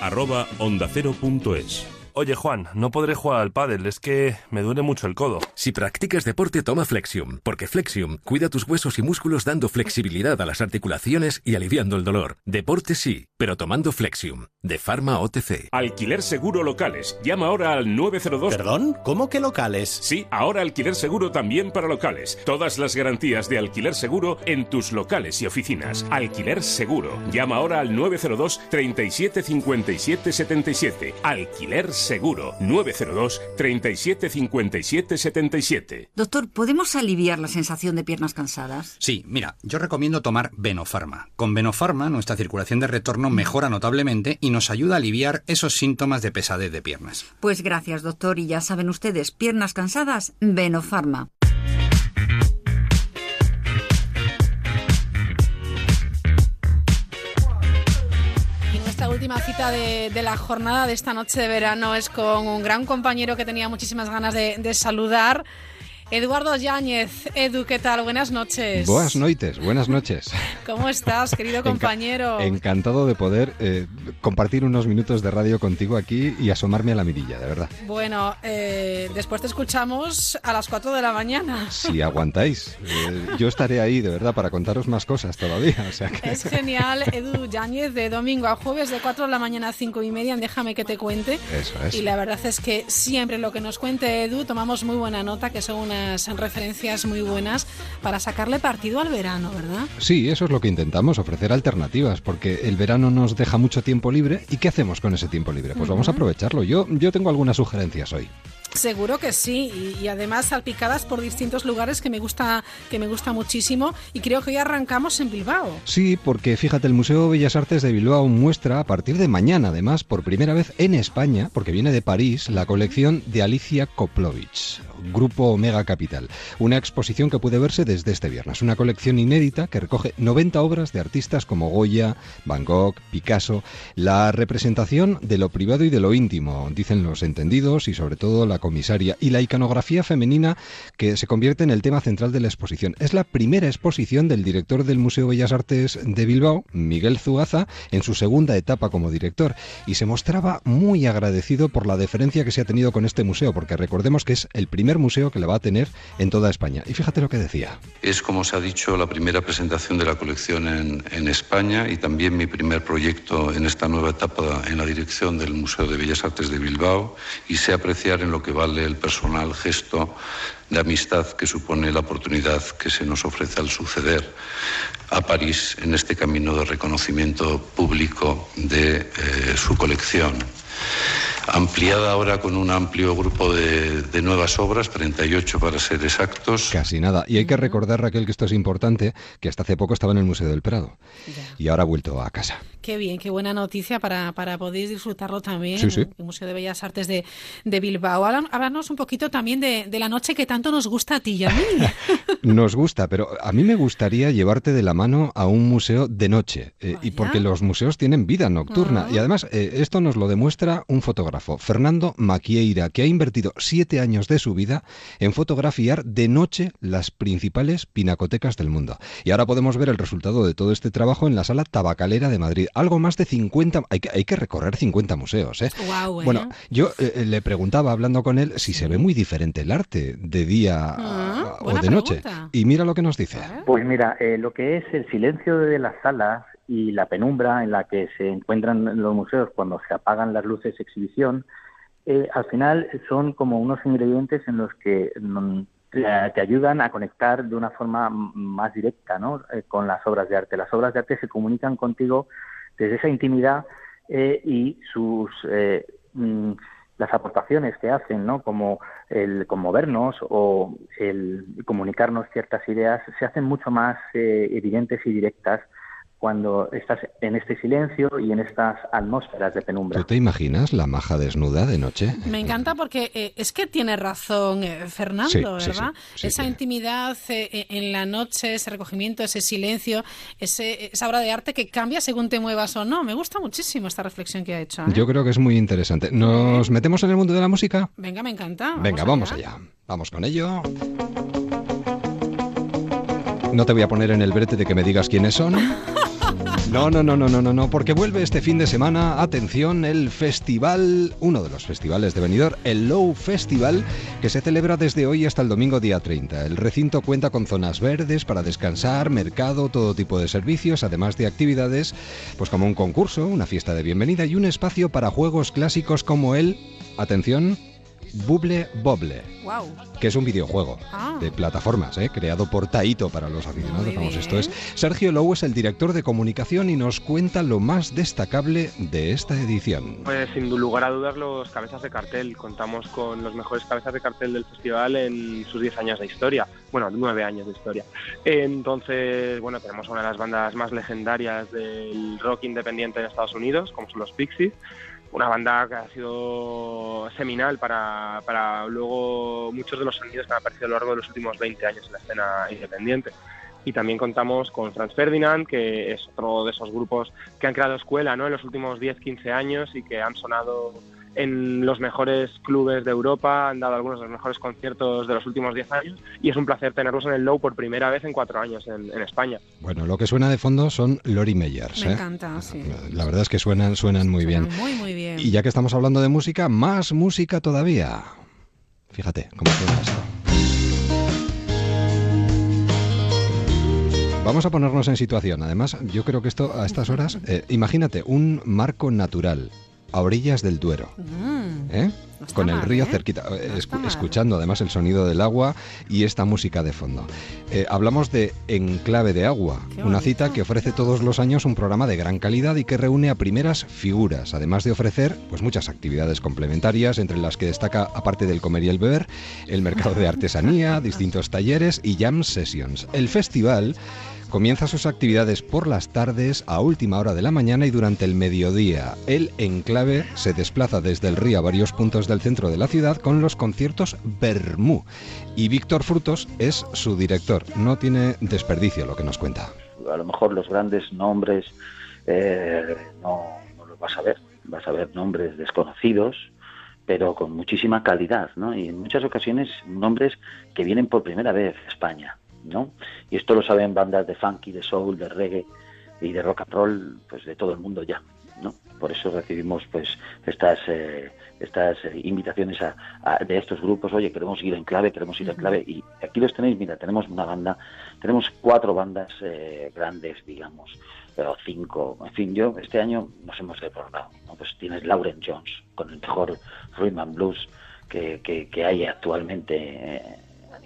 Oye Juan, no podré jugar al pádel, es que me duele mucho el codo. Si practicas deporte, toma Flexium, porque Flexium cuida tus huesos y músculos dando flexibilidad a las articulaciones y aliviando el dolor. Deporte sí, pero tomando Flexium, de Pharma OTC. Alquiler seguro locales. Llama ahora al 902. ¿Perdón? ¿Cómo que locales? Sí, ahora alquiler seguro también para locales. Todas las garantías de alquiler seguro en tus locales y oficinas. Alquiler seguro. Llama ahora al 902 37 57 77. Alquiler seguro. 902 37 57 77. Doctor, ¿podemos aliviar la sensación de piernas cansadas? Sí, mira, yo recomiendo tomar Venofarma. Con Venofarma nuestra circulación de retorno mejora notablemente y nos ayuda a aliviar esos síntomas de pesadez de piernas. Pues gracias, doctor. Y ya saben ustedes, piernas cansadas, Venofarma. Última cita de, la jornada de esta noche de verano es con un gran compañero que tenía muchísimas ganas de saludar. Eduardo Yáñez. Edu, ¿qué tal? Buenas noches. Buenas noites, buenas noches. <laughs> ¿Cómo estás, querido compañero? Encantado de poder eh, compartir unos minutos de radio contigo aquí y asomarme a la mirilla, de verdad. Bueno, eh, después te escuchamos a las 4 de la mañana. Si aguantáis, eh, yo estaré ahí, de verdad, para contaros más cosas todavía. O sea que... Es genial, Edu Yáñez, de domingo a jueves, de 4 de la mañana a 5 y media, en Déjame que te cuente. Eso es. Y la verdad es que siempre lo que nos cuente Edu tomamos muy buena nota, que son unas referencias muy buenas para sacarle partido al verano, ¿verdad? Sí, eso es lo que intentamos, ofrecer alternativas, porque el verano nos deja mucho tiempo libre. ¿Y qué hacemos con ese tiempo libre? Pues vamos a aprovecharlo. Yo, yo tengo algunas sugerencias hoy. Seguro que sí, y, y además salpicadas por distintos lugares que me gusta, que me gusta muchísimo, y creo que hoy arrancamos en Bilbao. Sí, porque fíjate, el Museo Bellas Artes de Bilbao muestra a partir de mañana, además, por primera vez en España, porque viene de París, la colección de Alicia Koplovich, Grupo Omega Capital. Una exposición que puede verse desde este viernes. Una colección inédita que recoge 90 obras de artistas como Goya, Van Gogh, Picasso. La representación de lo privado y de lo íntimo, dicen los entendidos y sobre todo la comisaria. Y la iconografía femenina que se convierte en el tema central de la exposición. Es la primera exposición del director del Museo Bellas Artes de Bilbao, Miguel Zuaza, en su segunda etapa como director. Y se mostraba muy agradecido por la deferencia que se ha tenido con este museo, porque recordemos que es el primer museo que le va a tener en toda España. Y fíjate lo que decía. Es, como se ha dicho, la primera presentación de la colección en, en España y también mi primer proyecto en esta nueva etapa en la dirección del Museo de Bellas Artes de Bilbao y sé apreciar en lo que vale el personal gesto de amistad que supone la oportunidad que se nos ofrece al suceder a París en este camino de reconocimiento público de eh, su colección. Ampliada ahora con un amplio grupo de, de nuevas obras, 38 para ser exactos. Casi nada. Y hay que recordar, Raquel, que esto es importante, que hasta hace poco estaba en el Museo del Prado y ahora ha vuelto a casa. Qué bien, qué buena noticia para, para poder disfrutarlo también Sí, sí. el Museo de Bellas Artes de, de Bilbao. Háblanos un poquito también de, de la noche que tanto nos gusta a ti y a mí. <laughs> Nos gusta, pero a mí me gustaría llevarte de la mano a un museo de noche, eh, y porque los museos tienen vida nocturna. Y además, eh, esto nos lo demuestra un fotógrafo, Fernando Maquieira, que ha invertido siete años de su vida en fotografiar de noche las principales pinacotecas del mundo. Y ahora podemos ver el resultado de todo este trabajo en la sala tabacalera de Madrid. Algo más de 50, hay que, hay que recorrer 50 museos. ¿eh? ¿eh? Bueno, yo eh, le preguntaba, hablando con él, si se ve muy diferente el arte de día Ah, o buena de noche. pregunta. Y mira lo que nos dice. Pues mira, eh, lo que es el silencio de las salas y la penumbra en la que se encuentran los museos cuando se apagan las luces de exhibición, eh, al final son como unos ingredientes en los que mm, te, ayudan a conectar de una forma más directa ¿no? Eh, con las obras de arte. Las obras de arte se comunican contigo desde esa intimidad eh, y sus eh, mm, las aportaciones que hacen, ¿no? Como el conmovernos o el comunicarnos ciertas ideas, se hacen mucho más evidentes y directas cuando estás en este silencio y en estas atmósferas de penumbra. ¿Tú te imaginas la maja desnuda de noche? Me encanta porque eh, es que tiene razón eh, Fernando, Sí, ¿verdad? sí, sí, esa intimidad eh, eh, en la noche, ese recogimiento, ese silencio, ese, esa obra de arte que cambia según te muevas o no. Me gusta muchísimo esta reflexión que ha hecho. ¿eh? Yo creo que es muy interesante. ¿Nos metemos en el mundo de la música? Venga, me encanta. Venga, vamos allá. Vamos con ello. No te voy a poner en el brete de que me digas quiénes son. <laughs> No, no, no, no, no, no, no, porque vuelve este fin de semana, atención, el festival, uno de los festivales de Benidorm, el Low Festival, que se celebra desde hoy hasta el domingo día 30. El recinto cuenta con zonas verdes para descansar, mercado, todo tipo de servicios, además de actividades, pues como un concurso, una fiesta de bienvenida y un espacio para juegos clásicos como el, atención, Bubble Bobble Wow. que es un videojuego Ah. de plataformas, ¿eh? creado por Taito para los aficionados. Vamos, esto es. Sergio Lowe es el director de comunicación y nos cuenta lo más destacable de esta edición. Pues sin lugar a dudas los cabezas de cartel. Contamos con los mejores cabezas de cartel del festival en sus 10 años de historia. Bueno, 9 años de historia. Entonces, bueno, tenemos una de las bandas más legendarias del rock independiente en Estados Unidos, como son los Pixies. Una banda que ha sido seminal para, para luego muchos de los sonidos que han aparecido a lo largo de los últimos 20 años en la escena independiente. Y también contamos con Franz Ferdinand, que es otro de esos grupos que han creado escuela ¿no? en los últimos 10-15 años y que han sonado en los mejores clubes de Europa, han dado algunos de los mejores conciertos de los últimos 10 años y es un placer tenerlos en el Low por primera vez en cuatro años en, en España. Bueno, lo que suena de fondo son Lori Meyers. Me ¿eh? encanta, sí. La verdad es que suenan, suenan muy bien. Muy, muy bien. Y ya que estamos hablando de música, más música todavía. Fíjate cómo suena esto. Vamos a ponernos en situación. Además, yo creo que esto a estas horas, eh, imagínate un marco natural a orillas del Duero. Mm. ¿eh? Con el mal, río ¿eh? cerquita, eh, No mal. escuchando además el sonido del agua y esta música de fondo. Eh, hablamos de Enclave de Agua, una cita que ofrece todos los años un programa de gran calidad y que reúne a primeras figuras, además de ofrecer pues muchas actividades complementarias, entre las que destaca, aparte del comer y el beber, el mercado de <laughs> artesanía, distintos talleres y jam sessions. El festival Comienza sus actividades por las tardes, a última hora de la mañana y durante el mediodía. El enclave se desplaza desde el río a varios puntos del centro de la ciudad con los conciertos Bermú. Y Víctor Frutos es su director. No tiene desperdicio lo que nos cuenta. a lo mejor los grandes nombres eh, no, no los vas a ver, vas a ver nombres desconocidos, pero con muchísima calidad, ¿no? Y en muchas ocasiones nombres que vienen por primera vez a España, ¿no? Y esto lo saben bandas de funky, de soul, de reggae y de rock and roll, pues de todo el mundo ya, ¿no? Por eso recibimos pues estas eh, estas eh, invitaciones a, a- de estos grupos, oye, queremos ir en clave, queremos ir en clave y aquí los tenéis, mira, tenemos una banda, tenemos cuatro bandas eh, grandes, digamos, pero cinco, en fin, yo este año nos hemos desbordado, ¿no? Pues tienes Lauren Jones con el mejor rhythm and blues que, que, que hay actualmente eh,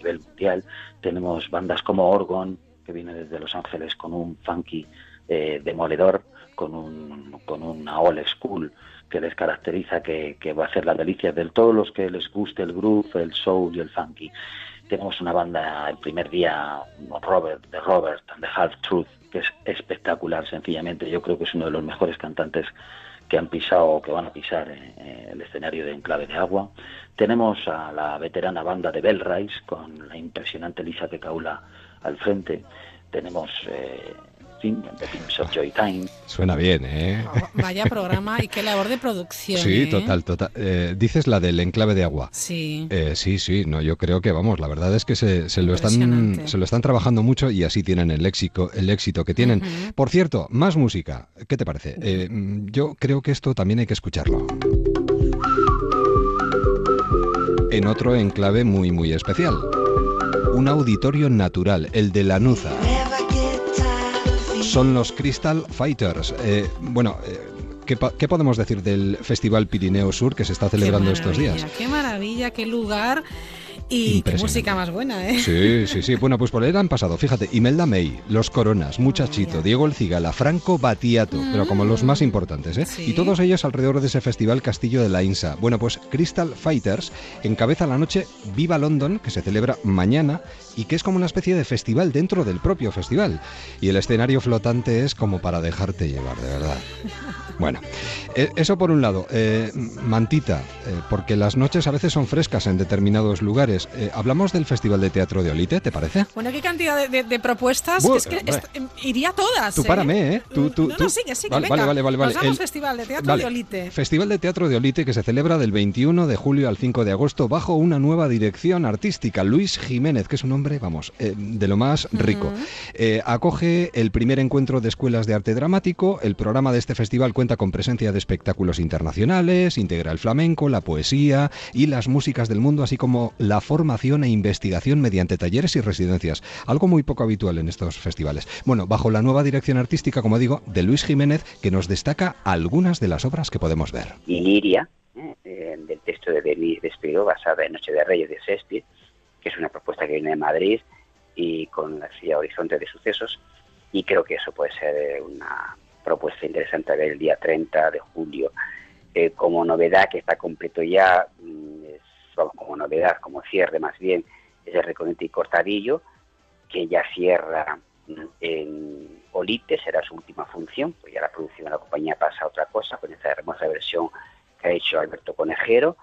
nivel mundial, tenemos bandas como Orgon, que viene desde Los Ángeles con un funky eh, demoledor, con, un, con una old school que les caracteriza, que, que va a hacer las delicias de todos los que les guste el groove, el soul y el funky. Tenemos una banda el primer día, Robert, de Robert, and the Half Truth, que es espectacular, sencillamente. Yo creo que es uno de los mejores cantantes que han pisado o que van a pisar eh, eh, el escenario de Enclave de Agua. Tenemos a la veterana banda de Bell con la impresionante Lisa Pecaula al frente. Tenemos eh, The Pimps of Joy Time. Suena bien, ¿eh? Vaya programa y qué labor de producción. Sí, ¿eh? total, total. Eh, dices la del enclave de agua. Sí. Eh, sí, sí, no, yo creo que vamos, la verdad es que se, se lo están se lo están trabajando mucho y así tienen el léxico, el éxito que tienen. Por cierto, más música, ¿qué te parece? Eh, yo creo que esto también hay que escucharlo. En otro enclave muy muy especial. Un auditorio natural, el de Lanuza. Son los Crystal Fighters. Eh, bueno, eh, ¿qué, qué podemos decir del Festival Pirineo Sur que se está celebrando estos días? Qué maravilla, qué lugar y qué música más buena, ¿eh? Sí, sí, sí. Bueno, pues por ahí han pasado. Fíjate, Imelda May, Los Coronas, Muchachito, Diego El Cigala, Franco Batiato, pero como los más importantes, ¿eh? Sí. Y todos ellos alrededor de ese festival Castillo de la Insa. Bueno, pues Crystal Fighters encabeza la noche Viva London, que se celebra mañana y que es como una especie de festival dentro del propio festival. Y el escenario flotante es como para dejarte llevar, de verdad. <laughs> Bueno, eh, eso por un lado. Eh, mantita, eh, porque las noches a veces son frescas en determinados lugares. Eh, Hablamos del Festival de Teatro de Olite, ¿te parece? Bueno, qué cantidad de, de- de propuestas. Que es que est- em, iría todas. Tú párame, ¿eh? Tú, tú, no, tú. no, sigue, sigue, Vale, venga. vale, vale, vale. Nos vamos El- Festival de Teatro Vale. de Olite. Festival de Teatro de Olite que se celebra del 21 de julio al 5 de agosto bajo una nueva dirección artística. Luis Jiménez, que es un hombre, vamos, eh, de lo más rico. Acoge el primer encuentro de escuelas de arte dramático. El programa de este festival cuenta con presencia de espectáculos internacionales, integra el flamenco, la poesía y las músicas del mundo, así como la formación e investigación mediante talleres y residencias. Algo muy poco habitual en estos festivales. Bueno, bajo la nueva dirección artística, como digo, de Luis Jiménez, que nos destaca algunas de las obras que podemos ver. Iliria, ¿eh? Eh, del texto de Denis Despiro, basada en Noche de Reyes de Shakespeare, que es una propuesta que viene de Madrid y con la silla Horizonte de Sucesos, y creo que eso puede ser eh, una propuesta interesante a ver el día 30 de julio. Eh, como novedad que está completo ya, mm, vamos, como novedad, como cierre más bien, es el Reconete y Cortadillo, que ya cierra mm, en Olite, será su última función, pues ya la producción de la compañía pasa a otra cosa, con esta hermosa versión que ha hecho Alberto Conejero,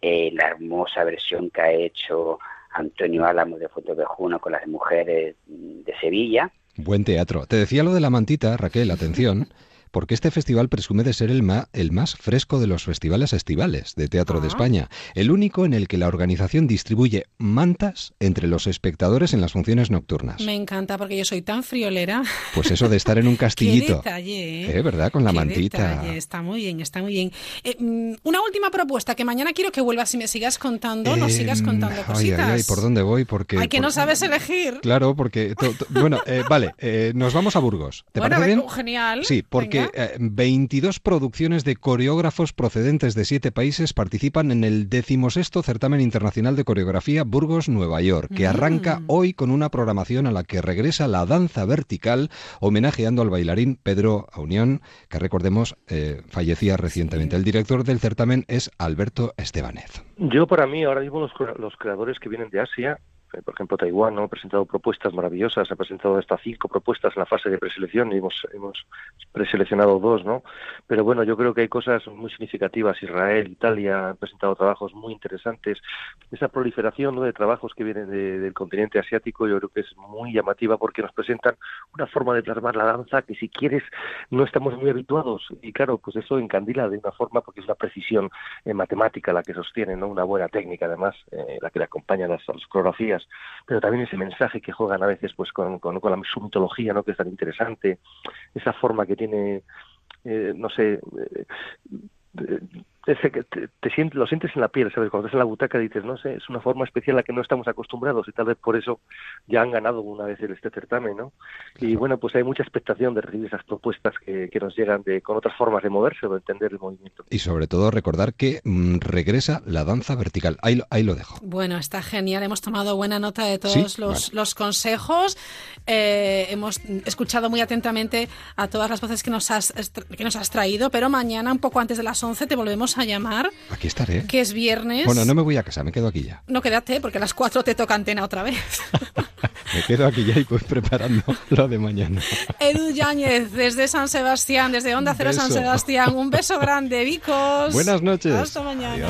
eh, la hermosa versión que ha hecho Antonio Álamo de Fotovejuna con las mujeres mm, de Sevilla, Buen teatro. Te decía lo de la mantita, Raquel, atención, <laughs> porque este festival presume de ser el, ma- el más fresco de los festivales estivales de teatro de Ah. España, el único en el que la organización distribuye mantas entre los espectadores en las funciones nocturnas. Me encanta porque yo soy tan friolera. Pues eso de estar en un <laughs> Qué castillito. detalle, ¿eh? Eh, ¿Verdad? Con la Qué mantita. detalle, Está muy bien, está muy bien. Eh, mm, una última propuesta que mañana quiero que vuelvas y me sigas contando, nos sigas Em, contando ay, cositas. ay, ay, ¿por dónde voy? Porque Ay, que por- no sabes elegir. Claro, porque to- to- bueno, eh, vale, eh, nos vamos a Burgos. ¿Te bueno, parece bien? genial. Sí, porque eh, 22 producciones de coreógrafos procedentes de siete países participan en el decimosexto certamen internacional de coreografía Burgos Nueva York, que arranca Mm. hoy con una programación a la que regresa la danza vertical, homenajeando al bailarín Pedro Aunión, que recordemos eh, fallecía recientemente. El director del certamen es Alberto Estebanez. Yo, para mí, ahora mismo los, cre- los creadores que vienen de Asia, por ejemplo, Taiwán, ¿no? ha presentado propuestas maravillosas, ha presentado hasta cinco propuestas en la fase de preselección y hemos, hemos preseleccionado dos, ¿no? Pero bueno, yo creo que hay cosas muy significativas. Israel, Italia han presentado trabajos muy interesantes. Esa proliferación de trabajos que vienen de- del continente asiático yo creo que es muy llamativa porque nos presentan una forma de plasmar la danza que si quieres no estamos muy habituados y claro, pues eso encandila de una forma porque es una precisión eh, matemática la que sostiene, ¿no? Una buena técnica además, eh, la que le acompaña las, a las coreografías, pero también ese mensaje que juegan a veces pues con, con, la, su mitología, ¿no? Que es tan interesante, esa forma que tiene, eh, no sé, eh, eh, ese que te, te sientes, lo sientes en la piel, ¿sabes? Cuando estás en la butaca dices, no sé, es una forma especial a la que no estamos acostumbrados y tal vez por eso ya han ganado una vez este certamen, ¿no? Y bueno, pues hay mucha expectación de recibir esas propuestas que, que nos llegan de con otras formas de moverse o de entender el movimiento. Y sobre todo recordar que mm, regresa la danza vertical. Ahí, lo- ahí lo dejo. Bueno, está genial. Hemos tomado buena nota de todos Sí, los, vale. los consejos. Eh, hemos escuchado muy atentamente a todas las voces que nos, has, que nos has traído, pero mañana, un poco antes de las 11, te volvemos a llamar, Aquí estaré. que es viernes. Bueno, no me voy a casa, me quedo aquí ya. No, quédate, porque a las 4 te toca antena otra vez. <laughs> Me quedo aquí ya y voy preparando lo de mañana. Edu Yáñez, desde San Sebastián, desde Onda Cero San. Sebastián. Un beso grande, Vicos. Buenas noches. Hasta mañana.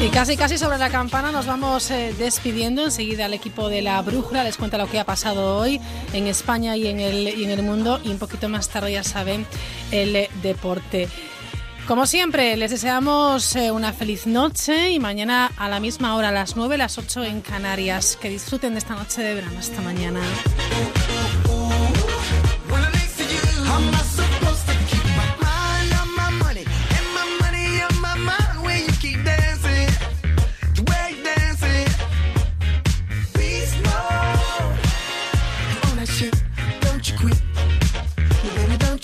Y casi casi sobre la campana nos vamos eh, despidiendo. Enseguida el equipo de la Brújula les cuenta lo que ha pasado hoy en España y en el, y en el mundo. Y un poquito más tarde, ya saben, el deporte. Como siempre, les deseamos eh, una feliz noche y mañana a la misma hora, a las 9, las 8 en Canarias. Que disfruten de esta noche de verano. Hasta mañana.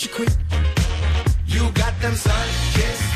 You quit. No, baby, don't you quit. You got them sun kissed